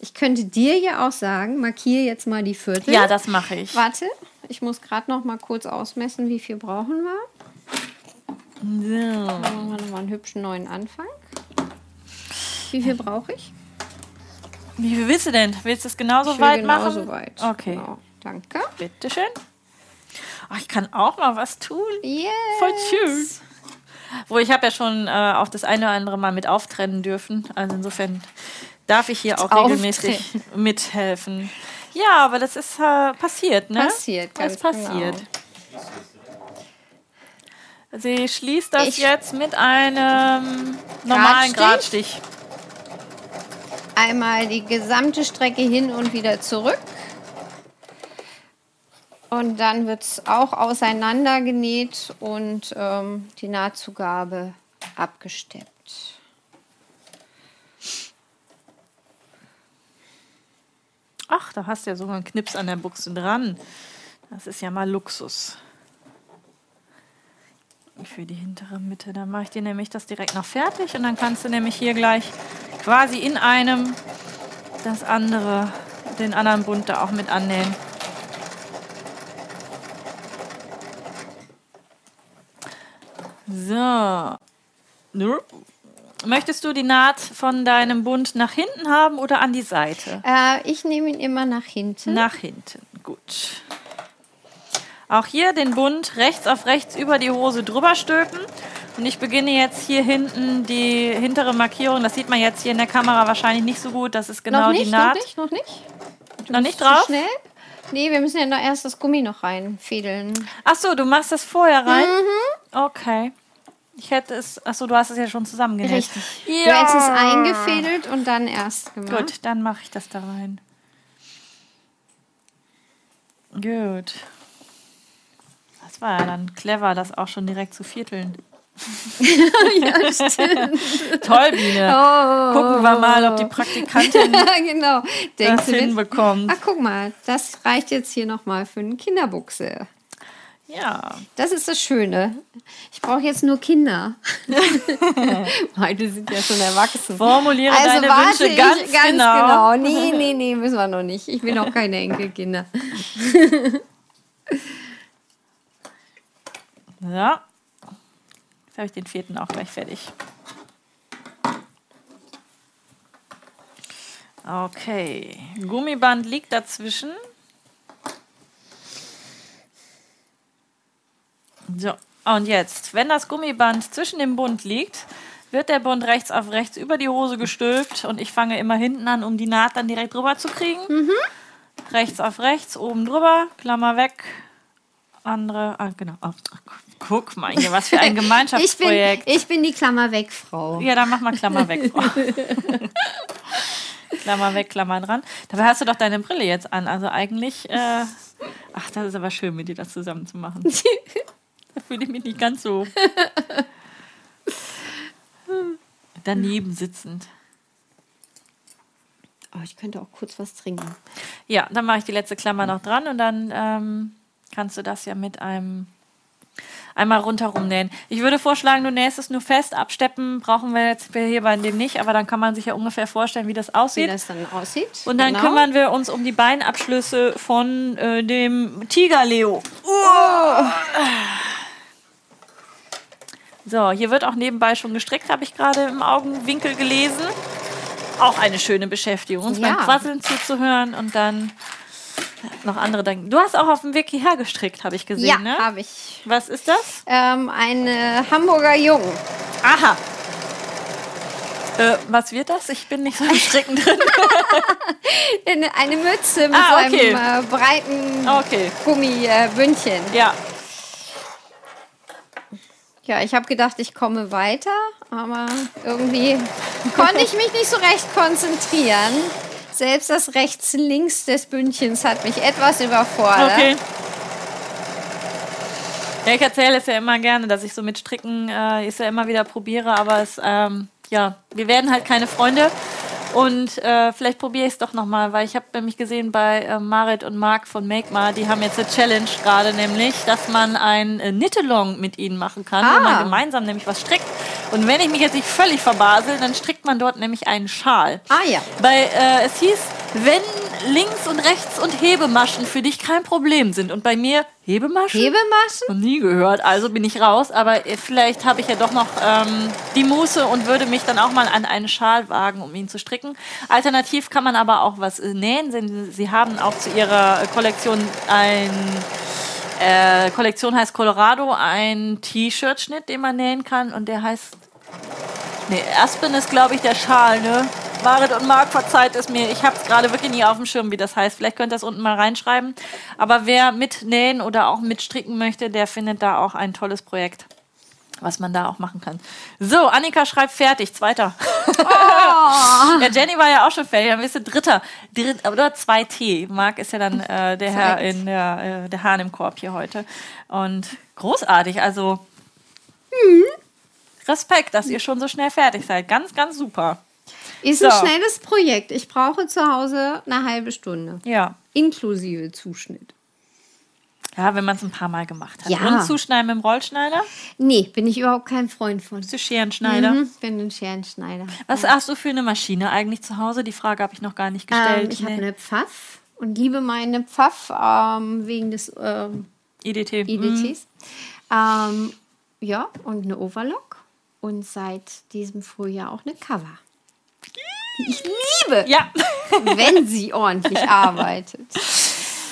Ich könnte dir ja auch sagen, markiere jetzt mal die Viertel. Ja, das mache ich. Warte, ich muss gerade noch mal kurz ausmessen, wie viel brauchen wir. So. Machen wir nochmal einen hübschen neuen Anfang. Wie viel brauche ich? Wie viel willst du denn? Willst du es genauso Ich will weit genauso machen? weit. Okay. Genau. Danke. Bitteschön. Oh, ich kann auch mal was tun. Yes. Voll schön. Wo ich habe ja schon äh, auch das eine oder andere Mal mit auftrennen dürfen. Also insofern darf ich hier auch regelmäßig mithelfen. Ja, aber das ist äh, passiert, ne? Passiert, Das ganz passiert. genau. Sie schließt das Ich- jetzt mit einem normalen Gradstich? Gradstich. Einmal die gesamte Strecke hin und wieder zurück. Und dann wird es auch auseinandergenäht und ähm, die Nahtzugabe abgesteppt. Ach, da hast du ja sogar einen Knips an der Buchse dran. Das ist ja mal Luxus. Für die hintere Mitte. Dann mache ich dir nämlich das direkt noch fertig und dann kannst du nämlich hier gleich quasi in einem das andere, den anderen Bund da auch mit annähen. So. Möchtest du die Naht von deinem Bund nach hinten haben oder an die Seite? Äh, ich nehme ihn immer nach hinten. Nach hinten, gut. Auch hier den Bund rechts auf rechts über die Hose drüber stülpen. Und ich beginne jetzt hier hinten die hintere Markierung. Das sieht man jetzt hier in der Kamera wahrscheinlich nicht so gut. Das ist genau nicht, die Naht. noch nicht, noch nicht. Du Noch nicht drauf? Schnell? Nee, wir müssen ja noch erst das Gummi noch reinfädeln. Ach so, du machst das vorher rein? Mhm. Okay. Ich hätte es. Ach so, du hast es ja schon zusammengenäht. Richtig. Ja. Du hättest es eingefädelt und dann erst gemacht. Gut, dann mache ich das da rein. Gut. War ja dann clever, das auch schon direkt zu vierteln. (laughs) ja, (laughs) stimmt. Toll, Biene. Oh. Gucken wir mal, ob die Praktikantin (laughs) genau. Denkst das hinbekommt. Ach, guck mal, das reicht jetzt hier nochmal für eine Kinderbuchse. Ja. Das ist das Schöne. Ich brauche jetzt nur Kinder. Beide sind ja schon erwachsen. Formuliere also deine warte Wünsche ich ganz, ganz genau. genau. Nee, nee, nee, müssen wir noch nicht. Ich will noch keine Enkelkinder. Ja. Jetzt habe ich den vierten auch gleich fertig. Okay. Gummiband liegt dazwischen. So, und jetzt, wenn das Gummiband zwischen dem Bund liegt, wird der Bund rechts auf rechts über die Hose gestülpt und ich fange immer hinten an, um die Naht dann direkt drüber zu kriegen. Rechts auf rechts, oben drüber, Klammer weg, andere, ah, genau. Oh, guck mal hier, was für ein (laughs) Ich bin, Gemeinschaftsprojekt. ich bin die Klammer weg, Frau. Ja, dann mach mal Klammer weg. Frau. (laughs) Klammer weg, Klammer dran. Dabei hast du doch deine Brille jetzt an. Also eigentlich, äh, ach, das ist aber schön, mit dir das zusammen zu machen. da fühle ich mich nicht ganz so daneben sitzend. Oh, ich könnte auch kurz was trinken. Ja, dann mache ich die letzte Klammer noch dran und dann ähm, kannst du das ja mit einem einmal rundherum nähen. Ich würde vorschlagen, du nähst es nur fest. Absteppen brauchen wir jetzt hier bei dem nicht, aber dann kann man sich ja ungefähr vorstellen, wie das Wie aussieht. das dann aussieht. Und dann Genau. kümmern wir uns um die Beinabschlüsse von äh, dem Tiger Leo. So, hier wird auch nebenbei schon gestrickt, habe ich gerade im Augenwinkel gelesen. Auch eine schöne Beschäftigung, uns Ja. beim Quasseln zuzuhören und dann noch andere Dinge. Du hast auch auf dem Weg hierher gestrickt, habe ich gesehen, Ja, ne? habe ich. Was ist das? Ähm, eine Hamburger Jung. Aha. Äh, was wird das? Ich bin nicht so im Stricken drin. (laughs) Eine, eine Mütze mit Ah, so okay. einem äh, breiten Okay, Gummibündchen. ja. Ja, ich habe gedacht, ich komme weiter, aber irgendwie konnte ich mich nicht so recht konzentrieren. Selbst das rechts-links des Bündchens hat mich etwas überfordert. Okay. Ja, ich erzähle es ja immer gerne, dass ich so mit Stricken äh, es ja immer wieder probiere, aber es, ähm, ja, wir werden halt keine Freunde. Und äh, vielleicht probiere ich es doch nochmal, weil ich habe nämlich gesehen bei äh, Marit und Marc von Make die haben jetzt eine Challenge gerade, nämlich, dass man ein äh, Knit-Along mit ihnen machen kann, wo Ah. man gemeinsam nämlich was strickt. Und wenn ich mich jetzt nicht völlig verbasel, dann strickt man dort nämlich einen Schal. Ah ja. Bei, äh, es hieß wenn links und rechts und Hebemaschen für dich kein Problem sind und bei mir Hebemaschen? Hebemaschen? Noch nie gehört, also bin ich raus. Aber vielleicht habe ich ja doch noch ähm, die Muße und würde mich dann auch mal an einen Schal wagen, um ihn zu stricken. Alternativ kann man aber auch was äh, nähen. Sie, Sie haben auch zu Ihrer Kollektion ein äh, Kollektion heißt Colorado, ein T-Shirt-Schnitt, den man nähen kann und der heißt. Nee, Aspen ist, glaube ich, der Schal, ne? Marit und Marc, verzeiht es mir. Ich habe es gerade wirklich nie auf dem Schirm, wie das heißt. Vielleicht könnt ihr das unten mal reinschreiben. Aber wer mitnähen oder auch mitstricken möchte, der findet da auch ein tolles Projekt, was man da auch machen kann. So, Annika schreibt fertig. Zweiter. Oh. (laughs) ja, Jenny war ja auch schon fertig. Dann bist du Dritter. Dritt, oder 2T. Marc ist ja dann äh, der Herr in der, äh, der Hahn im Korb hier heute. Und großartig. Also Respekt, dass ihr schon so schnell fertig seid. Ganz, ganz super. Ist ein So. schnelles Projekt. Ich brauche zu Hause eine halbe Stunde. Ja. Inklusive Zuschnitt. Ja, wenn man es ein paar Mal gemacht hat. Ja. Und zuschneiden mit dem Rollschneider? Nee, bin ich überhaupt kein Freund von. Bist du Scherenschneider? Mhm, bin ein Scherenschneider. Was hast du für eine Maschine eigentlich zu Hause? Die Frage habe ich noch gar nicht gestellt. Ähm, ich habe Nee. eine Pfaff und liebe meine Pfaff ähm, wegen des ähm, IDT. IDTs. Ähm, ja, und eine Overlock. Und seit diesem Frühjahr auch eine Cover. Die ich liebe, Ja. (laughs) wenn sie ordentlich (laughs) arbeitet.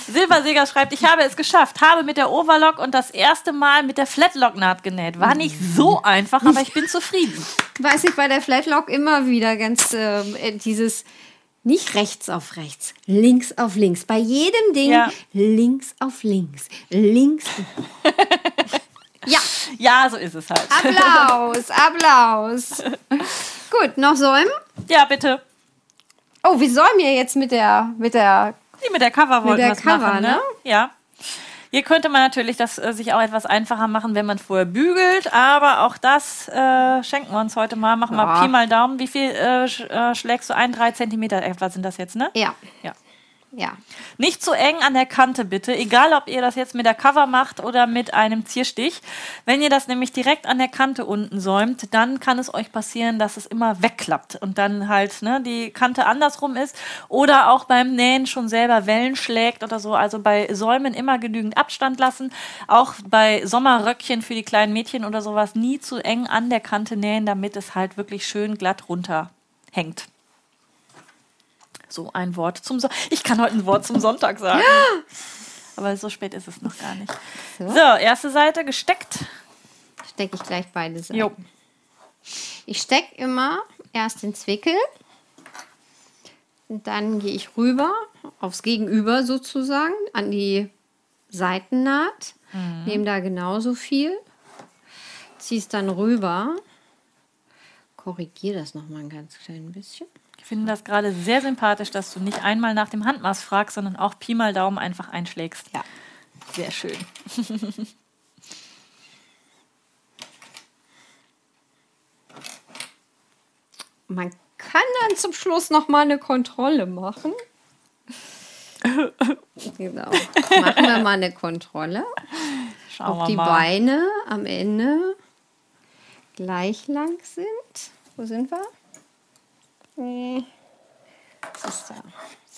Silberseger schreibt, ich habe es geschafft, habe mit der Overlock und das erste Mal mit der Flatlock-Naht genäht. War nicht so einfach, aber ich bin zufrieden. Weiß ich bei der Flatlock immer wieder ganz ähm, äh, dieses nicht rechts auf rechts, links auf links. Bei jedem Ding Ja. links auf links, links. (laughs) ja, Ja, so ist es halt. Applaus, Applaus. Gut, noch säumen? Ja, bitte. Oh, wir säumen ja jetzt mit der, mit der Die mit der Cover wollten was Cover, machen, ne? ne? Ja. Hier könnte man natürlich das äh, sich auch etwas einfacher machen, wenn man vorher bügelt, aber auch das äh, schenken wir uns heute mal. Machen wir Ja. Pi mal Daumen. Wie viel äh, sch, äh, schlägst du ein? Drei Zentimeter etwa sind das jetzt, ne? Ja, Ja. Ja. Nicht zu eng an der Kante bitte, egal ob ihr das jetzt mit der Cover macht oder mit einem Zierstich. Wenn ihr das nämlich direkt an der Kante unten säumt, dann kann es euch passieren, dass es immer wegklappt und dann halt ne, die Kante andersrum ist oder auch beim Nähen schon selber Wellen schlägt oder so. Also bei Säumen immer genügend Abstand lassen. Auch bei Sommerröckchen für die kleinen Mädchen oder sowas nie zu eng an der Kante nähen, damit es halt wirklich schön glatt runterhängt. So ein Wort zum so Ich kann heute ein Wort zum Sonntag (laughs) sagen. Aber so spät ist es noch gar nicht. So. So, erste Seite gesteckt. Stecke ich gleich beide Seiten. Jo. Ich stecke immer erst den Zwickel und dann gehe ich rüber aufs Gegenüber sozusagen an die Seitennaht, nehme da genauso viel, ziehe es dann rüber, korrigiere das noch mal ein ganz klein bisschen. Ich finde das gerade sehr sympathisch, dass du nicht einmal nach dem Handmaß fragst, sondern auch Pi mal Daumen einfach einschlägst. Ja. Sehr schön. (laughs) Man kann dann zum Schluss noch mal eine Kontrolle machen. (laughs) genau. Machen wir mal eine Kontrolle. Schauen Ob die mal. Beine am Ende gleich lang sind. Wo sind wir? Nee.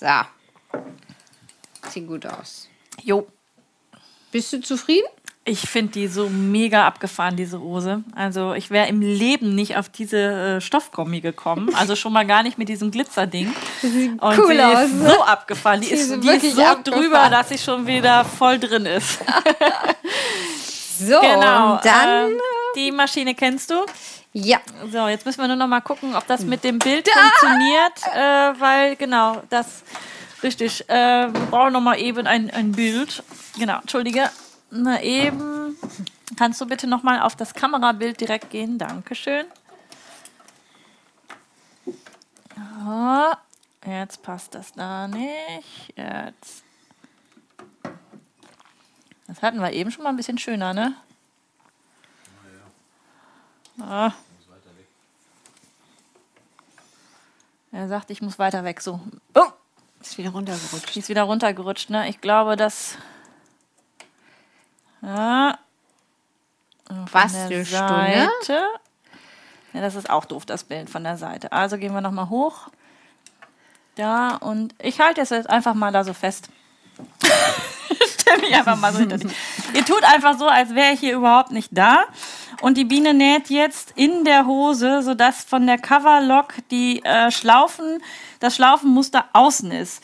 Da? So. Sieht gut aus. Jo. Bist du zufrieden? Ich finde die so mega abgefahren, diese Hose. Also ich wäre im Leben nicht auf diese äh, Stoffgummi gekommen. Also schon mal gar nicht mit diesem Glitzerding. Sieht Und cool die aus, ist ne? so abgefahren. Die, Die ist, ist die wirklich ist so abgefahren. drüber, dass sie schon wieder voll drin ist. (laughs) So, Genau. und dann. ähm, die Maschine kennst du. Ja. So, jetzt müssen wir nur noch mal gucken, ob das mit dem Bild (laughs) funktioniert, äh, weil genau das richtig. Äh, wir brauchen noch mal eben ein, ein Bild. Genau, entschuldige. Na eben. Kannst du bitte noch mal auf das Kamerabild direkt gehen? Dankeschön. Ja, jetzt passt das da nicht. Jetzt. Das hatten wir eben schon mal ein bisschen schöner, ne? Ah. Er sagt, ich muss weiter weg. So. Oh, Ist wieder runtergerutscht. die ist wieder runtergerutscht. Ne? Ich glaube, dass. Ja. Bastelstunde. Ja, das ist auch doof, das Bild von der Seite. Also gehen wir nochmal hoch. da und ich halte es jetzt einfach mal da so fest. (laughs) Stell mich einfach mal so hinter dich. Ihr tut einfach so, als wäre ich hier überhaupt nicht da. Und die Biene näht jetzt in der Hose, sodass von der Coverlock die äh, Schlaufen, das Schlaufenmuster außen ist.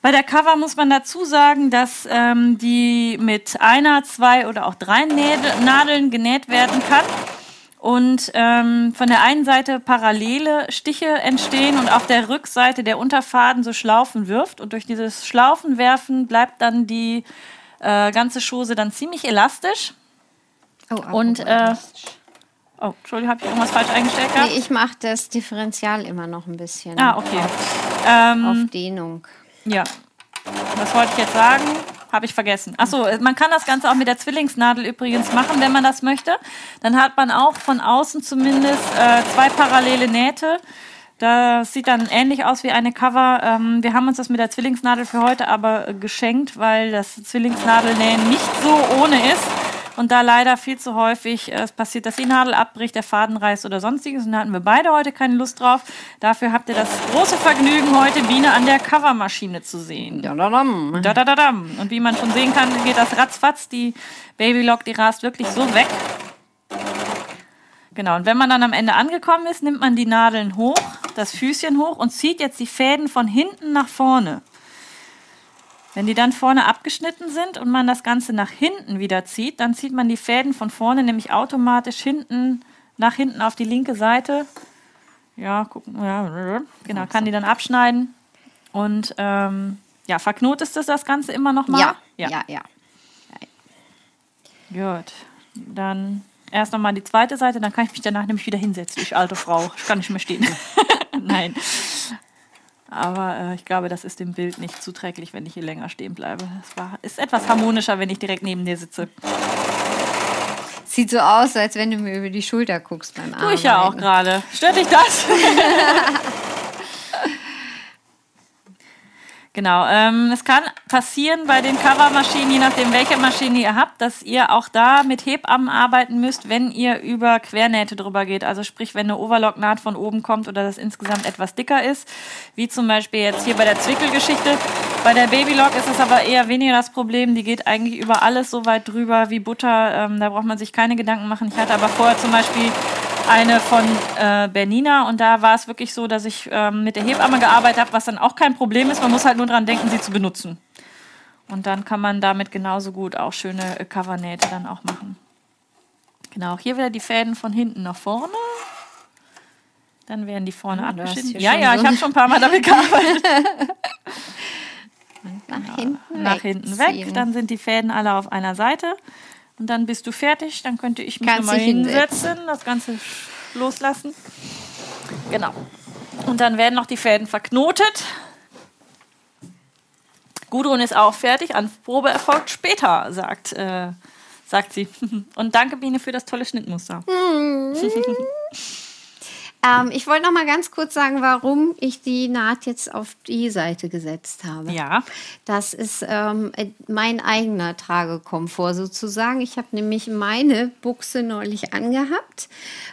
Bei der Cover muss man dazu sagen, dass ähm, die mit einer, zwei oder auch drei Nadeln genäht werden kann und ähm, von der einen Seite parallele Stiche entstehen und auf der Rückseite der Unterfaden so Schlaufen wirft und durch dieses Schlaufenwerfen bleibt dann die äh, ganze Schose dann ziemlich elastisch. Oh, und äh, oh, Entschuldigung, habe ich irgendwas falsch eingestellt gehabt? nee, ich mache das Differential immer noch ein bisschen Ah, okay. Ähm, auf Dehnung. Ja. Was wollte ich jetzt sagen? Habe ich vergessen. Achso, man kann das Ganze auch mit der Zwillingsnadel übrigens machen, wenn man das möchte. Dann hat man auch von außen zumindest äh, zwei parallele Nähte. Das sieht dann ähnlich aus wie eine Cover. Ähm, wir haben uns das mit der Zwillingsnadel für heute aber äh, geschenkt, weil das Zwillingsnadelnähen nicht so ohne ist. Und da leider viel zu häufig äh, es passiert, dass die Nadel abbricht, der Faden reißt oder sonstiges. Und da hatten wir beide heute keine Lust drauf. Dafür habt ihr das große Vergnügen, heute Biene an der Covermaschine zu sehen. Ja, da, dam. Da, da, da, dam. Und wie man schon sehen kann, geht das ratzfatz. Die Babylock, die rast wirklich so weg. Genau, und wenn man dann am Ende angekommen ist, nimmt man die Nadeln hoch, das Füßchen hoch und zieht jetzt die Fäden von hinten nach vorne. Wenn die dann vorne abgeschnitten sind und man das Ganze nach hinten wieder zieht, dann zieht man die Fäden von vorne nämlich automatisch hinten nach hinten auf die linke Seite. Ja, gucken, ja, genau, kann die dann abschneiden. Und ähm, ja, verknotest es das Ganze immer noch mal? Ja, ja, ja. Gut, dann erst noch mal die zweite Seite, dann kann ich mich danach nämlich wieder hinsetzen. Ich alte Frau, ich kann nicht mehr stehen. (laughs) Nein. Aber äh, ich glaube, das ist dem Bild nicht zuträglich, wenn ich hier länger stehen bleibe. Es war, ist etwas harmonischer, wenn ich direkt neben dir sitze. Sieht so aus, als wenn du mir über die Schulter guckst beim Arbeiten. Tue ich ja auch gerade. Stört dich das? (laughs) Genau, ähm, es kann passieren bei den Covermaschinen, je nachdem welche Maschine ihr habt, dass ihr auch da mit Hebammen arbeiten müsst, wenn ihr über Quernähte drüber geht. Also sprich, wenn eine Overlocknaht von oben kommt oder das insgesamt etwas dicker ist, wie zum Beispiel jetzt hier bei der Zwickelgeschichte. Bei der Babylock ist es aber eher weniger das Problem, die geht eigentlich über alles so weit drüber wie Butter. Ähm, da braucht man sich keine Gedanken machen. Ich hatte aber vorher zum Beispiel eine von äh, Bernina und da war es wirklich so, dass ich ähm, mit der Hebamme gearbeitet habe, was dann auch kein Problem ist. Man muss halt nur dran denken, sie zu benutzen. Und dann kann man damit genauso gut auch schöne äh, Covernähte dann auch machen. Genau, hier wieder die Fäden von hinten nach vorne. Dann werden die vorne hast abgeschnitten. Ja, ja, so ich habe schon ein paar Mal damit gearbeitet. (laughs) nach hinten nach hinten weg. Dann sind die Fäden alle auf einer Seite. Und dann bist du fertig. Dann könnte ich mich Kannst nochmal hinsetzen. das Ganze loslassen. Genau. Und dann werden noch die Fäden verknotet. Gudrun ist auch fertig. Anprobe erfolgt später, sagt, äh, sagt sie. (laughs) Und danke, Biene, für das tolle Schnittmuster. (laughs) (laughs) Ähm, ich wollte noch mal ganz kurz sagen, warum ich die Naht jetzt auf die Seite gesetzt habe. Ja. Das ist ähm, mein eigener Tragekomfort sozusagen. Ich habe nämlich meine Buchse neulich angehabt.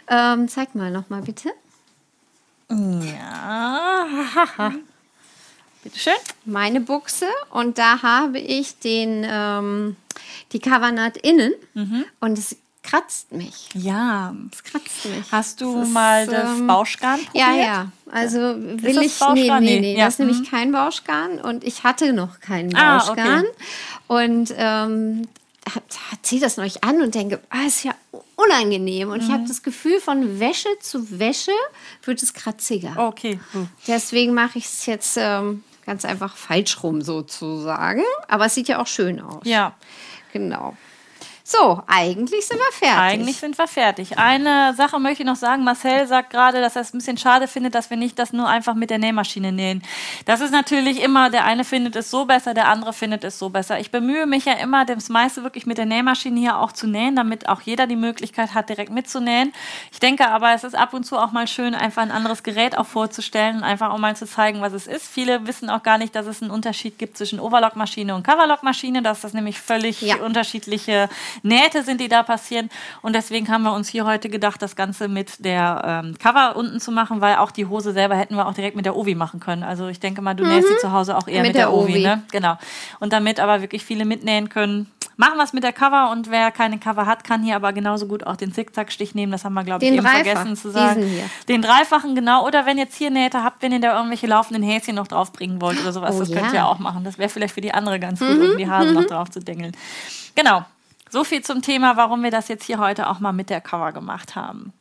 Ähm, zeig mal noch mal bitte. Ja. (laughs) Bitte schön. Meine Buchse und da habe ich den ähm, die Covernaht innen Mhm. und es kratzt mich. Ja. Es kratzt mich. Hast du Das ist, mal das ähm, Bauschgarn probiert? Ja, ja. Also will das ich. Nee, Bauschgarn? nee, Nee. nee. Ja. Das ist nämlich Mhm. kein Bauschgarn und ich hatte noch keinen Ah, Bauschgarn. okay. Und ähm, sie das neulich an und denke, ah, ist ja unangenehm. Und ich Mhm. habe das Gefühl, von Wäsche zu Wäsche wird es kratziger. Okay. Hm. Deswegen mache ich es jetzt ähm, ganz einfach falsch rum sozusagen. Aber es sieht ja auch schön aus. Ja. Genau. So, eigentlich sind wir fertig. Eigentlich sind wir fertig. Eine Sache möchte ich noch sagen. Marcel sagt gerade, dass er es ein bisschen schade findet, dass wir nicht das nur einfach mit der Nähmaschine nähen. Das ist natürlich immer, der eine findet es so besser, der andere findet es so besser. Ich bemühe mich ja immer, das meiste wirklich mit der Nähmaschine hier auch zu nähen, damit auch jeder die Möglichkeit hat, direkt mitzunähen. Ich denke aber, es ist ab und zu auch mal schön, einfach ein anderes Gerät auch vorzustellen und einfach auch mal zu zeigen, was es ist. Viele wissen auch gar nicht, dass es einen Unterschied gibt zwischen Overlockmaschine und Coverlockmaschine, dass das nämlich völlig Ja. unterschiedliche Nähte sind, die da passieren. Und deswegen haben wir uns hier heute gedacht, das Ganze mit der ähm, Cover unten zu machen, weil auch die Hose selber hätten wir auch direkt mit der Ovi machen können. Also ich denke mal, du nähst sie zu Hause auch eher mit, Mit der, der Ovi, Ovi. ne? Genau. Und damit aber wirklich viele mitnähen können, machen wir es mit der Cover und wer keine Cover hat, kann hier aber genauso gut auch den Zickzackstich nehmen. Das haben wir, glaube ich, Den eben Dreifach, vergessen zu sagen. Den dreifachen, genau. Oder wenn ihr jetzt hier Nähte habt, wenn ihr da irgendwelche laufenden Häschen noch draufbringen wollt oder sowas, Oh das könnt ihr ja. auch machen. Das wäre vielleicht für die andere ganz gut, um die Haare noch drauf zu dengeln. Genau. So viel zum Thema, warum wir das jetzt hier heute auch mal mit der Cover gemacht haben.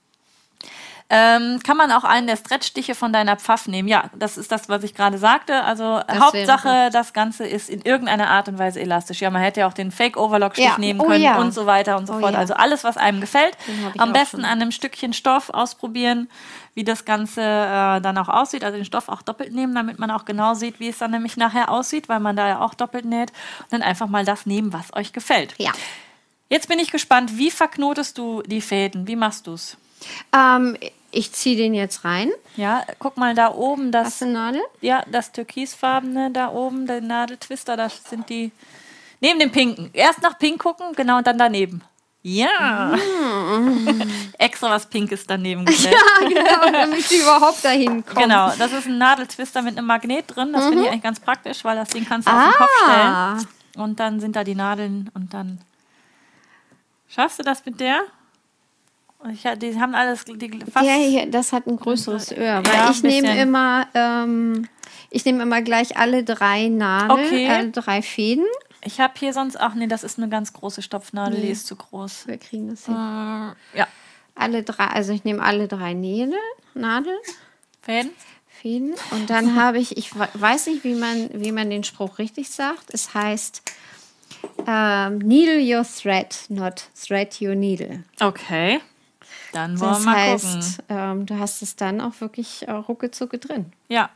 Ähm, kann man auch einen der Stretchstiche von deiner Pfaff nehmen? Ja, das ist das, was ich gerade sagte. Also Das Hauptsache, das Ganze ist in irgendeiner Art und Weise elastisch. Ja, man hätte ja auch den Fake-Overlock-Stich Ja. nehmen Oh können ja. und so weiter und so Oh fort. ja. Also alles, was einem gefällt. Am besten schon. an einem Stückchen Stoff ausprobieren, wie das Ganze äh, dann auch aussieht. Also den Stoff auch doppelt nehmen, damit man auch genau sieht, wie es dann nämlich nachher aussieht, weil man da ja auch doppelt näht. Und dann einfach mal das nehmen, was euch gefällt. Ja. Jetzt bin ich gespannt, wie verknotest du die Fäden? Wie machst du es? Ähm, ich ziehe den jetzt rein. Ja, guck mal da oben, das, Hast du eine Nadel? ja, das türkisfarbene da oben, der Nadeltwister, da sind die neben dem pinken. Erst nach pink gucken, genau, und dann daneben. Ja. (laughs) Extra was Pinkes daneben (laughs) gestellt. Ja, genau, damit sie überhaupt dahin kommen. Genau, das ist ein Nadeltwister mit einem Magnet drin. Das finde ich eigentlich ganz praktisch, weil das Ding kannst du auf den Kopf stellen. Ah, Und dann sind da die Nadeln und dann. Schaffst du das mit der? Ich, die haben alles die, fast. hier, das hat ein größeres Öhr, weil Ja, ich nehme immer, ähm, ich nehme immer gleich alle drei Nadeln, Okay. alle drei Fäden. Ich habe hier sonst auch, nee, das ist eine ganz große Stopfnadel, die ist zu groß. Wir kriegen das hin. Ja, Alle drei, also ich nehme alle drei Nägel, Nadeln, Fäden. Fäden und dann habe ich, ich we- weiß nicht, wie man, wie man den Spruch richtig sagt. Es heißt ähm, Needle your thread, not thread your needle. Okay. Dann wollen Das wir mal gucken. heißt, ähm, du hast es dann auch wirklich äh, ruckezucke drin. Ja.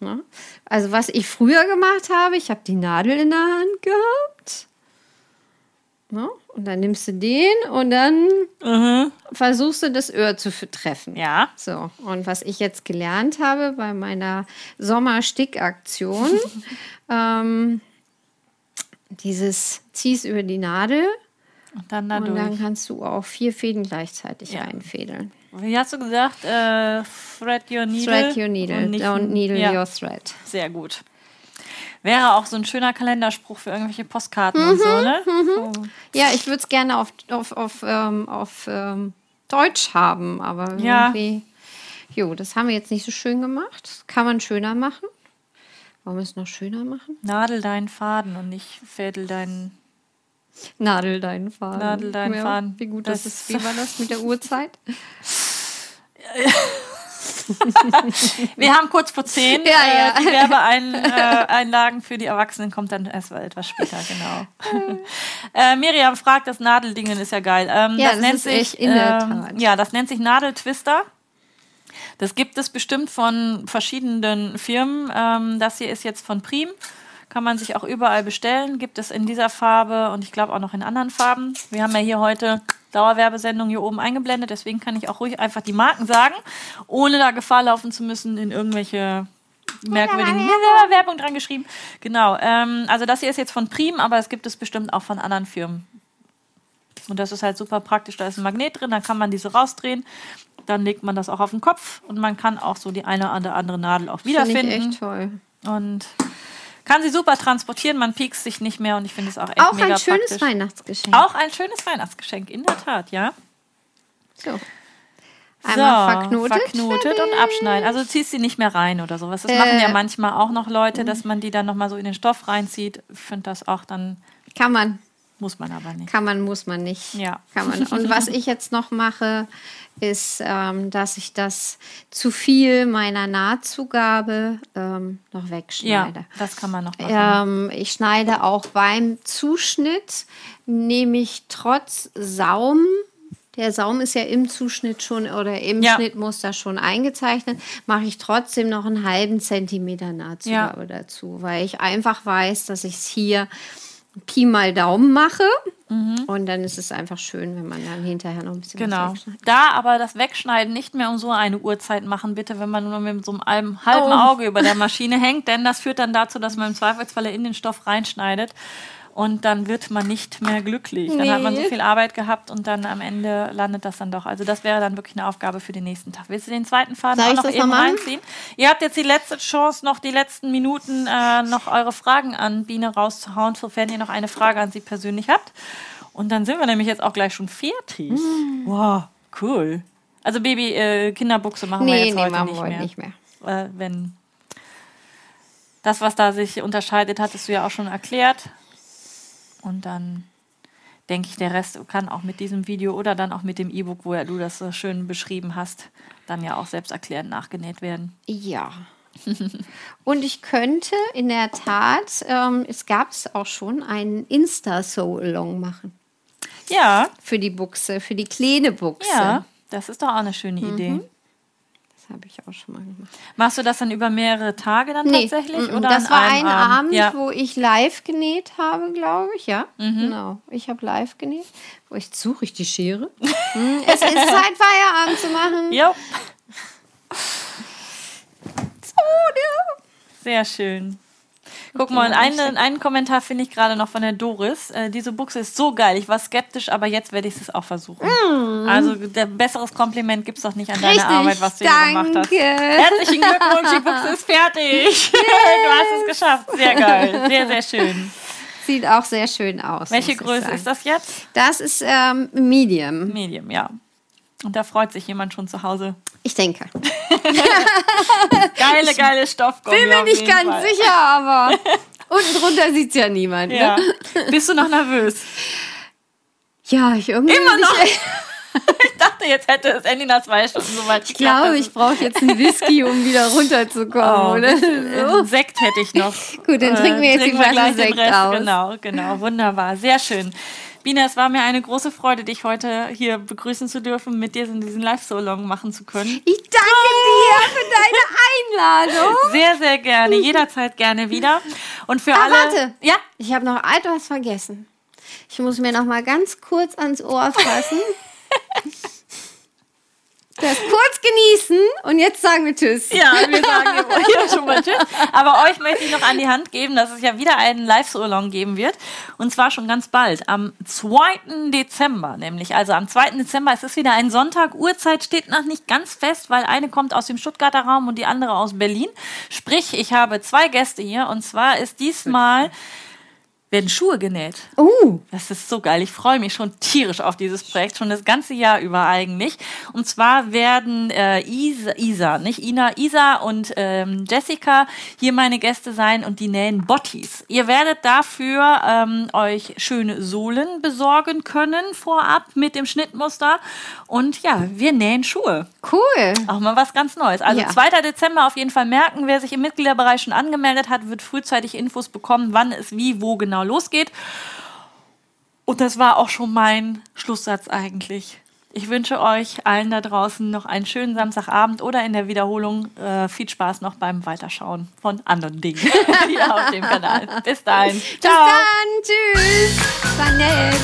Ne? Also was ich früher gemacht habe, ich habe die Nadel in der Hand gehabt. Ne? Und dann nimmst du den und dann versuchst du das Öhr zu treffen. Ja. So, und was ich jetzt gelernt habe bei meiner Sommerstickaktion, (laughs) ähm, dieses ziehst über die Nadel Und dann und dann dadurch. kannst du auch vier Fäden gleichzeitig Ja. einfädeln. Wie hast du gesagt? Äh, thread your needle. Thread your needle, und nicht- don't needle ja. your thread. Sehr gut. Wäre auch so ein schöner Kalenderspruch für irgendwelche Postkarten und so, ne? So. Ja, ich würde es gerne auf, auf, auf, ähm, auf ähm, Deutsch haben, aber Ja. irgendwie. Jo, das haben wir jetzt nicht so schön gemacht. Das kann man schöner machen. Wollen wir es noch schöner machen? Nadel deinen Faden und nicht Fädel deinen. Nadel deinen Faden. Nadel deinen Faden. Wie gut Das das, ist. Wie war das mit der Uhrzeit? (laughs) Wir haben kurz vor zehn. Ja, ja. Äh, die Werbeeinlagen für die Erwachsenen kommt dann erst mal etwas später, genau. (laughs) äh, Miriam fragt, das Nadeldingen ist ja geil. Ähm, Ja, das, das nennt ist sich, echt in der Tat. Ja, das nennt sich Nadeltwister. Das gibt es bestimmt von verschiedenen Firmen. Ähm, das hier ist jetzt von Prim. Kann man sich auch überall bestellen. Gibt es in dieser Farbe und ich glaube auch noch in anderen Farben. Wir haben ja hier heute Dauerwerbesendung hier oben eingeblendet. Deswegen kann ich auch ruhig einfach die Marken sagen, ohne da Gefahr laufen zu müssen in irgendwelche merkwürdigen Werbung dran geschrieben. Genau. Ähm, also das hier ist jetzt von Prim, aber es gibt es bestimmt auch von anderen Firmen. Und das ist halt super praktisch. Da ist ein Magnet drin, dann kann man diese rausdrehen. Dann legt man das auch auf den Kopf und man kann auch so die eine oder andere Nadel auch Finde ich wiederfinden. echt toll. Und kann sie super transportieren, man piekst sich nicht mehr und ich finde es auch echt Auch mega ein schönes praktisch. Weihnachtsgeschenk. Auch ein schönes Weihnachtsgeschenk, in der Tat, ja. So. Einmal so, verknotet. verknotet und abschneiden. Also du ziehst sie nicht mehr rein oder sowas. Das machen ja Äh. manchmal auch noch Leute, dass man die dann nochmal so in den Stoff reinzieht. Ich finde das auch dann, Kann man. Muss man aber nicht. Kann man, muss man nicht. Ja. Kann man. Und was ich jetzt noch mache, ist, ähm, dass ich das zu viel meiner Nahtzugabe ähm, noch Ja, wegschneide. das kann man noch machen. Ähm, ich schneide auch beim Zuschnitt, nehme ich trotz Saum, der Saum ist ja im Zuschnitt schon oder im Ja. Schnittmuster schon eingezeichnet, mache ich trotzdem noch einen halben Zentimeter Nahtzugabe dazu, weil ich einfach weiß, dass ich es hier Pi mal Daumen mache. Und dann ist es einfach schön, wenn man dann hinterher noch ein bisschen was Mhm. Genau. Da aber das Wegschneiden nicht mehr um so eine Uhrzeit machen, bitte, wenn man nur mit so einem halben, halben Oh. Auge über der Maschine (laughs) hängt, denn das führt dann dazu, dass man im Zweifelsfalle in den Stoff reinschneidet. Und dann wird man nicht mehr glücklich. Dann hat man so viel Arbeit gehabt und dann am Ende landet das dann doch. Also das wäre dann wirklich eine Aufgabe für den nächsten Tag. Willst du den zweiten Faden auch noch eben noch reinziehen? Ihr habt jetzt die letzte Chance, noch die letzten Minuten äh, noch eure Fragen an Biene rauszuhauen, sofern ihr noch eine Frage an sie persönlich habt. Und dann sind wir nämlich jetzt auch gleich schon fertig. Hm. Wow, cool. Also Baby, äh, Kinderbuchse machen wir Nee, jetzt nee, heute machen nicht wir heute mehr. nicht mehr. Äh, wenn das, was da sich unterscheidet, hattest du ja auch schon erklärt. Und dann denke ich, der Rest kann auch mit diesem Video oder dann auch mit dem E-Book, wo ja du das so schön beschrieben hast, dann ja auch selbst erklärend nachgenäht werden. Ja. (laughs) Und ich könnte in der Tat, ähm, es gab es auch schon, einen Insta-So-Along machen. Ja, Für die Buchse, für die kleine Buchse. ja, das ist doch auch eine schöne Mhm. Idee. Habe ich auch schon mal gemacht. Machst du das dann über mehrere Tage dann Nee, tatsächlich? Oder das an war einem ein Abend, Ja. wo ich live genäht habe, glaube ich, ja. Mhm. Genau. Ich habe live genäht. Wo ich suche ich die Schere. (laughs) Hm, es ist Zeit, Feierabend zu machen. Jo, Oh, ja. sehr schön. Guck mal, einen, einen Kommentar finde ich gerade noch von der Doris. Äh, diese Buchse ist so geil. Ich war skeptisch, aber jetzt werde ich es auch versuchen. Also der besseres Kompliment gibt es doch nicht an deine Mm. Richtig, Arbeit, was du hier gemacht hast. danke. Herzlichen Glückwunsch, die Buchse ist fertig. (laughs) (laughs) du hast es geschafft. Sehr geil. Sehr, sehr schön. Sieht auch sehr schön aus. Welche Größe ist das jetzt? Das ist ähm, Medium. Medium, ja. Und da freut sich jemand schon zu Hause. Ich denke. (laughs) Geile, geile Stoffgummi. Bin mir nicht ganz Fall. sicher, aber (laughs) unten drunter sieht es ja niemand. Ja. Ne? Bist du noch nervös? Ja, ich irgendwie. Immer noch? Ich, (laughs) Ich dachte, jetzt hätte es Handy nach zwei Stunden so weit ich glaube, ich brauche jetzt einen Whisky, um wieder runterzukommen. Oh, oder? So. Einen Sekt hätte ich noch. Gut, dann trinken wir jetzt die Flasche gleich den Sekt Rest. aus. Genau, genau. Wunderbar. Sehr schön. Bina, es war mir eine große Freude, dich heute hier begrüßen zu dürfen, mit dir in diesen Live-Solong machen zu können. Ich danke dir für deine Einladung. Sehr, sehr gerne. Jederzeit gerne wieder. Und für Ah, alle. warte. Ja, Ich habe noch etwas vergessen. Ich muss mir noch mal ganz kurz ans Ohr fassen. (laughs) Das kurz genießen und jetzt sagen wir Tschüss. Ja, wir sagen (laughs) hier schon mal Tschüss. Aber euch möchte ich noch an die Hand geben, dass es ja wieder einen Live-Solong geben wird. Und zwar schon ganz bald. Am 2. Dezember, nämlich. Also am 2. Dezember. Es ist wieder ein Sonntag. Uhrzeit steht noch nicht ganz fest, weil eine kommt aus dem Stuttgarter Raum und die andere aus Berlin. Sprich, ich habe zwei Gäste hier. Und zwar ist diesmal werden Schuhe genäht. Oh, Das ist so geil. Ich freue mich schon tierisch auf dieses Projekt, schon das ganze Jahr über eigentlich. Und zwar werden äh, Isa, Isa, nicht Ina, Isa und ähm, Jessica hier meine Gäste sein und die nähen Bottis. Ihr werdet dafür ähm, euch schöne Sohlen besorgen können vorab mit dem Schnittmuster. Und ja, wir nähen Schuhe. cool. Auch mal was ganz Neues. Also Ja. 2. Dezember auf jeden Fall merken. Wer sich im Mitgliederbereich schon angemeldet hat, wird frühzeitig Infos bekommen, wann es wie, wo genau losgeht. Und das war auch schon mein Schlusssatz eigentlich. Ich wünsche euch allen da draußen noch einen schönen Samstagabend oder in der Wiederholung äh, viel Spaß noch beim Weiterschauen von anderen Dingen (laughs) hier auf dem Kanal. Bis dahin. Bis dann. Tschüss. War nett.